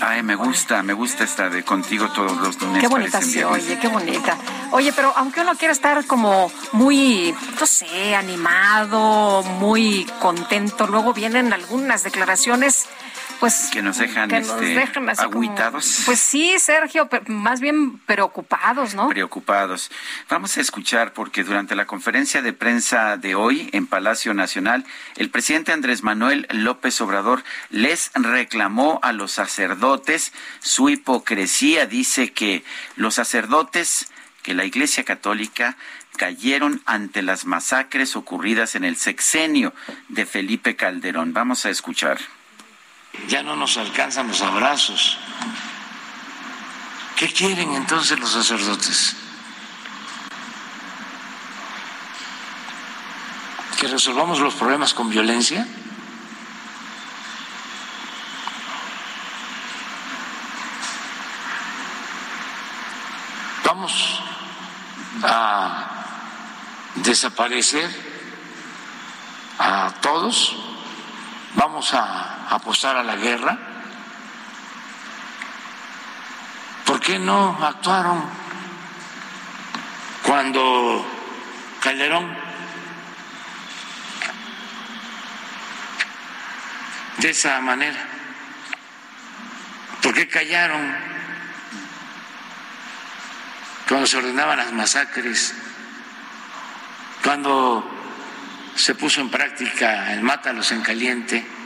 Ay, me gusta, me gusta esta de contigo todos los lunes. Qué bonita se viernes. oye, qué bonita. Oye, pero aunque uno quiera estar como muy, no sé, animado, muy contento, luego vienen algunas declaraciones, pues Que nos dejan, que nos este, dejan así como- agüitados. pues sí, Sergio, más bien preocupados, ¿no? preocupados. Vamos a escuchar porque durante la conferencia de prensa de hoy en Palacio Nacional, el presidente Andrés Manuel López Obrador les reclamó a los sacerdotes su hipocresía. Dice que los sacerdotes, que la Iglesia Católica cayeron ante las masacres ocurridas en el sexenio de Felipe Calderón. Vamos a escuchar. Ya no nos alcanzan los abrazos. ¿Qué quieren entonces los sacerdotes? ¿Que resolvamos los problemas con violencia? Vamos a desaparecer a todos, vamos a apostar a la guerra. ¿Por qué no actuaron cuando Calderón de esa manera? ¿Por qué callaron cuando se ordenaban las masacres? Cuando se puso en práctica el mátalos en caliente,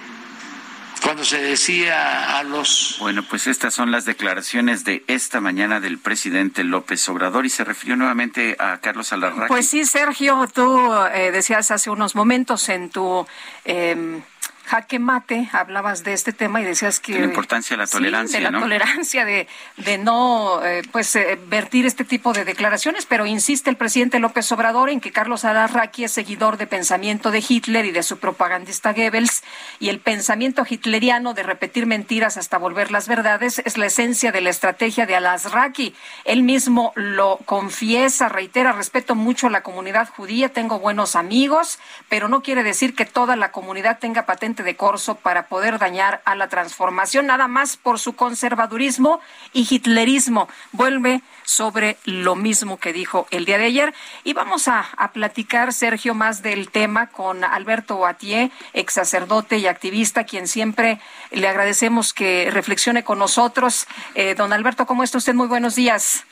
cuando se decía a los Bueno, pues estas son las declaraciones de esta mañana del presidente López Obrador y se refirió nuevamente a Carlos Alarraqui. Pues sí, Sergio, tú eh, decías hace unos momentos en tu eh, jaque mate, hablabas de este tema y decías que... De la importancia de la Sí, tolerancia, de la ¿no? tolerancia, de, de no eh, pues eh, vertir este tipo de declaraciones, pero insiste el presidente López Obrador en que Carlos Alarraqui es seguidor de pensamiento de Hitler y de su propagandista Goebbels, y el pensamiento hitleriano de repetir mentiras hasta volver las verdades es la esencia de la estrategia de Alarraqui. Él mismo lo confiesa, reitera, respeto mucho a la comunidad judía, tengo buenos amigos, pero no quiere decir que toda la comunidad tenga patente de corso para poder dañar a la transformación, nada más por su conservadurismo y hitlerismo. Vuelve sobre lo mismo que dijo el día de ayer. Y vamos a, a platicar, Sergio, más del tema con Alberto Boatier, ex sacerdote y activista, quien siempre le agradecemos que reflexione con nosotros. Eh, don Alberto, ¿cómo está usted? Muy buenos días.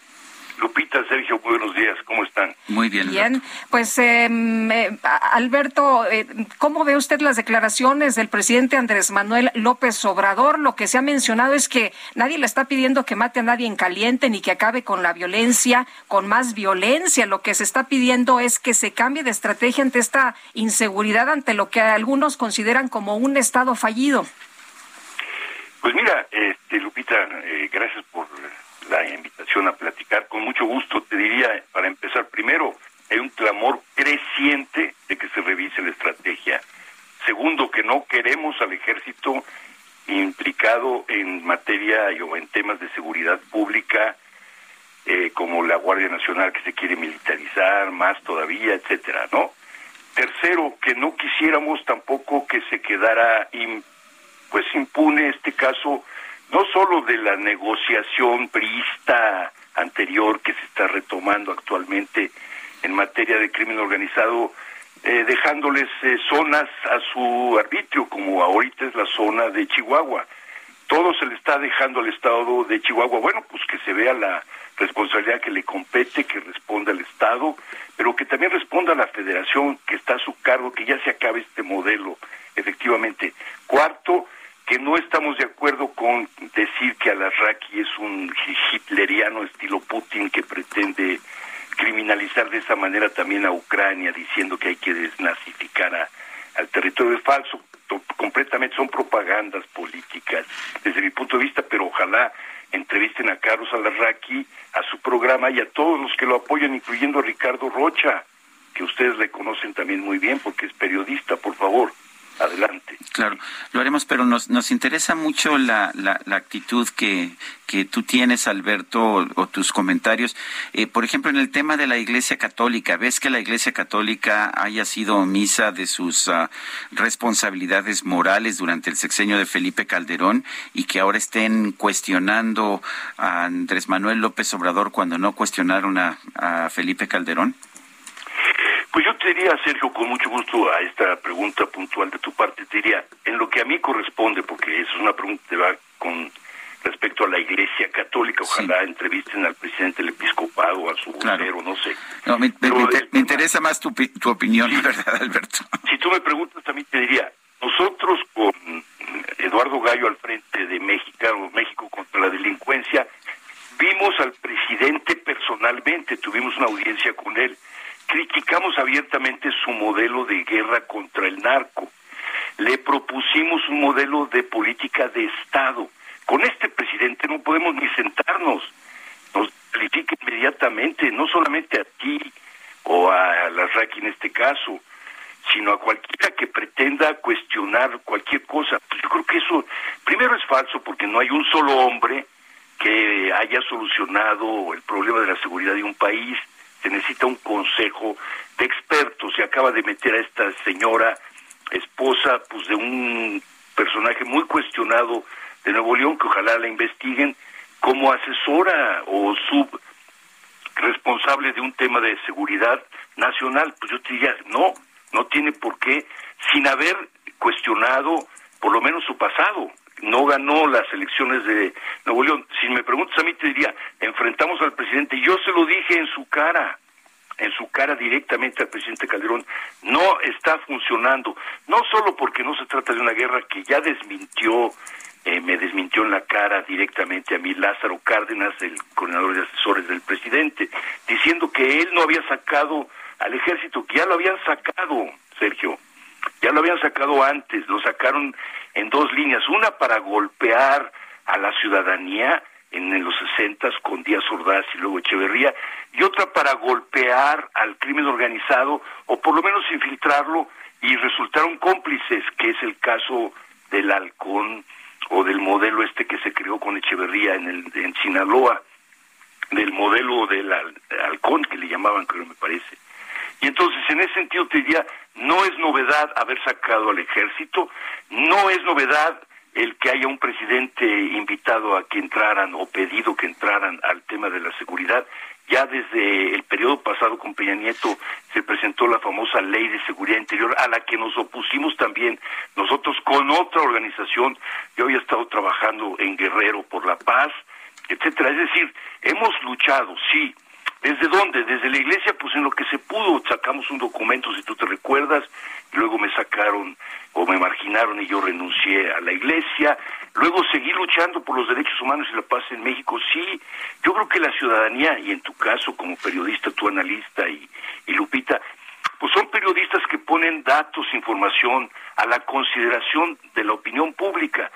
Lupita, Sergio, buenos días, ¿cómo están? Muy bien. Bien, pues eh, eh, Alberto, eh, ¿cómo ve usted las declaraciones del presidente Andrés Manuel López Obrador? Lo que se ha mencionado es que nadie le está pidiendo que mate a nadie en caliente ni que acabe con la violencia, con más violencia. Lo que se está pidiendo es que se cambie de estrategia ante esta inseguridad, ante lo que algunos consideran como un Estado fallido. Pues mira, este, Lupita, eh, gracias por la invitación a platicar. Con mucho gusto te diría, para empezar, primero, hay un clamor creciente de que se revise la estrategia. Segundo, que no queremos al ejército implicado en materia o en temas de seguridad pública, eh, como la Guardia Nacional que se quiere militarizar más todavía, etcétera, ¿no? Tercero, que no quisiéramos tampoco que se quedara pues impune este caso, no solo de la negociación priista anterior que se está retomando actualmente en materia de crimen organizado, eh, dejándoles eh, zonas a su arbitrio, como ahorita es la zona de Chihuahua. Todo se le está dejando al Estado de Chihuahua. Bueno, pues que se vea la responsabilidad que le compete, que responda al Estado, pero que también responda a la Federación, que está a su cargo, que ya se acabe este modelo, efectivamente. Cuarto, que no estamos de acuerdo con decir que Alarraqui es un hitleriano estilo Putin que pretende criminalizar de esa manera también a Ucrania, diciendo que hay que desnazificar al territorio. Es falso, completamente son propagandas políticas desde mi punto de vista, pero ojalá entrevisten a Carlos Alarraqui, a su programa y a todos los que lo apoyan, incluyendo a Ricardo Rocha, que ustedes le conocen también muy bien porque es periodista, por favor adelante. Claro, lo haremos, pero nos, nos interesa mucho la, la, actitud que, que tú tienes, Alberto, o, tus comentarios. Eh, por ejemplo, en el tema de la Iglesia Católica, ¿ves que la Iglesia Católica haya sido omisa de sus ah, responsabilidades morales durante el sexenio de Felipe Calderón y que ahora estén cuestionando a Andrés Manuel López Obrador cuando no cuestionaron a, a Felipe Calderón? Pues yo te diría, Sergio, con mucho gusto a esta pregunta puntual de tu parte, te diría, en lo que a mí corresponde, porque eso es una pregunta que va con respecto a la Iglesia Católica, ojalá entrevisten al presidente del episcopado, a su vocero, no sé. me, interesa más tu, tu opinión, ¿verdad, Alberto? (laughs) Si tú me preguntas, también te diría, nosotros con Eduardo Gallo al frente de México, México contra la delincuencia, vimos al presidente personalmente, tuvimos una audiencia con él, criticamos abiertamente su modelo de guerra contra el narco. Le propusimos un modelo de política de Estado. Con este presidente no podemos ni sentarnos. Nos califica inmediatamente, no solamente a ti o a la RAC en este caso, sino a cualquiera que pretenda cuestionar cualquier cosa. Pues yo creo que eso, primero es falso porque no hay un solo hombre que haya solucionado el problema de la seguridad de un país se necesita un consejo de expertos. Se acaba de meter a esta señora, esposa, pues de un personaje muy cuestionado de Nuevo León, que ojalá la investiguen, como asesora o sub responsable de un tema de seguridad nacional. Pues yo te diría, no, no tiene por qué, sin haber cuestionado por lo menos su pasado no ganó las elecciones de Nuevo León. Si me preguntas a mí, te diría, enfrentamos al presidente. Yo se lo dije en su cara, en su cara directamente al presidente Calderón. No está funcionando. No solo porque no se trata de una guerra que ya desmintió, eh, me desmintió en la cara directamente a mí Lázaro Cárdenas, el coordinador de asesores del presidente, diciendo que él no había sacado al ejército, que ya lo habían sacado, Sergio. Ya lo habían sacado antes, lo sacaron en dos líneas, una para golpear a la ciudadanía en, los sesentas con Díaz Ordaz y luego Echeverría, y otra para golpear al crimen organizado o por lo menos infiltrarlo y resultaron cómplices, que es el caso del halcón o del modelo este que se creó con Echeverría en, el, en Sinaloa, del modelo del halcón que le llamaban, creo me parece. Y entonces, en ese sentido, te diría, no es novedad haber sacado al ejército, no es novedad el que haya un presidente invitado a que entraran o pedido que entraran al tema de la seguridad. Ya desde el periodo pasado con Peña Nieto se presentó la famosa Ley de Seguridad Interior a la que nos opusimos también nosotros con otra organización. Yo había estado trabajando en Guerrero por la Paz, etcétera. Es decir, hemos luchado, sí, ¿Desde dónde? Desde la iglesia, pues en lo que se pudo, sacamos un documento, si tú te recuerdas, luego me sacaron o me marginaron y yo renuncié a la iglesia, luego seguí luchando por los derechos humanos y la paz en México, sí, yo creo que la ciudadanía, y en tu caso como periodista, tu analista y, y Lupita, pues son periodistas que ponen datos, información a la consideración de la opinión pública.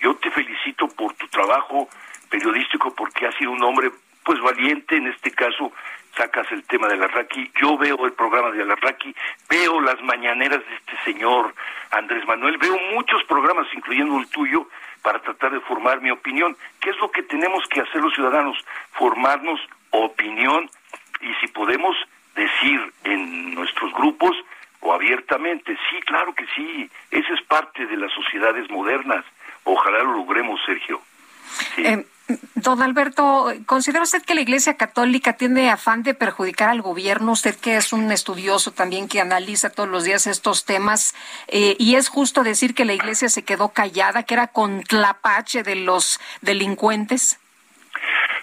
Yo te felicito por tu trabajo periodístico porque has sido un hombre pues valiente, en este caso sacas el tema de la Raki, yo veo el programa de la Raki, veo las mañaneras de este señor Andrés Manuel. Veo muchos programas, incluyendo el tuyo, para tratar de formar mi opinión. ¿Qué es lo que tenemos que hacer los ciudadanos? Formarnos opinión y si podemos decir en nuestros grupos o abiertamente, sí, claro que sí, esa es parte de las sociedades modernas. Ojalá lo logremos, Sergio. Eh, don Alberto, ¿considera usted que la Iglesia Católica tiene afán de perjudicar al gobierno? Usted que es un estudioso también que analiza todos los días estos temas, eh, y es justo decir que la Iglesia se quedó callada, que era con tlapache de los delincuentes.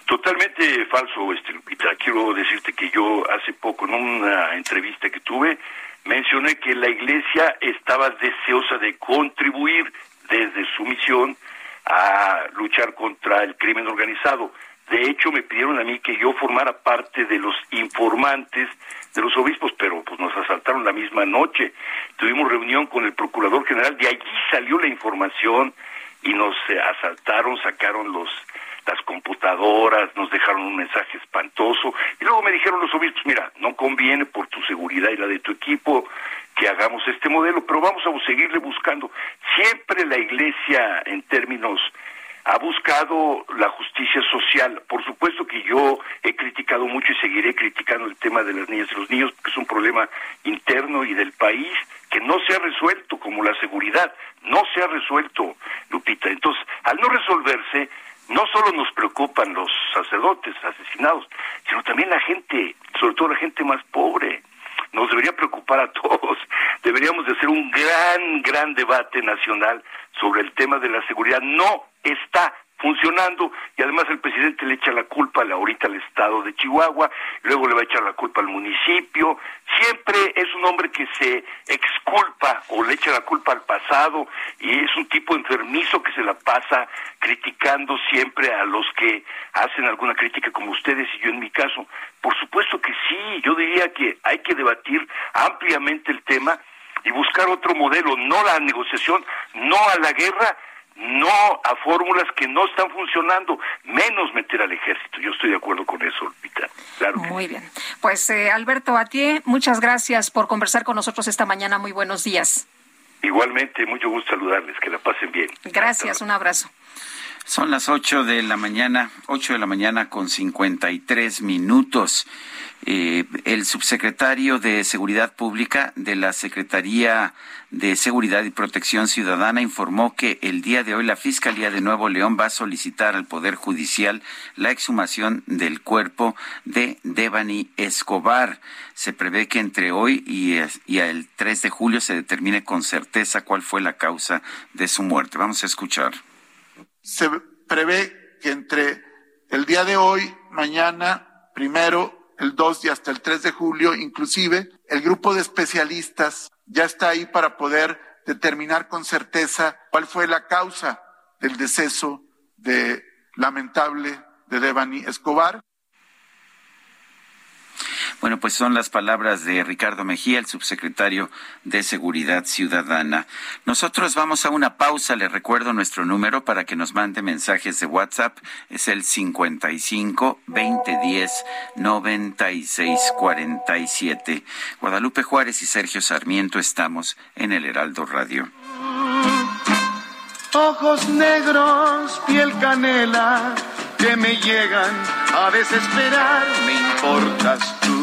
Totalmente falso, este Lupita. Quiero decirte que yo hace poco en una entrevista que tuve mencioné que la Iglesia estaba deseosa de contribuir desde su misión a luchar contra el crimen organizado. De hecho, me pidieron a mí que yo formara parte de los informantes de los obispos, pero pues nos asaltaron la misma noche. Tuvimos reunión con el procurador general, de allí salió la información y nos eh, asaltaron, sacaron los las computadoras, nos dejaron un mensaje espantoso y luego me dijeron los obispos, mira, no conviene por tu seguridad y la de tu equipo que hagamos este modelo, pero vamos a seguirle buscando. Siempre la Iglesia, en términos ha buscado la justicia social. Por supuesto que yo he criticado mucho y seguiré criticando el tema de las niñas y los niños, porque es un problema interno y del país que no se ha resuelto, como la seguridad, no se ha resuelto, Lupita. Entonces, al no resolverse, no solo nos preocupan los sacerdotes asesinados, sino también la gente, sobre todo la gente más pobre. Nos debería preocupar a todos. Deberíamos de hacer un gran, gran debate nacional sobre el tema de la seguridad. No está funcionando y además el presidente le echa la culpa ahorita al estado de Chihuahua, luego le va a echar la culpa al municipio, siempre es un hombre que se exculpa o le echa la culpa al pasado y es un tipo enfermizo que se la pasa criticando siempre a los que hacen alguna crítica como ustedes y yo en mi caso. Por supuesto que sí, yo diría que hay que debatir ampliamente el tema y buscar otro modelo, no la negociación, no a la guerra, no a fórmulas que no están funcionando, menos meter al ejército. Yo estoy de acuerdo con eso, Lupita. Claro Muy bien. Pues eh, Alberto Atié, muchas gracias por conversar con nosotros esta mañana. Muy buenos días. Igualmente, mucho gusto saludarles, que la pasen bien. Gracias, un abrazo. Son las 8 de la mañana, 8 de la mañana con 53 minutos. Eh, el subsecretario de Seguridad Pública de la Secretaría de Seguridad y Protección Ciudadana informó que el día de hoy la Fiscalía de Nuevo León va a solicitar al Poder Judicial la exhumación del cuerpo de Devani Escobar. Se prevé que entre hoy y, y el 3 de julio se determine con certeza cuál fue la causa de su muerte. Vamos a escuchar se prevé que entre el día de hoy, mañana, primero, el 2 y hasta el 3 de julio, inclusive, el grupo de especialistas ya está ahí para poder determinar con certeza cuál fue la causa del deceso de lamentable de Devani Escobar. Bueno, pues son las palabras de Ricardo Mejía, el subsecretario de Seguridad Ciudadana. Nosotros vamos a una pausa. Le recuerdo nuestro número para que nos mande mensajes de WhatsApp. Es el 55 2010 9647. Guadalupe Juárez y Sergio Sarmiento estamos en el Heraldo Radio. Ojos negros, piel canela que me llegan a desesperar. Me importas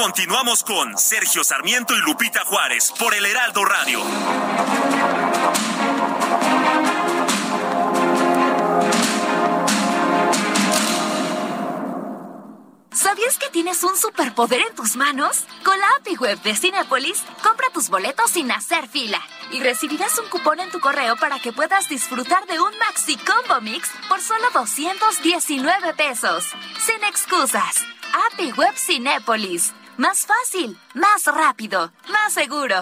Continuamos con Sergio Sarmiento y Lupita Juárez por el Heraldo Radio. tienes un superpoder en tus manos? Con la API Web de Cinepolis, compra tus boletos sin hacer fila y recibirás un cupón en tu correo para que puedas disfrutar de un Maxi Combo Mix por solo 219 pesos. Sin excusas. API Web Cinepolis. Más fácil, más rápido, más seguro.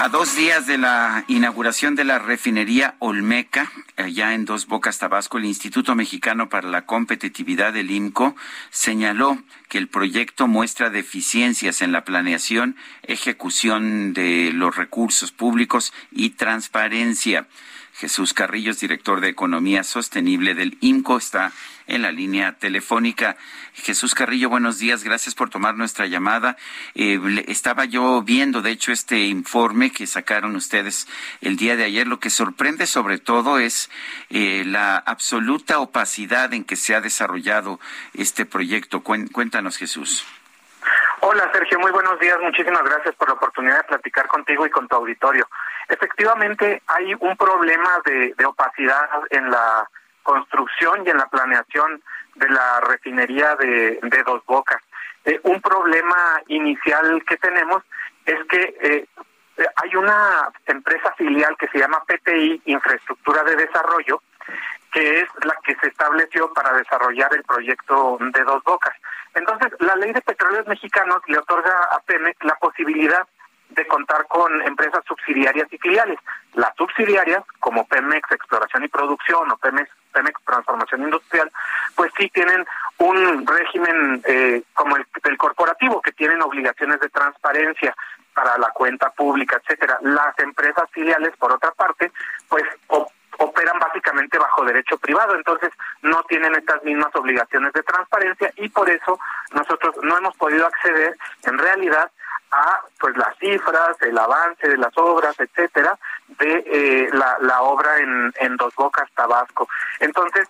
A dos días de la inauguración de la refinería Olmeca, allá en Dos Bocas, Tabasco, el Instituto Mexicano para la Competitividad del IMCO señaló que el proyecto muestra deficiencias en la planeación, ejecución de los recursos públicos y transparencia. Jesús Carrillos, director de Economía Sostenible del IMCO, está en la línea telefónica. Jesús Carrillo, buenos días, gracias por tomar nuestra llamada. Eh, estaba yo viendo, de hecho, este informe que sacaron ustedes el día de ayer. Lo que sorprende sobre todo es eh, la absoluta opacidad en que se ha desarrollado este proyecto. Cuéntanos, Jesús. Hola Sergio, muy buenos días. Muchísimas gracias por la oportunidad de platicar contigo y con tu auditorio. Efectivamente, hay un problema de, opacidad en la construcción y en la planeación de la refinería de, Dos Bocas. Eh, un problema inicial que tenemos es que eh, hay una empresa filial que se llama PTI, Infraestructura de Desarrollo, que es la que se estableció para desarrollar el proyecto de Dos Bocas. Entonces, la ley de petróleos mexicanos le otorga a Pemex la posibilidad de contar con empresas subsidiarias y filiales. Las subsidiarias, como Pemex Exploración y Producción o Pemex, Pemex Transformación Industrial, pues sí tienen un régimen eh, como el corporativo, que tienen obligaciones de transparencia para la cuenta pública, etcétera. Las empresas filiales, por otra parte, pues operan básicamente bajo derecho privado, entonces no tienen estas mismas obligaciones de transparencia y por eso nosotros no hemos podido acceder en realidad a pues las cifras, el avance de las obras, etcétera, de eh, la, la obra en, en Dos Bocas, Tabasco. Entonces,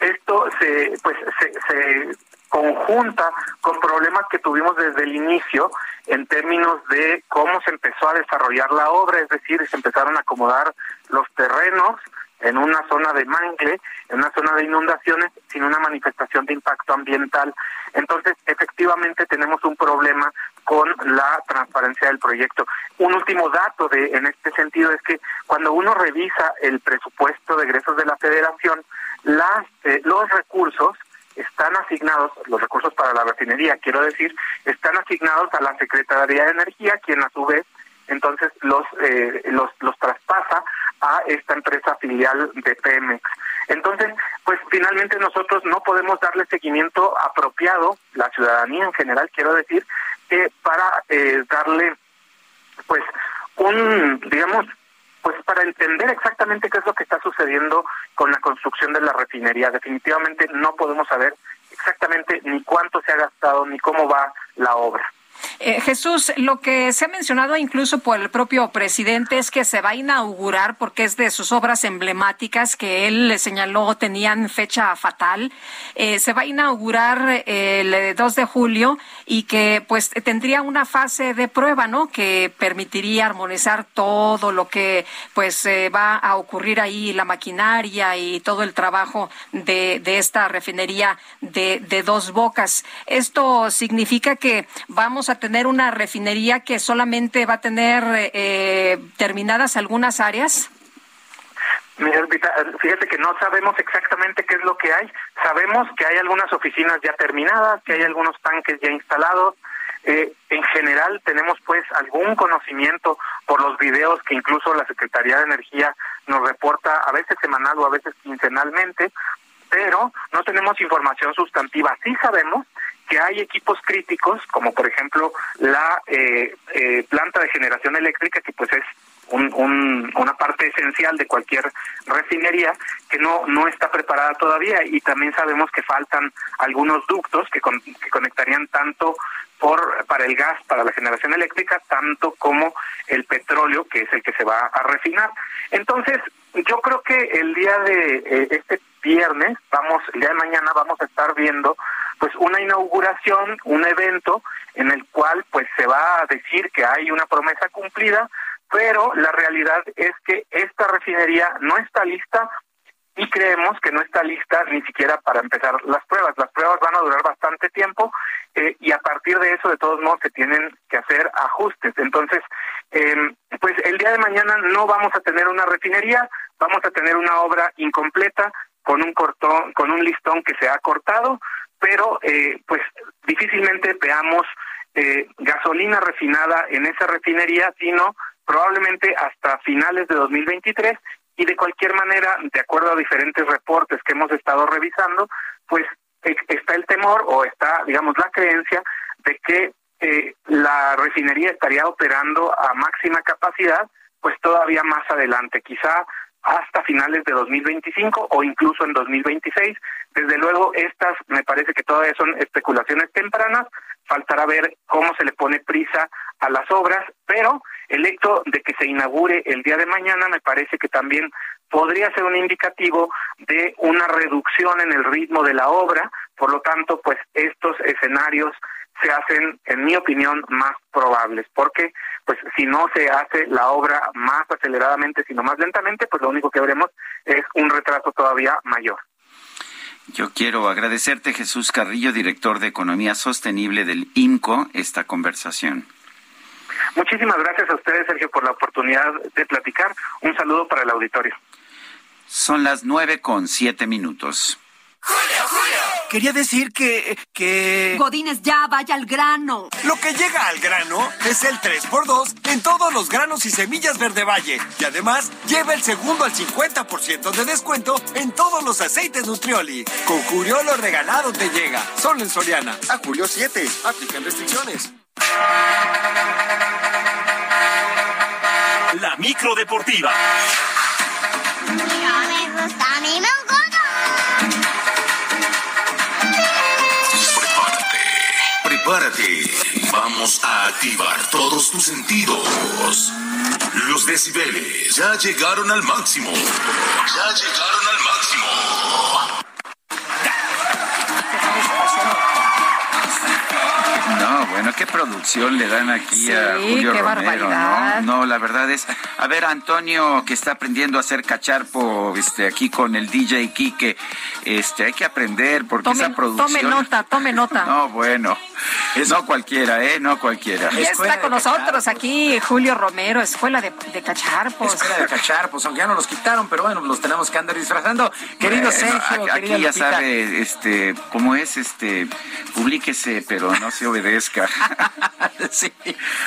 esto se pues se, se conjunta con problemas que tuvimos desde el inicio en términos de cómo se empezó a desarrollar la obra, es decir, se empezaron a acomodar los terrenos en una zona de mangle, en una zona de inundaciones, sin una manifestación de impacto ambiental. Entonces, efectivamente tenemos un problema con la transparencia del proyecto. Un último dato de en este sentido es que cuando uno revisa el presupuesto de egresos de la Federación, las eh, los recursos están asignados, los recursos para la refinería, quiero decir, están asignados a la Secretaría de Energía, quien a su vez entonces los eh, los los traspasa a esta empresa filial de Pemex. Entonces, pues finalmente nosotros no podemos darle seguimiento apropiado, la ciudadanía en general, quiero decir, que para eh, darle, pues, un, digamos, pues para entender exactamente qué es lo que está sucediendo con la construcción de la refinería. Definitivamente no podemos saber exactamente ni cuánto se ha gastado ni cómo va la obra. Eh, Jesús, lo que se ha mencionado incluso por el propio presidente es que se va a inaugurar, porque es de sus obras emblemáticas que él le señaló tenían fecha fatal, eh, se va a inaugurar el 2 de julio y que pues tendría una fase de prueba, ¿no? Que permitiría armonizar todo lo que pues eh, va a ocurrir ahí, la maquinaria y todo el trabajo de, de esta refinería de, de dos bocas. Esto significa que vamos a tener una refinería que solamente va a tener eh, terminadas algunas áreas? fíjate que no sabemos exactamente qué es lo que hay. Sabemos que hay algunas oficinas ya terminadas, que hay algunos tanques ya instalados. Eh, en general tenemos pues algún conocimiento por los videos que incluso la Secretaría de Energía nos reporta a veces semanal o a veces quincenalmente, pero no tenemos información sustantiva. Sí sabemos que hay equipos críticos, como por ejemplo la eh, eh, planta de generación eléctrica, que pues es una parte esencial de cualquier refinería que no no está preparada todavía. Y también sabemos que faltan algunos ductos que, que conectarían tanto por para el gas para la generación eléctrica tanto como el petróleo que es el que se va a refinar. Entonces yo creo que el día de eh, este viernes vamos el día de mañana vamos a estar viendo pues una inauguración, un evento en el cual pues se va a decir que hay una promesa cumplida, pero la realidad es que esta refinería no está lista y creemos que no está lista ni siquiera para empezar las pruebas. Las pruebas van a durar bastante tiempo eh, y a partir de eso, de todos modos, se tienen que hacer ajustes. Entonces, eh, pues el día de mañana no vamos a tener una refinería, vamos a tener una obra incompleta con un cortón, con un listón que se ha cortado, pero eh, pues difícilmente veamos eh, gasolina refinada en esa refinería, sino probablemente hasta finales de 2023 y de cualquier manera, de acuerdo a diferentes reportes que hemos estado revisando, pues está el temor o está, digamos, la creencia de que eh, la refinería estaría operando a máxima capacidad, pues todavía más adelante, quizá hasta finales de 2025 o incluso en 2026. Desde luego, estas me parece que todavía son especulaciones tempranas, faltará ver cómo se le pone prisa a las obras, pero el hecho de que se inaugure el día de mañana me parece que también podría ser un indicativo de una reducción en el ritmo de la obra, por lo tanto, pues estos escenarios se hacen, en mi opinión, más probables, porque pues si no se hace la obra más aceleradamente, sino más lentamente, pues lo único que veremos es un retraso todavía mayor. Yo quiero agradecerte, Jesús Carrillo, director de Economía Sostenible del IMCO, esta conversación. Muchísimas gracias a ustedes, Sergio, por la oportunidad de platicar. Un saludo para el auditorio. Son las nueve con siete minutos. Julio, Julio. Quería decir que, que... Godines, ya vaya al grano. Lo que llega al grano es el 3x2 en todos los granos y semillas Verde Valle. Y además, lleva el segundo al 50% de descuento en todos los aceites Nutrioli. Con Julio lo regalado te llega. Solo en Soriana. A Julio 7. Aplican restricciones. La micro deportiva. me gusta, a mí me Prepárate. Vamos a activar todos tus sentidos. Los decibeles ya llegaron al máximo. Ya llegaron al máximo. No, bueno, qué producción le dan aquí a Julio qué Romero, barbaridad. ¿no? No, la verdad es, a ver, Antonio que está aprendiendo a hacer cacharpo, este, aquí con el DJ Quique, este, hay que aprender porque Tome, esa producción. tome nota, tome nota. (laughs) No, bueno, no cualquiera, ¿eh? No cualquiera. Ya está con nosotros aquí Julio Romero, Escuela de, de Cacharpos. Escuela de cachar, pues aunque ya no los quitaron, pero bueno, los tenemos que andar disfrazando. Querido Bueno, Sergio, aquí ya Lupita. sabe, este, cómo es, este, publíquese, pero no se obedezca. (laughs) sí.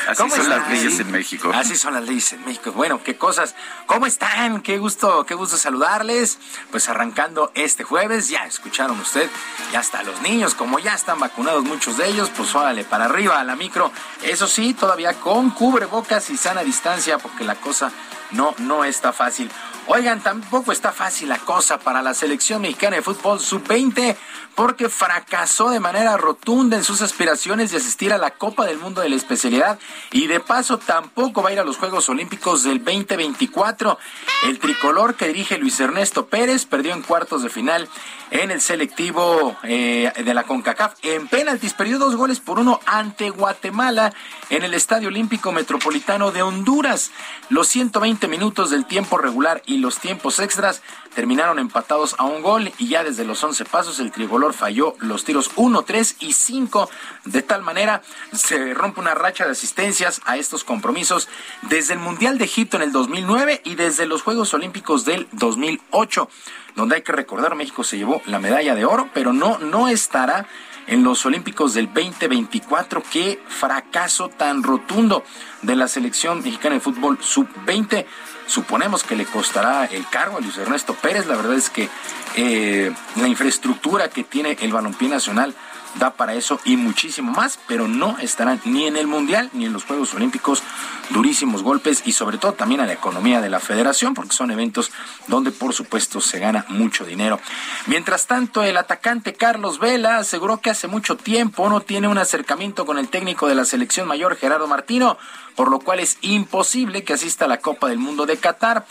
Así ¿Cómo son las leyes en México. Así son las leyes en México. Bueno, qué cosas. ¿Cómo están? Qué gusto, qué gusto saludarles. Pues arrancando este jueves, ya escucharon usted, ya hasta los niños, como ya están vacunados muchos de ellos, pues órale para arriba a la micro. Eso sí, todavía con cubrebocas y sana distancia, porque la cosa no, no está fácil. Oigan, tampoco está fácil la cosa para la selección mexicana de fútbol sub-20 porque fracasó de manera rotunda en sus aspiraciones de asistir a la Copa del Mundo de la especialidad y de paso tampoco va a ir a los Juegos Olímpicos del 2024. El tricolor que dirige Luis Ernesto Pérez perdió en cuartos de final en el selectivo eh, de la CONCACAF. En penaltis perdió dos goles por uno ante Guatemala en el Estadio Olímpico Metropolitano de Honduras. Los 120 minutos del tiempo regular y los tiempos extras terminaron empatados a un gol y ya desde los 11 pasos el tricolor falló los tiros 1, 3 y 5. De tal manera se rompe una racha de asistencias a estos compromisos desde el Mundial de Egipto en el 2009 y desde los Juegos Olímpicos del 2008 donde hay que recordar México se llevó la medalla de oro, pero no, no estará en los Olímpicos del 2024. Qué fracaso tan rotundo de la selección mexicana de fútbol sub-20. Suponemos que le costará el cargo a Luis Ernesto Pérez. La verdad es que eh, la infraestructura que tiene el balompié nacional da para eso y muchísimo más, pero no estarán ni en el Mundial ni en los Juegos Olímpicos. Durísimos golpes y sobre todo también a la economía de la federación, porque son eventos donde por supuesto se gana mucho dinero. Mientras tanto, el atacante Carlos Vela aseguró que hace mucho tiempo no tiene un acercamiento con el técnico de la selección mayor Gerardo Martino, por lo cual es imposible que asista a la Copa del Mundo de Qatar.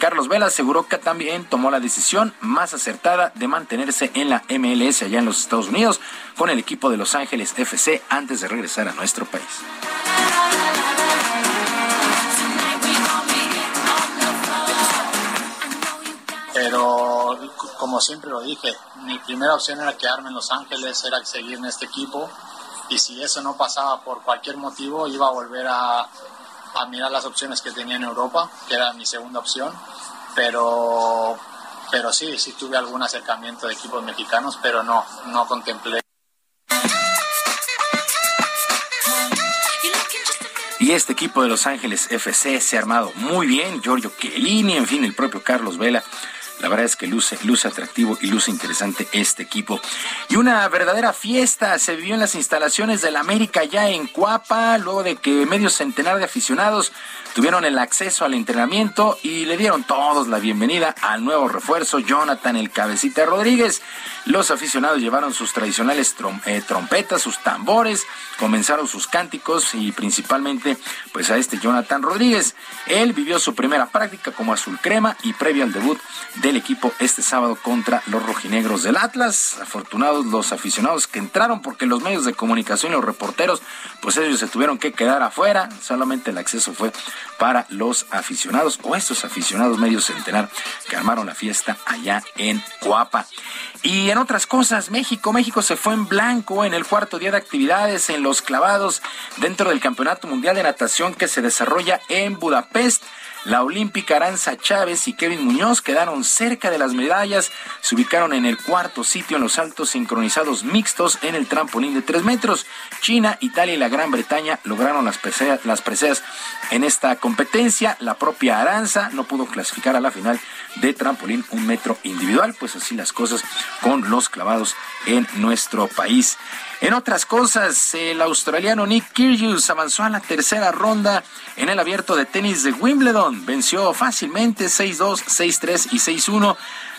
Carlos Vela aseguró que también tomó la decisión más acertada de mantenerse en la MLS allá en los Estados Unidos con el equipo de Los Ángeles FC antes de regresar a nuestro país. pero como siempre lo dije, mi primera opción era quedarme en Los Ángeles, era seguir en este equipo y si eso no pasaba por cualquier motivo iba a volver a, a mirar las opciones que tenía en Europa, que era mi segunda opción, pero, pero sí, sí tuve algún acercamiento de equipos mexicanos, pero no, no contemplé. Y este equipo de Los Ángeles FC se ha armado muy bien. Giorgio Chiellini, en fin, el propio Carlos Vela la verdad es que luce, luce atractivo y luce interesante este equipo. Y una verdadera fiesta se vivió en las instalaciones del América ya en Cuapa, luego de que medio centenar de aficionados tuvieron el acceso al entrenamiento y le dieron todos la bienvenida al nuevo refuerzo Jonathan el Cabecita Rodríguez. Los aficionados llevaron sus tradicionales eh, trompetas, sus tambores, comenzaron sus cánticos y principalmente pues a este Jonathan Rodríguez. Él vivió su primera práctica como azul crema y previo al debut del equipo este sábado contra los rojinegros del Atlas. Afortunados los aficionados que entraron porque los medios de comunicación y los reporteros pues ellos se tuvieron que quedar afuera. Solamente el acceso fue para los aficionados o estos aficionados medio centenar que armaron la fiesta allá en Coapa. Y en otras cosas, México, México se fue en blanco en el cuarto día de actividades en los clavados dentro del Campeonato Mundial de Natación que se desarrolla en Budapest. La olímpica Aranza Chávez y Kevin Muñoz quedaron cerca de las medallas, se ubicaron en el cuarto sitio en los saltos sincronizados mixtos en el trampolín de tres metros. China, Italia y la Gran Bretaña lograron las las preseas en esta competencia. La propia Aranza no pudo clasificar a la final de trampolín un metro individual, pues así las cosas con los clavados en nuestro país. En otras cosas, el australiano Nick Kyrgios avanzó a la tercera ronda en el abierto de tenis de Wimbledon. Venció fácilmente 6-2, 6-3 y 6-1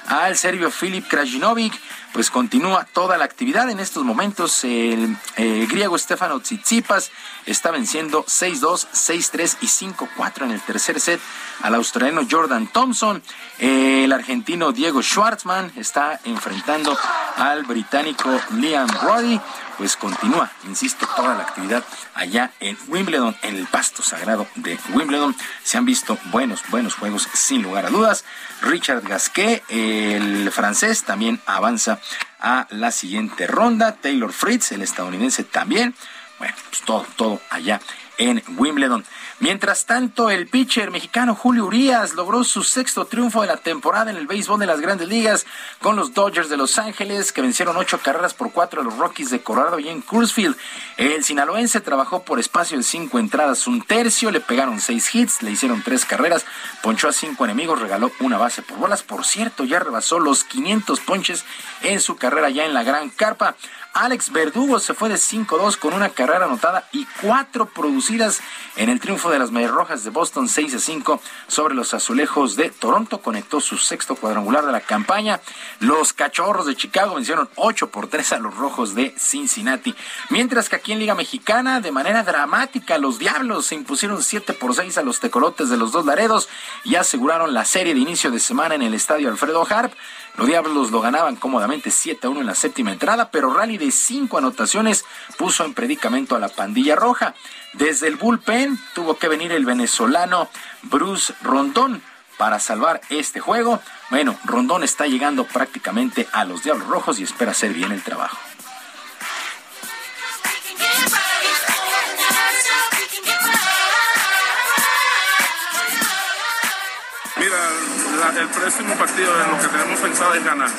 al serbio Filip Krajinovic, pues continúa toda la actividad. En estos momentos el eh, griego Stefano Tsitsipas está venciendo 6-2, 6-3 y 5-4 en el tercer set al australiano Jordan Thompson. el argentino Diego Schwartzman está enfrentando al británico Liam Brody pues continúa, insisto, toda la actividad allá en Wimbledon, en el pasto sagrado de Wimbledon. Se han visto buenos, buenos juegos, sin lugar a dudas. Richard Gasquet, el francés, también avanza a la siguiente ronda. Taylor Fritz, el estadounidense, también. Bueno, pues todo, todo allá en Wimbledon. Mientras tanto, el pitcher mexicano Julio Urias logró su sexto triunfo de la temporada en el béisbol de las grandes ligas con los Dodgers de Los Ángeles, que vencieron ocho carreras por cuatro a los Rockies de Colorado y en Cruzfield. El sinaloense trabajó por espacio de cinco entradas, un tercio, le pegaron seis hits, le hicieron tres carreras, ponchó a cinco enemigos, regaló una base por bolas. Por cierto, ya rebasó los 500 ponches en su carrera ya en la Gran Carpa. Alex Verdugo se fue de 5-2 con una carrera anotada y cuatro producidas en el triunfo de las Rojas de Boston 6-5 sobre los Azulejos de Toronto. Conectó su sexto cuadrangular de la campaña. Los Cachorros de Chicago vencieron 8 por 3 a los Rojos de Cincinnati. Mientras que aquí en Liga Mexicana, de manera dramática, los Diablos se impusieron 7 por 6 a los Tecolotes de los Dos Laredos y aseguraron la serie de inicio de semana en el estadio Alfredo Harp. Los Diablos lo ganaban cómodamente 7 a 1 en la séptima entrada, pero rally de cinco anotaciones puso en predicamento a la pandilla roja. Desde el bullpen tuvo que venir el venezolano Bruce Rondón para salvar este juego. Bueno, Rondón está llegando prácticamente a los Diablos Rojos y espera hacer bien el trabajo. El próximo partido lo que tenemos pensado es ganar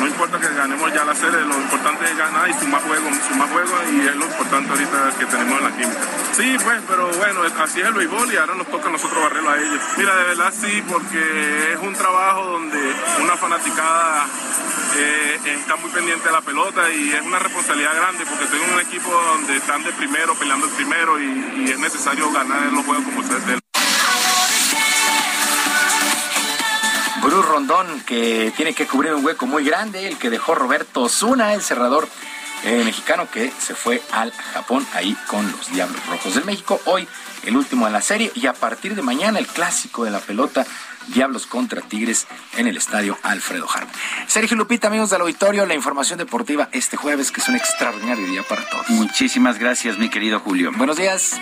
no importa que ganemos ya la serie, lo importante es ganar y sumar juego, sumar juego y es lo importante ahorita que tenemos en la química. Sí, pues, pero bueno, así es el béisbol y ahora nos toca a nosotros barrerlo a ellos. Mira, de verdad sí, porque es un trabajo donde una fanaticada eh, está muy pendiente de la pelota y es una responsabilidad grande porque tengo un equipo donde están de primero, peleando el primero y, y es necesario ganar en los juegos como se Bruce Rondón, que tiene que cubrir un hueco muy grande, el que dejó Roberto Osuna, el cerrador eh, mexicano que se fue al Japón ahí con los Diablos Rojos del México. Hoy el último de la serie y a partir de mañana el clásico de la pelota Diablos contra Tigres en el estadio Alfredo Harp. Sergio Lupita, amigos del auditorio, la información deportiva este jueves, que es un extraordinario día para todos. Muchísimas gracias, mi querido Julio. Buenos días.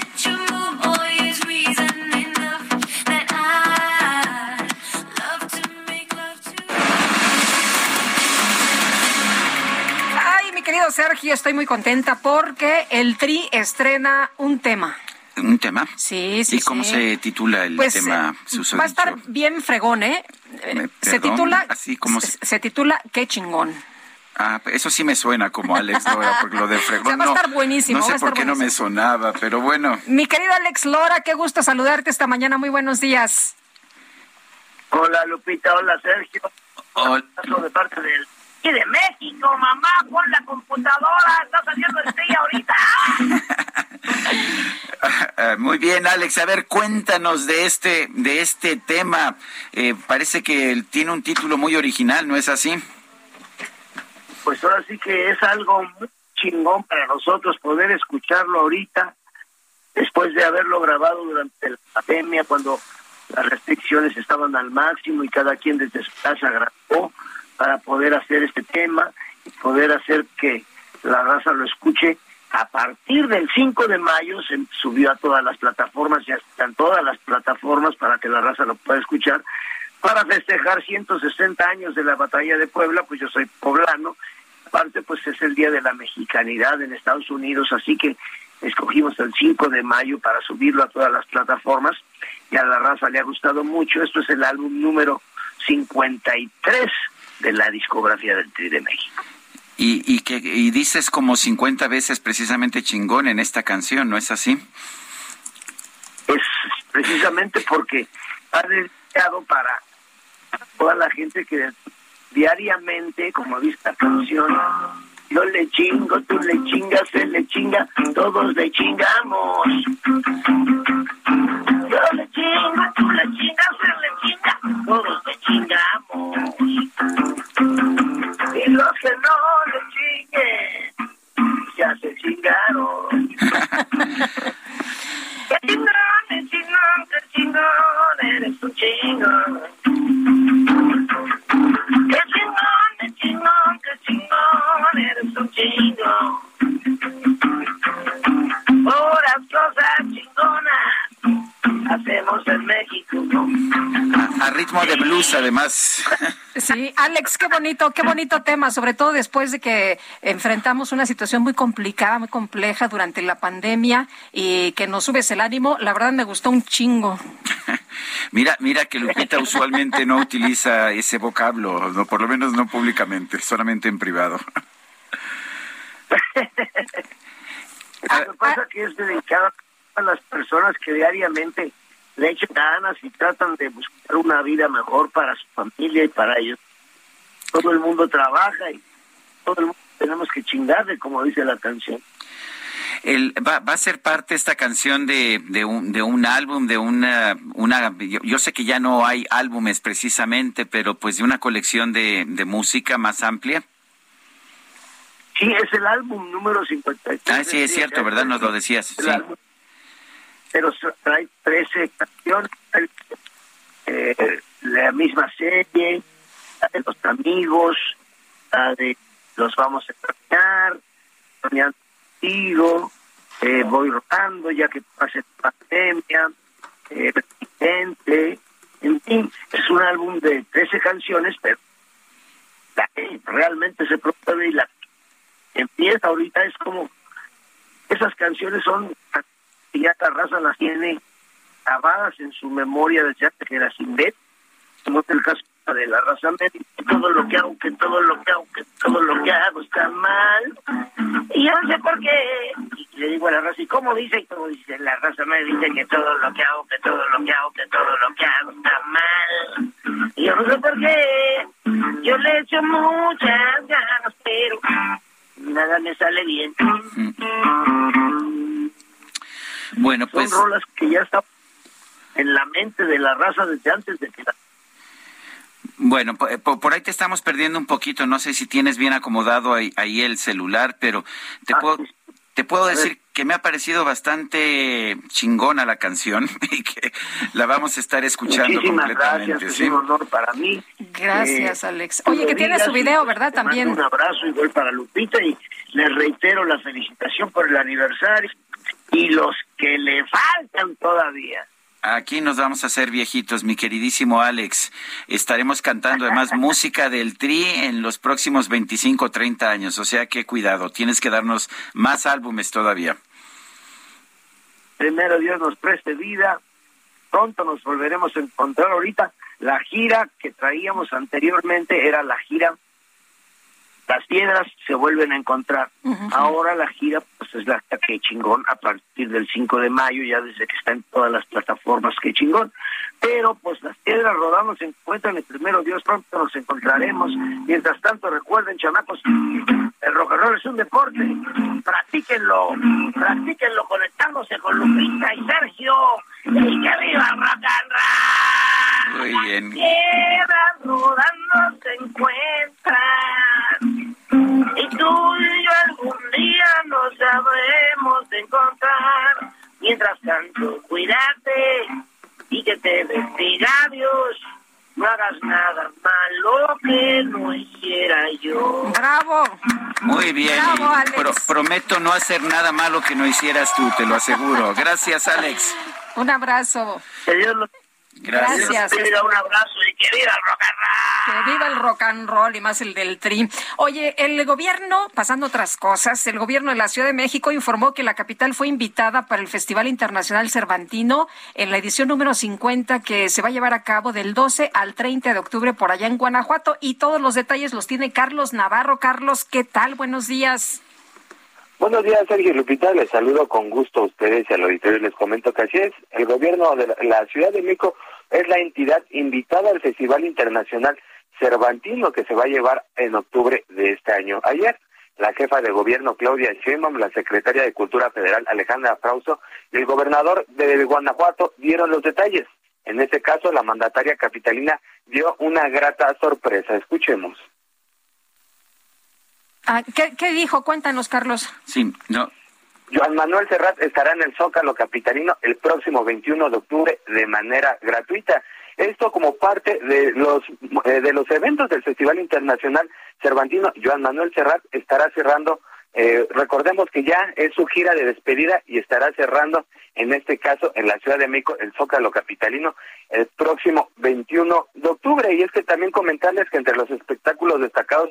Querido Sergio, estoy muy contenta porque el Tri estrena un tema. ¿Un tema? Sí, sí. ¿Y cómo se titula el Pues, tema? eh, susodicho? va a estar bien fregón, ¿eh? Se perdón, titula, así como se, se- se titula Qué chingón. Ah, eso sí me suena como Alex Lora, (laughs) porque lo de fregón O sea, va a no- estar buenísimo, No sé por qué no me sonaba, pero bueno. Mi querido Alex Lora, qué gusto saludarte esta mañana. Muy buenos días. Hola Lupita, hola Sergio. Hola. de parte del y de México, mamá, pon la computadora, está saliendo el tri ahorita. (laughs) Ah, Muy bien, Alex. A ver, cuéntanos de este, de este tema. Eh, parece que tiene un título muy original, ¿no es así? Pues ahora sí que es algo muy chingón para nosotros poder escucharlo ahorita, después de haberlo grabado durante la pandemia, cuando las restricciones estaban al máximo y cada quien desde su casa grabó para poder hacer este tema y poder hacer que la raza lo escuche. A partir del 5 de mayo se subió a todas las plataformas, ya están todas las plataformas para que la raza lo pueda escuchar. Para festejar 160 años de la batalla de Puebla, pues yo soy poblano, aparte pues es el día de la mexicanidad en Estados Unidos, así que escogimos el 5 de mayo para subirlo a todas las plataformas y a la raza le ha gustado mucho. Esto es el álbum número 53 de la discografía del Tri de México. Y, y que y dices como 50 veces precisamente chingón en esta canción, ¿no es así? Es precisamente porque ha dedicado para toda la gente que diariamente, como dice la canción, yo le chingo, tú le chingas, él le chinga, todos le chingamos. Yo le chingo, tú le chingas, él le chinga, todos le chingamos. Y los que no le chinguen, ya se chingaron. (laughs) Qué chingón, qué chingón, qué chingón, eres un chingón. Qué chingón, qué chingón, qué chingón, eres un chingón. Puras cosas chingonas hacemos en México. A ritmo de blues, además. Sí, Alex, qué bonito, qué bonito tema, sobre todo después de que enfrentamos una situación muy complicada, muy compleja durante la pandemia y que nos subes el ánimo. La verdad me gustó un chingo. (laughs) Mira, mira que Lupita usualmente no utiliza ese vocablo, no, por lo menos no públicamente, solamente en privado. (laughs) Lo que pasa es que es dedicado a las personas que diariamente le echan ganas y tratan de buscar una vida mejor para su familia y para ellos. Todo el mundo trabaja y todo el mundo tenemos que chingarle, como dice la canción. El, va, va a ser parte esta canción de, de, un, de un álbum, de una... una yo, yo sé que ya no hay álbumes precisamente, pero pues de una colección de, de música más amplia. Sí, es el álbum número 53. Ah, sí, es cierto, ¿verdad? Nos lo decías. El Sí. álbum. Pero trae 13 canciones, eh, la misma serie, la de los amigos, la de los vamos a soñando contigo, eh, voy rotando ya que pase la pandemia, eh, en fin, es un álbum de 13 canciones, pero la que realmente se promueve y la que empieza ahorita es como esas canciones son que ya raza las tiene grabadas en su memoria era sin ver, como es el caso de la raza médica, todo lo que hago, que todo lo que hago, que todo lo que hago está mal. Y yo no sé por qué. Y le digo a la raza, ¿y cómo dice? Y como dice, la raza me dice que todo lo que hago, que todo lo que hago, que todo lo que hago está mal. Y yo no sé por qué. Yo le echo muchas ganas, pero nada me sale bien. Bueno, pues... Son rolas que ya están en la mente de la raza desde antes de que la Bueno, po- por, ahí te estamos perdiendo un poquito. No sé si tienes bien acomodado ahí, ahí el celular, pero te Ah, puedo te puedo decir que me ha parecido bastante chingona la canción (laughs) y que la vamos a estar escuchando Muchísimas completamente. gracias, es ¿sí? un honor para mí. Gracias, Eh, Alex. Oye, que tiene su video, pues, ¿verdad? También. Un abrazo igual para Lupita y le reitero la felicitación por el aniversario y los que le faltan todavía. Aquí nos vamos a hacer viejitos, mi queridísimo Alex. Estaremos cantando además (laughs) música del Tri en los próximos 25 o 30 años. O sea que cuidado, tienes que darnos más álbumes todavía. Primero Dios nos preste vida. Pronto nos volveremos a encontrar. Ahorita la gira que traíamos anteriormente era la gira las piedras se vuelven a encontrar. Ahora la gira pues es la que chingón a partir del 5 de mayo, ya desde que está en todas las plataformas, que chingón. Pero pues las piedras rodando se encuentran el primero Dios, pronto nos encontraremos. Mientras tanto recuerden, chamacos, el rock and roll es un deporte. Practíquenlo, practíquenlo conectándose con Lupita y Sergio. Y que viva rock and roll. Muy bien. Las piedras rodando se encuentran. Y tú y yo algún día nos sabremos encontrar. Mientras tanto, cuídate y que te bendiga Dios. No hagas nada malo que no hiciera yo. ¡Bravo! Muy bien. Bravo, Alex. pro- prometo no hacer nada malo que no hicieras tú, te lo aseguro. Gracias, Alex. Un abrazo. Que Dios los Gracias. Gracias. bendiga, un abrazo y que viva el rock and roll. Que viva el rock and roll y más el del tri. Oye, el gobierno, pasando otras cosas, el gobierno de la Ciudad de México informó que la capital fue invitada para el Festival Internacional Cervantino en la edición número 50 que se va a llevar a cabo del 12 al 30 de octubre por allá en Guanajuato y todos los detalles los tiene Carlos Navarro. Carlos, ¿qué tal? Buenos días. Buenos días, Sergio Lupita. Les saludo con gusto a ustedes y al auditorio. Les comento que así es. El gobierno de la, Ciudad de México es la entidad invitada al Festival Internacional Cervantino que se va a llevar en octubre de este año. Ayer, la jefa de gobierno Claudia Sheinbaum, la secretaria de Cultura Federal Alejandra Frauso y el gobernador de Guanajuato dieron los detalles. En este caso, la mandataria capitalina dio una grata sorpresa. Escuchemos. Ah, ¿qué, qué dijo? Cuéntanos, Carlos. Sí, no. Joan Manuel Serrat estará en el Zócalo Capitalino el próximo 21 de octubre de manera gratuita. Esto como parte de los eh, de los eventos del Festival Internacional Cervantino. Joan Manuel Serrat estará cerrando, eh, recordemos que ya es su gira de despedida y estará cerrando, en este caso, en la Ciudad de México, el Zócalo Capitalino, el próximo 21 de octubre. Y es que también comentarles que entre los espectáculos destacados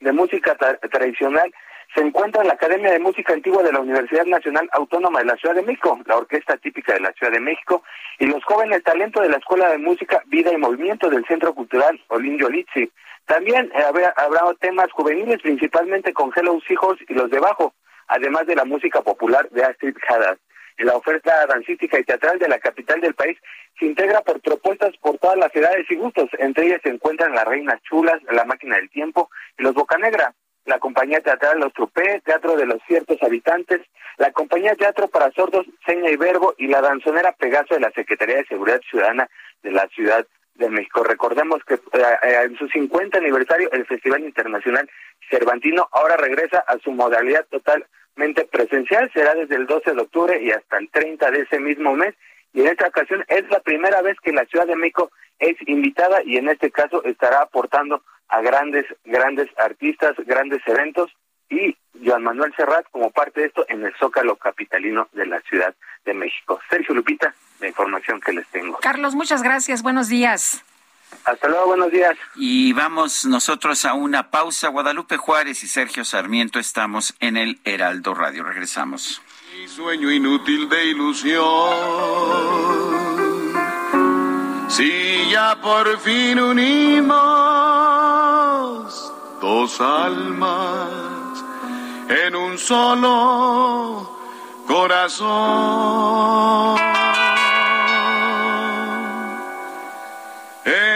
de música tra- tradicional se encuentra la Academia de Música Antigua de la Universidad Nacional Autónoma de la Ciudad de México, la orquesta típica de la Ciudad de México, y los jóvenes talentos de la Escuela de Música Vida y Movimiento del Centro Cultural Olin Yolitzi. También eh, habrá, habrá temas juveniles, principalmente con Hello Seahorse y los de Bajo, además de la música popular de Astrid Haddad. La oferta dancística y teatral de la capital del país se integra por propuestas por todas las edades y gustos. Entre ellas se encuentran las Reinas Chulas, La Máquina del Tiempo y Los Bocanegra, la compañía teatral Los Trupé, Teatro de los Ciertos Habitantes, la compañía Teatro para Sordos, Seña y Verbo y la danzonera Pegaso de la Secretaría de Seguridad Ciudadana de la Ciudad de México. Recordemos que eh, eh, en su 50 aniversario el Festival Internacional Cervantino ahora regresa a su modalidad totalmente presencial, será desde el 12 de octubre y hasta el 30 de ese mismo mes y en esta ocasión es la primera vez que la Ciudad de México es invitada y en este caso estará aportando a grandes, grandes artistas, grandes eventos y Joan Manuel Serrat como parte de esto en el Zócalo Capitalino de la Ciudad de México. Sergio Lupita, la información que les tengo. Carlos, muchas gracias. Buenos días. Hasta luego, buenos días. Y vamos nosotros a una pausa. Guadalupe Juárez y Sergio Sarmiento estamos en el Heraldo Radio. Regresamos. Mi sueño inútil de ilusión. Si ya por fin unimos dos almas en un solo corazón.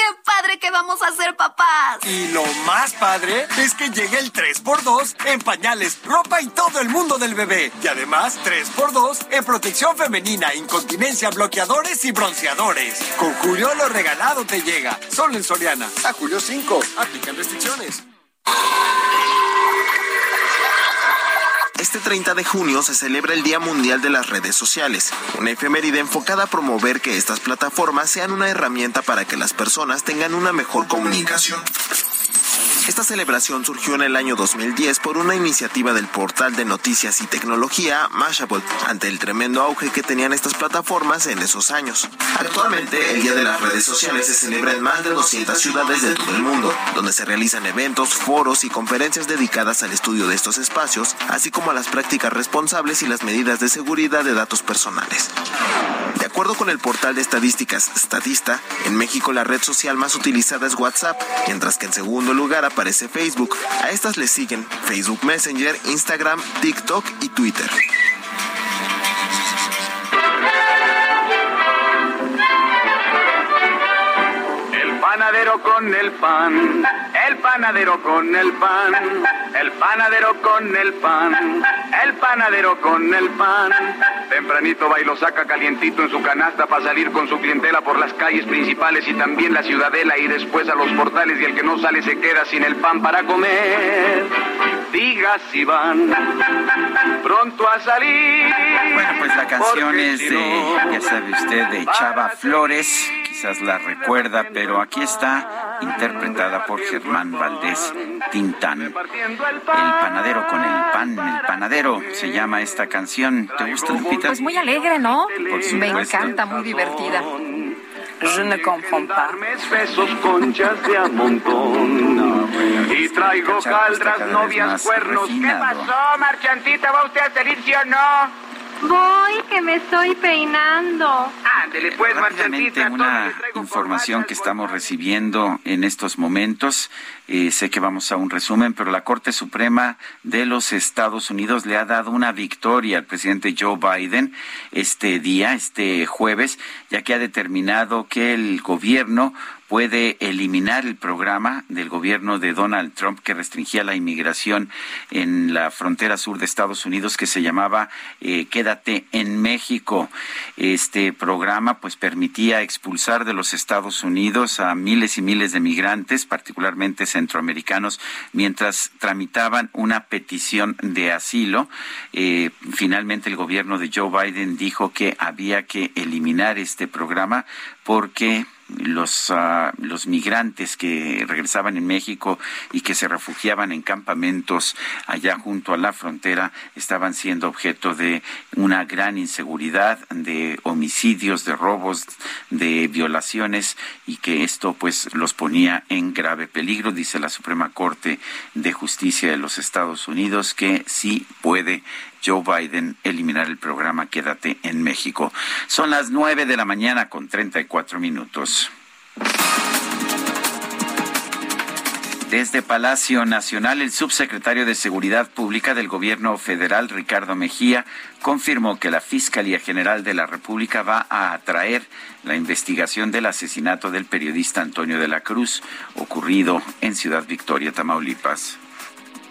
qué padre que vamos a ser papás. Y lo más padre es que llega el 3x2 en pañales, ropa y todo el mundo del bebé. Y además 3x2 en protección femenina, incontinencia, bloqueadores y bronceadores. Con Julio lo regalado te llega. Solo en Soriana. A Julio 5. Aplican restricciones. Este 30 de junio se celebra el Día Mundial de las Redes Sociales, una efeméride enfocada a promover que estas plataformas sean una herramienta para que las personas tengan una mejor comunicación. Esta celebración surgió en el año 2010 por una iniciativa del portal de noticias y tecnología Mashable, ante el tremendo auge que tenían estas plataformas en esos años. Actualmente, el Día de las Redes Sociales se celebra en más de 200 ciudades de todo el mundo, donde se realizan eventos, foros y conferencias dedicadas al estudio de estos espacios, así como a las prácticas responsables y las medidas de seguridad de datos personales. De acuerdo con el portal de estadísticas Statista, en México la red social más utilizada es WhatsApp, mientras que en segundo lugar aparece Facebook. A estas le siguen Facebook Messenger, Instagram, TikTok y Twitter. El panadero con el pan, el panadero con el pan, el panadero con el pan, el panadero con el pan. Tempranito va y lo saca calientito en su canasta para salir con su clientela por las calles principales y también la ciudadela y después a los portales y el que no sale se queda sin el pan para comer. Diga si van pronto a salir. Bueno, pues la canción es de, ya sabe usted, de Chava Flores, quizás la recuerda, pero aquí está interpretada por Germán Valdés Tintán. El panadero con el pan, el panadero se llama esta canción. ¿Te gusta, Lupita? Pues muy alegre, ¿no? Por Me encanta, muy divertida. Je ne comprends pas. besos, conchas de a montón. y traigo caldras, novias, cuernos. ¿Qué pasó, marchantita? ¿Va usted a salir, sí o no? Voy, que me estoy peinando. Ándele, pues, Rápidamente, marchantita. una información que estamos recibiendo en estos momentos. Eh, sé que vamos a un resumen, pero la Corte Suprema de los Estados Unidos le ha dado una victoria al presidente Joe Biden este día, este jueves, ya que ha determinado que el gobierno puede eliminar el programa del gobierno de Donald Trump que restringía la inmigración en la frontera sur de Estados Unidos que se llamaba eh, Quédate en México. Este programa pues permitía expulsar de los Estados Unidos a miles y miles de migrantes, particularmente centroamericanos, mientras tramitaban una petición de asilo. Eh, finalmente el gobierno de Joe Biden dijo que había que eliminar este programa porque los, ah, los migrantes que regresaban en México y que se refugiaban en campamentos allá junto a la frontera estaban siendo objeto de una gran inseguridad, de homicidios, de robos, de violaciones y que esto pues los ponía en grave peligro, dice la Suprema Corte de Justicia de los Estados Unidos que sí puede Joe Biden eliminar el programa Quédate en México. Son las nueve de la mañana con 34 minutos. Desde Palacio Nacional, el subsecretario de Seguridad Pública del Gobierno Federal, Ricardo Mejía, confirmó que la Fiscalía General de la República va a atraer la investigación del asesinato del periodista Antonio de la Cruz, ocurrido en Ciudad Victoria, Tamaulipas.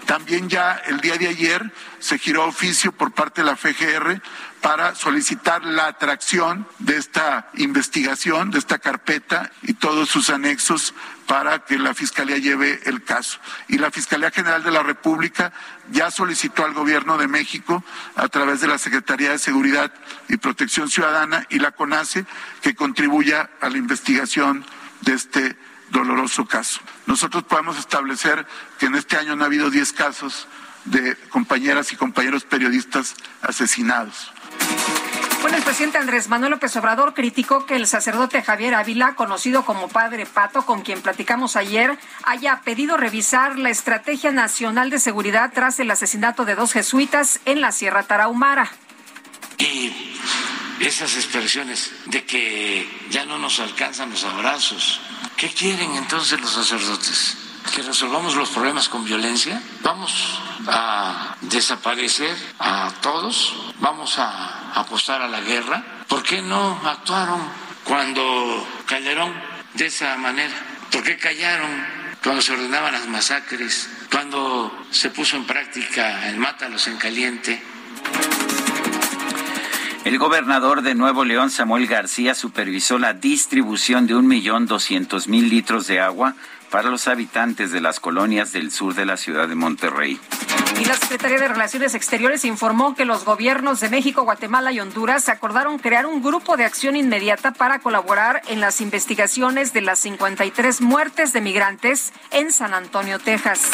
También ya el día de ayer se giró oficio por parte de la FGR para solicitar la atracción de esta investigación, de esta carpeta y todos sus anexos para que la Fiscalía lleve el caso. Y la Fiscalía General de la República ya solicitó al Gobierno de México, a través de la Secretaría de Seguridad y Protección Ciudadana y la CONACE, que contribuya a la investigación de este doloroso caso. Nosotros podemos establecer que en este año no ha habido 10 casos de compañeras y compañeros periodistas asesinados. Bueno, el presidente Andrés Manuel López Obrador criticó que el sacerdote Javier Ávila, conocido como Padre Pato, con quien platicamos ayer, haya pedido revisar la Estrategia Nacional de Seguridad tras el asesinato de dos jesuitas en la Sierra Tarahumara. Y esas expresiones de que ya no nos alcanzan los abrazos, ¿qué quieren entonces los sacerdotes? ¿Que resolvamos los problemas con violencia? ¿Vamos a desaparecer a todos? ¿Vamos a apostar a la guerra? ¿Por qué no actuaron cuando Calderón de esa manera? ¿Por qué callaron cuando se ordenaban las masacres, cuando se puso en práctica el mátalos en caliente. El gobernador de Nuevo León, Samuel García, supervisó la distribución de un millón doscientos mil litros de agua para los habitantes de las colonias del sur de la ciudad de Monterrey. Y la Secretaría de Relaciones Exteriores informó que los gobiernos de México, Guatemala y Honduras acordaron crear un grupo de acción inmediata para colaborar en las investigaciones de las 53 muertes de migrantes en San Antonio, Texas.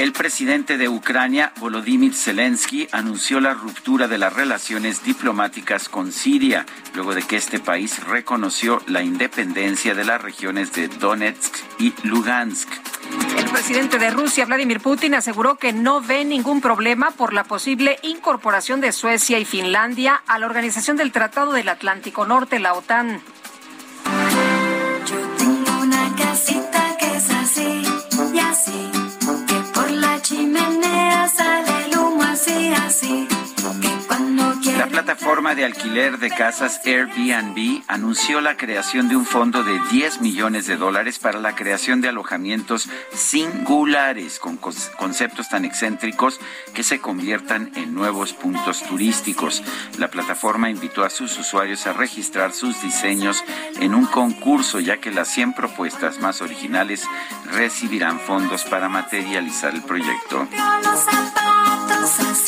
El presidente de Ucrania, Volodymyr Zelensky, anunció la ruptura de las relaciones diplomáticas con Siria, luego de que este país reconoció la independencia de las regiones de Donetsk y Lugansk. El presidente de Rusia, Vladimir Putin, aseguró que no ve ningún problema por la posible incorporación de Suecia y Finlandia a la Organización del Tratado del Atlántico Norte, la OTAN. La plataforma de alquiler de casas Airbnb anunció la creación de un fondo de 10 millones de dólares para la creación de alojamientos singulares con conceptos tan excéntricos que se conviertan en nuevos puntos turísticos. La plataforma invitó a sus usuarios a registrar sus diseños en un concurso ya que las 100 propuestas más originales recibirán fondos para materializar el proyecto. Los zapatos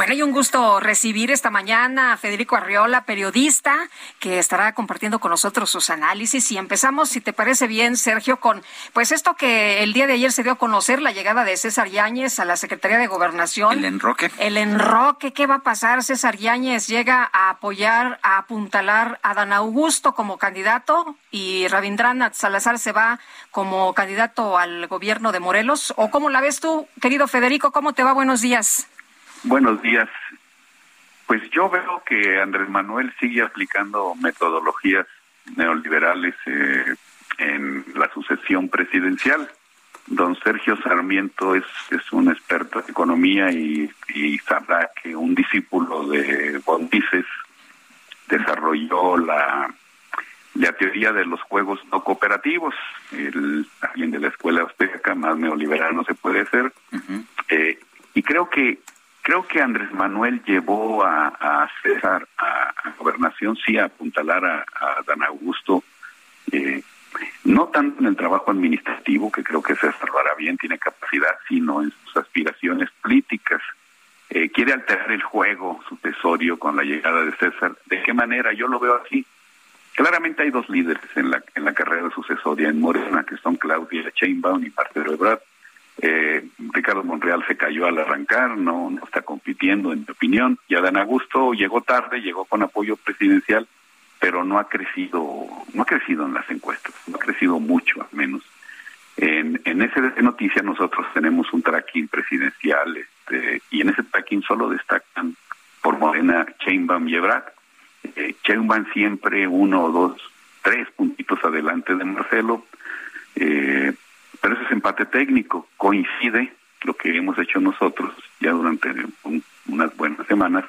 Bueno, y un gusto recibir esta mañana a Federico Arriola, periodista, que estará compartiendo con nosotros sus análisis. Y empezamos, si te parece bien, Sergio, con pues esto que el día de ayer se dio a conocer, la llegada de César Yáñez a la Secretaría de Gobernación. El enroque. El enroque, ¿qué va a pasar? César Yáñez llega a apoyar, a apuntalar a Dan Augusto como candidato y Rabindranath Salazar se va como candidato al gobierno de Morelos. ¿O cómo la ves tú, querido Federico? ¿Cómo te va? Buenos días. Buenos días. Pues yo veo que Andrés Manuel sigue aplicando metodologías neoliberales eh, en la sucesión presidencial. Don Sergio Sarmiento es, es un experto en economía y, y sabrá que un discípulo de Bondices desarrolló la, la teoría de los juegos no cooperativos. El, alguien de la escuela austriaca, más neoliberal no se puede ser. Eh, y creo que creo que Andrés Manuel llevó a, César a, gobernación, sí, a apuntalar a, Dan Augusto, eh, no tanto en el trabajo administrativo, que creo que César lo hará bien, tiene capacidad, sino en sus aspiraciones políticas. Eh, quiere alterar el juego sucesorio con la llegada de César. ¿De qué manera? Yo lo veo así. Claramente hay dos líderes en la, en la carrera sucesoria en Morena, que son Claudia Sheinbaum y Marcelo Ebrard. Eh, Ricardo Monreal se cayó al arrancar, no, no está compitiendo, en mi opinión. Y Adán Augusto llegó tarde, llegó con apoyo presidencial, pero no ha crecido, no ha crecido en las encuestas, no ha crecido mucho al menos. En, en ese noticia nosotros tenemos un tracking presidencial, este, y en ese tracking solo destacan por Morena Sheinbaum y Ebrard. Eh, Sheinbaum siempre uno dos, tres puntitos adelante de Marcelo. Eh, pero ese es empate técnico, coincide lo que hemos hecho nosotros ya durante un- unas buenas semanas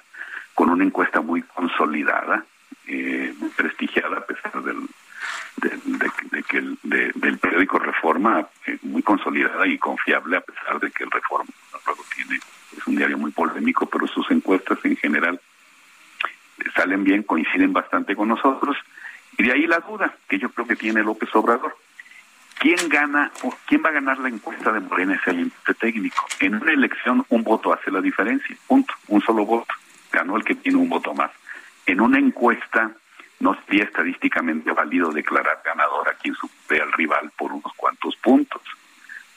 con una encuesta muy consolidada, eh, muy prestigiada a pesar del, del- de, que el, de- del periódico Reforma, eh, muy consolidada y confiable a pesar de que el Reforma luego tiene es un diario muy polémico, pero sus encuestas en general eh, salen bien, coinciden bastante con nosotros. Y de ahí la duda que yo creo que tiene López Obrador. ¿Quién gana quién va a ganar la encuesta de Morena ese empate técnico? En una elección un voto hace la diferencia, punto, un solo voto. Ganó el que tiene un voto más. En una encuesta no sería estadísticamente válido declarar ganador a quien supere al rival por unos cuantos puntos.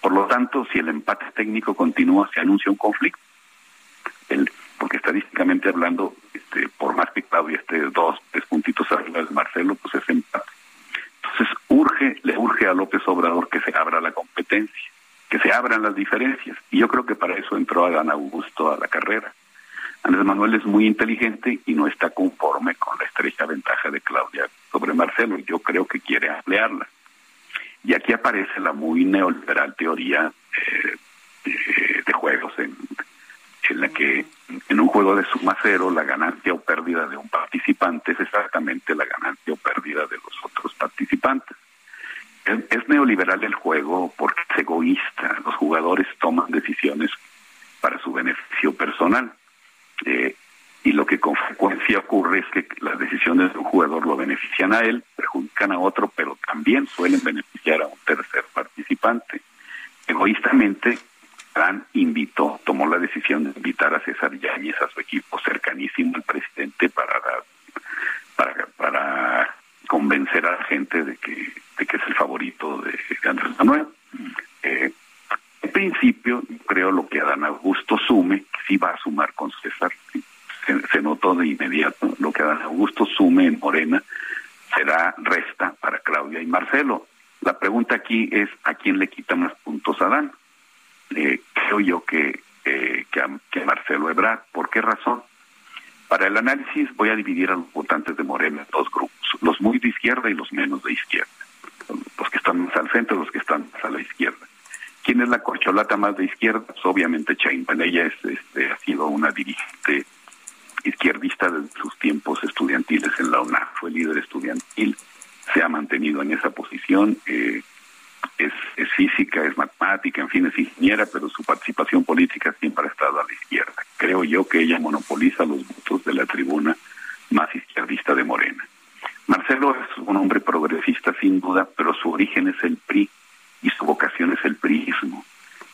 Por lo tanto, si el empate técnico continúa, se anuncia un conflicto. Porque estadísticamente hablando, este, por más que Claudia esté dos, tres puntitos arriba de Marcelo, pues es empate. Entonces urge, le urge a López Obrador que se abra la competencia, que se abran las diferencias. Y yo creo que para eso entró Adán Augusto a la carrera. Andrés Manuel es muy inteligente y no está conforme con la estrecha ventaja de Claudia sobre Marcelo. Yo creo que quiere ampliarla. Y aquí aparece la muy neoliberal teoría eh, de, juegos en la que en un juego de suma cero la ganancia o pérdida de un participante es exactamente la ganancia o pérdida de los otros participantes. Es, neoliberal el juego porque es egoísta. Los jugadores toman decisiones para su beneficio personal. Eh, y lo que con frecuencia ocurre es que las decisiones de un jugador lo benefician a él, perjudican a otro, pero también suelen beneficiar a un tercer participante. Egoístamente, Gran invitó, invitar a César Yáñez a su equipo cercanísimo al presidente para para, para convencer a la gente de que, de que es el favorito de, Andrés Manuel. Eh, en principio, creo lo que Adán Augusto sume, que sí va a sumar con César, se, notó de inmediato, lo que Adán Augusto sume en Morena será resta para Claudia y Marcelo. La pregunta aquí es, ¿a quién le quita más puntos a Adán? Eh, creo yo que, eh, que, Marcelo Ebrard. ¿Por qué razón? Para el análisis voy a dividir a los votantes de Morena en dos grupos, los muy de izquierda y los menos de izquierda, los que están más al centro y los que están más a la izquierda. ¿Quién es la corcholata más de izquierda? Pues obviamente Chaimpan. Ella es, este, ha sido una dirigente izquierdista de sus tiempos estudiantiles en la UNAM. Fue líder estudiantil, se ha mantenido en esa posición. Eh, es, es, física, es matemática, en fin, es ingeniera, pero su participación política siempre ha estado a la izquierda. Creo yo que ella monopoliza los votos de la tribuna más izquierdista de Morena. Marcelo es un hombre progresista sin duda, pero su origen es el PRI y su vocación es el priismo.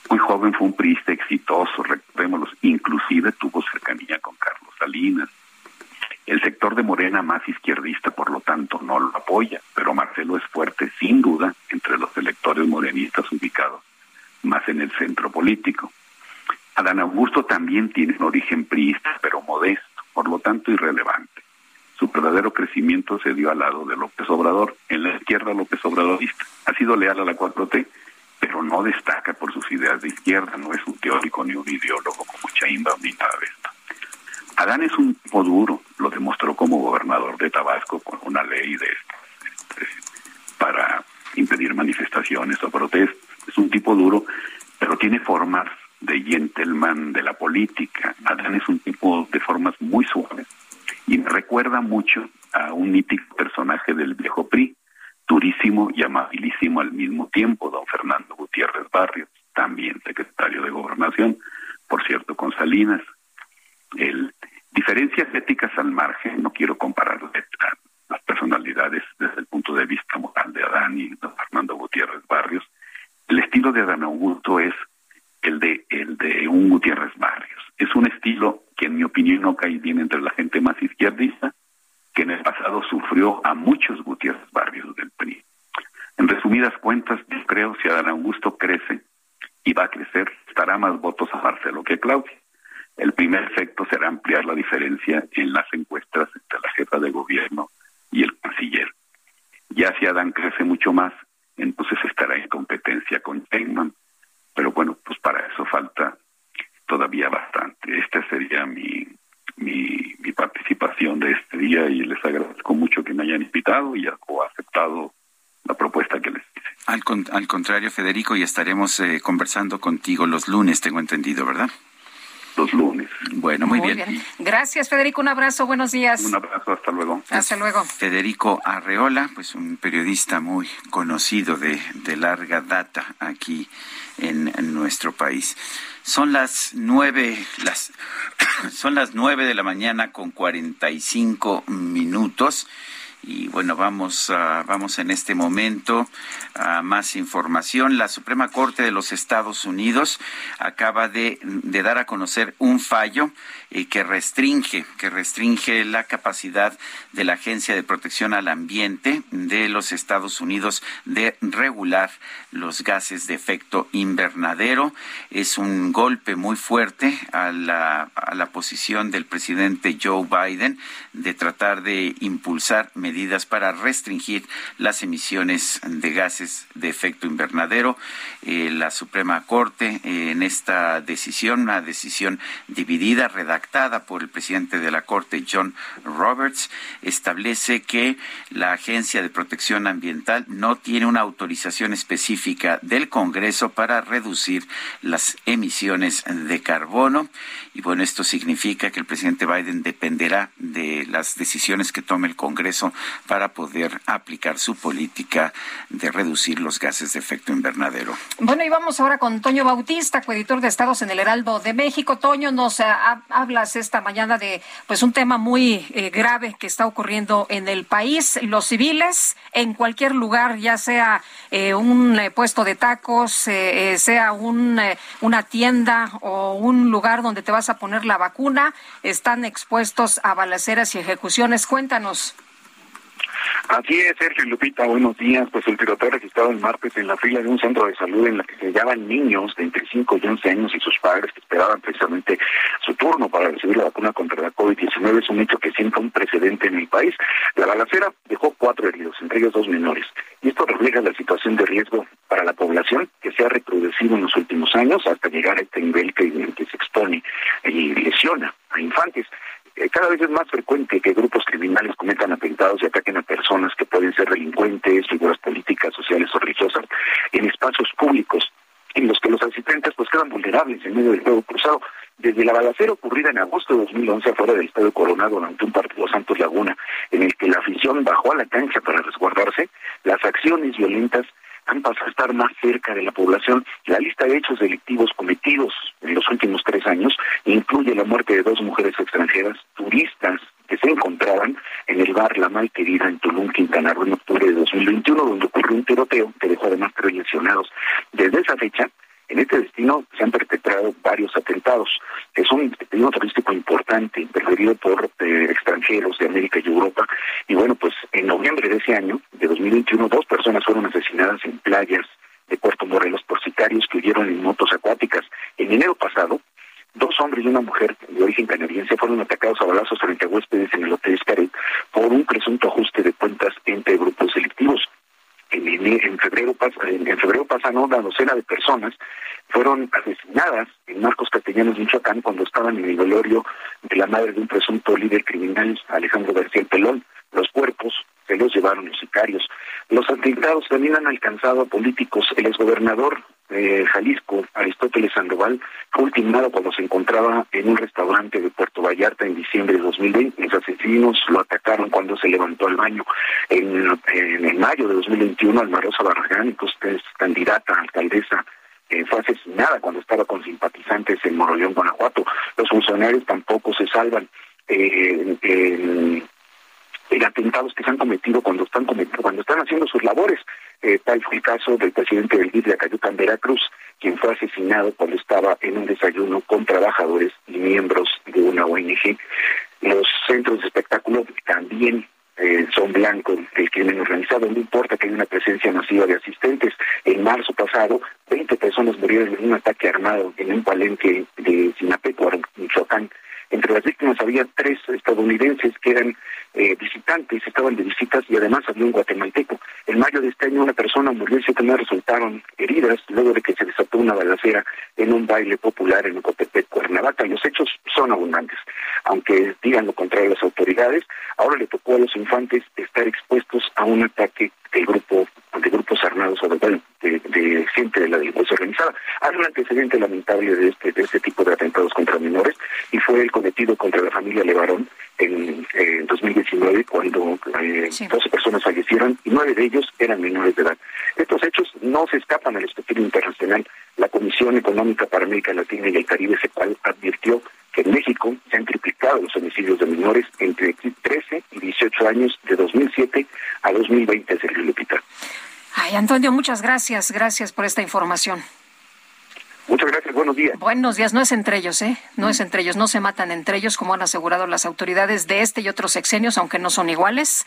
Muy joven fue un priista exitoso, recordémoslo, inclusive tuvo cercanía con Carlos Salinas, el sector de Morena más izquierdista, por lo tanto, no lo apoya, pero Marcelo es fuerte, sin duda, entre los electores morenistas ubicados más en el centro político. Adán Augusto también tiene un origen priista, pero modesto, por lo tanto irrelevante. Su verdadero crecimiento se dio al lado de López Obrador, en la izquierda López Obradorista. Ha sido leal a la 4T, pero no destaca por sus ideas de izquierda, no es un teórico ni un ideólogo como Chaimbaum ni nada de esto. Adán es un tipo duro, lo demostró como gobernador de Tabasco con una ley de este, para impedir manifestaciones o protestas. Es un tipo duro, pero tiene formas de gentleman de la política. Adán es un tipo de formas muy suaves y me recuerda mucho a un mítico personaje del viejo PRI, durísimo y amabilísimo al mismo tiempo, don Fernando Gutiérrez Barrios, también secretario de Gobernación, por cierto, con Salinas. El Diferencias éticas al margen, no quiero comparar las personalidades desde el punto de vista moral de Adán y de Fernando Gutiérrez Barrios. El estilo de Adán Augusto es el de, el de un Gutiérrez Barrios. Es un estilo que en mi opinión no cae bien entre la gente más izquierdista, que en el pasado sufrió a muchos Gutiérrez Barrios del PRI. En resumidas cuentas, yo creo si Adán Augusto crece y va a crecer, estará más votos a Marcelo que Claudia. El primer efecto será ampliar la diferencia en las encuestas entre la jefa de gobierno y el canciller. Ya si Adán crece mucho más, entonces estará en competencia con Feynman. Pero bueno, pues para eso falta todavía bastante. Esta sería mi, mi, mi participación de este día y les agradezco mucho que me hayan invitado y o aceptado la propuesta que les hice. Al, al contrario, Federico, y estaremos eh, conversando contigo los lunes, tengo entendido, ¿verdad? los lunes. Bueno, muy, bien. Gracias, Federico. Un abrazo. Buenos días. Un abrazo. Hasta luego. Hasta luego. Federico Arreola, pues un periodista muy conocido de, de larga data aquí en, en, nuestro país. Son las nueve, las, (coughs) son las nueve de la mañana con cuarenta y cinco minutos. Y bueno, vamos, a, vamos en este momento más información. La Suprema Corte de los Estados Unidos acaba de, de dar a conocer un fallo eh, que restringe, que restringe la capacidad de la Agencia de Protección al Ambiente de los Estados Unidos de regular los gases de efecto invernadero. Es un golpe muy fuerte a la, a la posición del presidente Joe Biden de tratar de impulsar medidas para restringir las emisiones de gases de efecto invernadero. Eh, la Suprema Corte eh, en esta decisión, una decisión dividida, redactada por el presidente de la Corte, John Roberts, establece que la Agencia de Protección Ambiental no tiene una autorización específica del Congreso para reducir las emisiones de carbono. Y bueno, esto significa que el presidente Biden dependerá de las decisiones que tome el Congreso para poder aplicar su política de reducir los gases de efecto invernadero. Bueno, y vamos ahora con Toño Bautista, coeditor de Estados en el Heraldo de México. Toño, nos hablas esta mañana de pues un tema muy eh, grave que está ocurriendo en el país. Los civiles en cualquier lugar, ya sea eh, un eh, puesto de tacos, sea un, una tienda o un lugar donde te vas a poner la vacuna, están expuestos a balaceras y ejecuciones. Cuéntanos. Así es, Sergio Lupita, buenos días. Pues el tiroteo registrado el martes en la fila de un centro de salud en la que se hallaban niños de entre 5 y 11 años y sus padres que esperaban precisamente su turno para recibir la vacuna contra la COVID-19 es un hecho que sienta un precedente en el país. La balacera dejó cuatro heridos, entre ellos dos menores. Y esto refleja la situación de riesgo para la población que se ha reproducido en los últimos años hasta llegar a este nivel que, que se expone y lesiona a infantes. Eh, cada vez es más frecuente que grupos criminales cometan atentados y ataquen a personas que pueden ser delincuentes, figuras políticas, sociales o religiosas en espacios públicos en los que los asistentes pues quedan vulnerables en medio del juego cruzado. Desde la balacera ocurrida en agosto de 2011 afuera del Estadio Coronado durante un partido Santos Laguna, en el que la afición bajó a la cancha para resguardarse, las acciones violentas han pasado a estar más cerca de la población. La lista de hechos delictivos cometidos en los últimos tres años incluye la muerte de dos mujeres extranjeras, turistas que se encontraban en el bar La Malquerida en Tulum, Quintana Roo, en octubre de 2021, donde ocurrió un tiroteo que dejó además tres lesionados. Desde esa fecha, en este destino se han perpetrado varios atentados. Es un destino turístico importante, preferido por eh, extranjeros de América y Europa. Y bueno, pues en noviembre de ese año, de 2021, dos personas fueron asesinadas en playas de Puerto Morelos por sicarios que huyeron en motos acuáticas. En enero pasado, dos hombres y una mujer de origen canadiense fueron atacados a balazos frente a huéspedes en el Hotel Scaret por un presunto ajuste de cuentas entre grupos delictivos en, febrero, en, febrero pasado una docena de personas fueron asesinadas en Marcos Castellanos, Michoacán, cuando estaban en el velorio de la madre de un presunto líder criminal, Alejandro García Pelón. Los cuerpos se los llevaron los sicarios. Los atentados también han alcanzado a políticos. El exgobernador de Jalisco, Aristóteles Sandoval, fue ultimado cuando se encontraba en un restaurante de Puerto Vallarta en diciembre de 2020. Los asesinos lo atacaron cuando se levantó al baño. En, en, mayo de 2021, Almarosa Barragán, que es candidata a alcaldesa eh, fue asesinada cuando estaba con simpatizantes en Moroleón, Guanajuato. Los funcionarios tampoco se salvan. Eh, en atentados que se han cometido cuando están cometiendo, cuando están haciendo sus labores. Eh, tal fue el caso del presidente del GIF de Acayucan, Veracruz, quien fue asesinado cuando estaba en un desayuno con trabajadores y miembros de una ONG. Los centros de espectáculo también eh, son blancos del crimen organizado. No importa que haya una presencia masiva de asistentes. En marzo pasado, 20 personas murieron en un ataque armado en un palenque de Sinapecuaro, Michoacán. Entre las víctimas había tres estadounidenses que eran eh, visitantes, estaban de visitas y además había un guatemalteco. En mayo de este año una persona murió y siete más resultaron heridas luego de que se desató una balacera en un baile popular en Ocotepec, Cuernavaca. Los hechos son abundantes. Aunque digan lo contrario las autoridades, ahora le tocó a los infantes estar expuestos a un ataque del grupo de grupos armados o de, de, gente de la delincuencia organizada. Hay un antecedente lamentable de este, de este tipo de atentados contra menores y fue el cometido contra la familia Levarón en, en 2019 cuando eh, 12 personas fallecieron y nueve de ellos eran menores de edad. Estos hechos no se escapan al espectro internacional. La Comisión Económica para América Latina y el Caribe, cual advirtió que en México se han triplicado los homicidios de menores entre 13 y 18 años de 2007 a 2020, Sergio Lupita. Ay, Antonio, muchas gracias. Gracias por esta información. Muchas gracias, buenos días. Buenos días, no es entre ellos, ¿eh? No es entre ellos, no se matan entre ellos, como han asegurado las autoridades de este y otros sexenios, aunque no son iguales,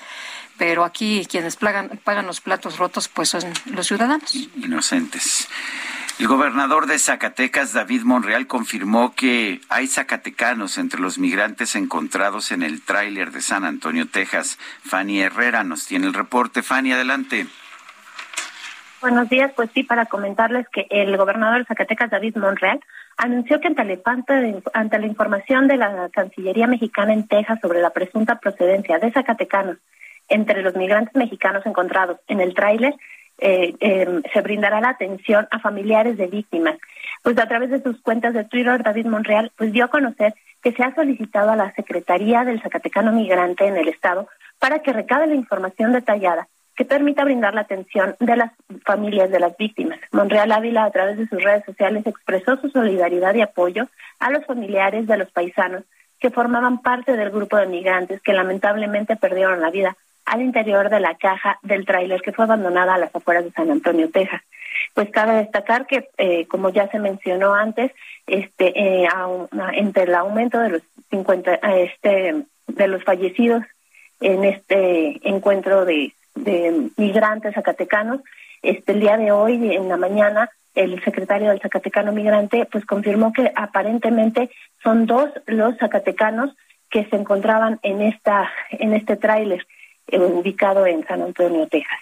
pero aquí quienes pagan, pagan los platos rotos, pues son los ciudadanos. Inocentes. El gobernador de Zacatecas, David Monreal, confirmó que hay zacatecanos entre los migrantes encontrados en el tráiler de San Antonio, Texas. Fanny Herrera nos tiene el reporte. Fanny, adelante. Buenos días, pues sí, para comentarles que el gobernador de Zacatecas, David Monreal, anunció que ante la, información de la Cancillería mexicana en Texas sobre la presunta procedencia de zacatecanos entre los migrantes mexicanos encontrados en el tráiler, eh, em, se brindará la atención a familiares de víctimas. Pues a través de sus cuentas de Twitter, David Monreal pues dio a conocer que se ha solicitado a la Secretaría del Zacatecano Migrante en el Estado para que recabe la información detallada que permita brindar la atención de las familias de las víctimas. Monreal Ávila, a través de sus redes sociales, expresó su solidaridad y apoyo a los familiares de los paisanos que formaban parte del grupo de migrantes que lamentablemente perdieron la vida al interior de la caja del tráiler que fue abandonada a las afueras de San Antonio, Texas. Pues cabe destacar que, eh, como ya se mencionó antes, este, eh, entre el aumento de los 50, este, de los fallecidos en este encuentro de de migrantes zacatecanos. Este, el día de hoy, en la mañana, el secretario del Zacatecano Migrante pues confirmó que aparentemente son dos los zacatecanos que se encontraban en esta en este tráiler eh, ubicado en San Antonio, Texas.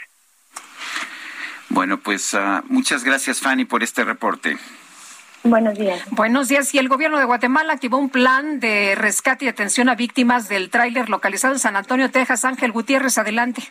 Bueno, pues uh, muchas gracias Fanny por este reporte. Buenos días. Buenos días. Y el gobierno de Guatemala activó un plan de rescate y atención a víctimas del tráiler localizado en San Antonio, Texas. Ángel Gutiérrez, adelante.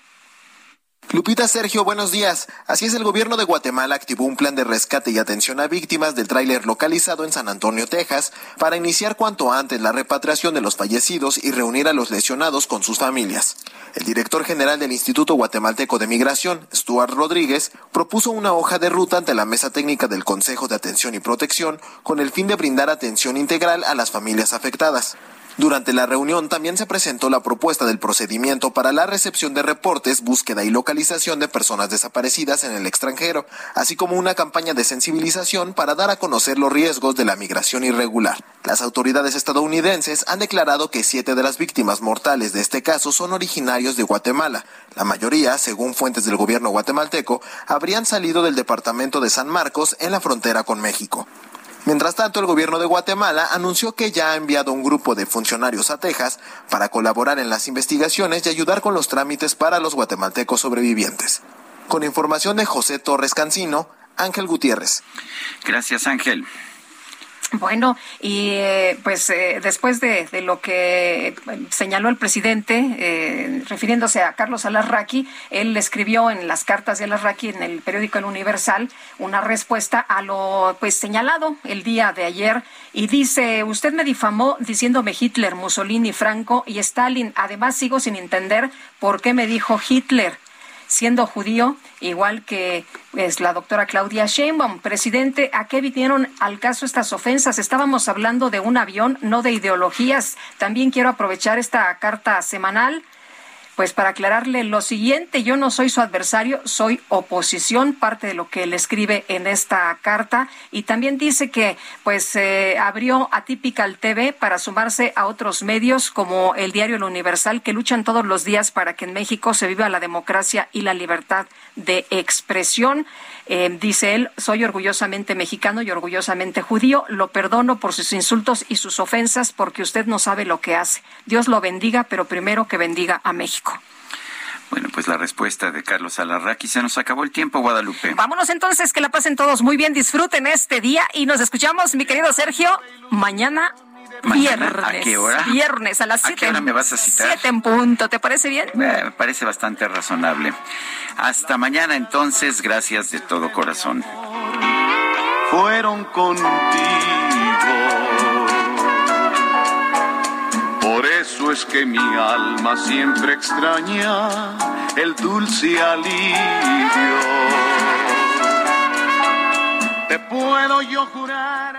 Lupita Sergio, buenos días. Así es, el gobierno de Guatemala activó un plan de rescate y atención a víctimas del tráiler localizado en San Antonio, Texas, para iniciar cuanto antes la repatriación de los fallecidos y reunir a los lesionados con sus familias. El director general del Instituto Guatemalteco de Migración, Stuart Rodríguez, propuso una hoja de ruta ante la mesa técnica del Consejo de Atención y Protección con el fin de brindar atención integral a las familias afectadas. Durante la reunión también se presentó la propuesta del procedimiento para la recepción de reportes, búsqueda y localización de personas desaparecidas en el extranjero, así como una campaña de sensibilización para dar a conocer los riesgos de la migración irregular. Las autoridades estadounidenses han declarado que siete de las víctimas mortales de este caso son originarios de Guatemala. La mayoría, según fuentes del gobierno guatemalteco, habrían salido del departamento de San Marcos en la frontera con México. Mientras tanto, el gobierno de Guatemala anunció que ya ha enviado un grupo de funcionarios a Texas para colaborar en las investigaciones y ayudar con los trámites para los guatemaltecos sobrevivientes. Con información de José Torres Cancino, Ángel Gutiérrez. Gracias, Ángel. Bueno, y eh, pues eh, después de, lo que señaló el presidente, eh, refiriéndose a Carlos Alarraqui, él escribió en las cartas de Alarraqui en el periódico El Universal una respuesta a lo pues señalado el día de ayer y dice, usted me difamó diciéndome Hitler, Mussolini, Franco y Stalin. Además sigo sin entender por qué me dijo Hitler siendo judío, igual que es pues, la doctora Claudia Sheinbaum. Presidente, ¿a qué vinieron al caso estas ofensas? Estábamos hablando de un avión, no de ideologías. También quiero aprovechar esta carta semanal pues para aclararle lo siguiente, yo no soy su adversario, soy oposición, parte de lo que él escribe en esta carta, y también dice que pues eh, abrió Atypical TV para sumarse a otros medios como el diario El Universal que luchan todos los días para que en México se viva la democracia y la libertad de expresión. Eh, dice él, soy orgullosamente mexicano y orgullosamente judío, lo perdono por sus insultos y sus ofensas porque usted no sabe lo que hace. Dios lo bendiga, pero primero que bendiga a México. Bueno, pues la respuesta de Carlos Alarraqui. Se nos acabó el tiempo, Guadalupe. Vámonos entonces, que la pasen todos muy bien, disfruten este día y nos escuchamos, mi querido Sergio, mañana Viernes. ¿A qué hora? Viernes a las 7. ¿A qué hora me vas a citar? 7 en punto. ¿Te parece bien? Eh, me parece bastante razonable. Hasta mañana entonces. Gracias de todo corazón. Fueron contigo. Por eso es que mi alma siempre extraña el dulce alivio. Te puedo yo jurar.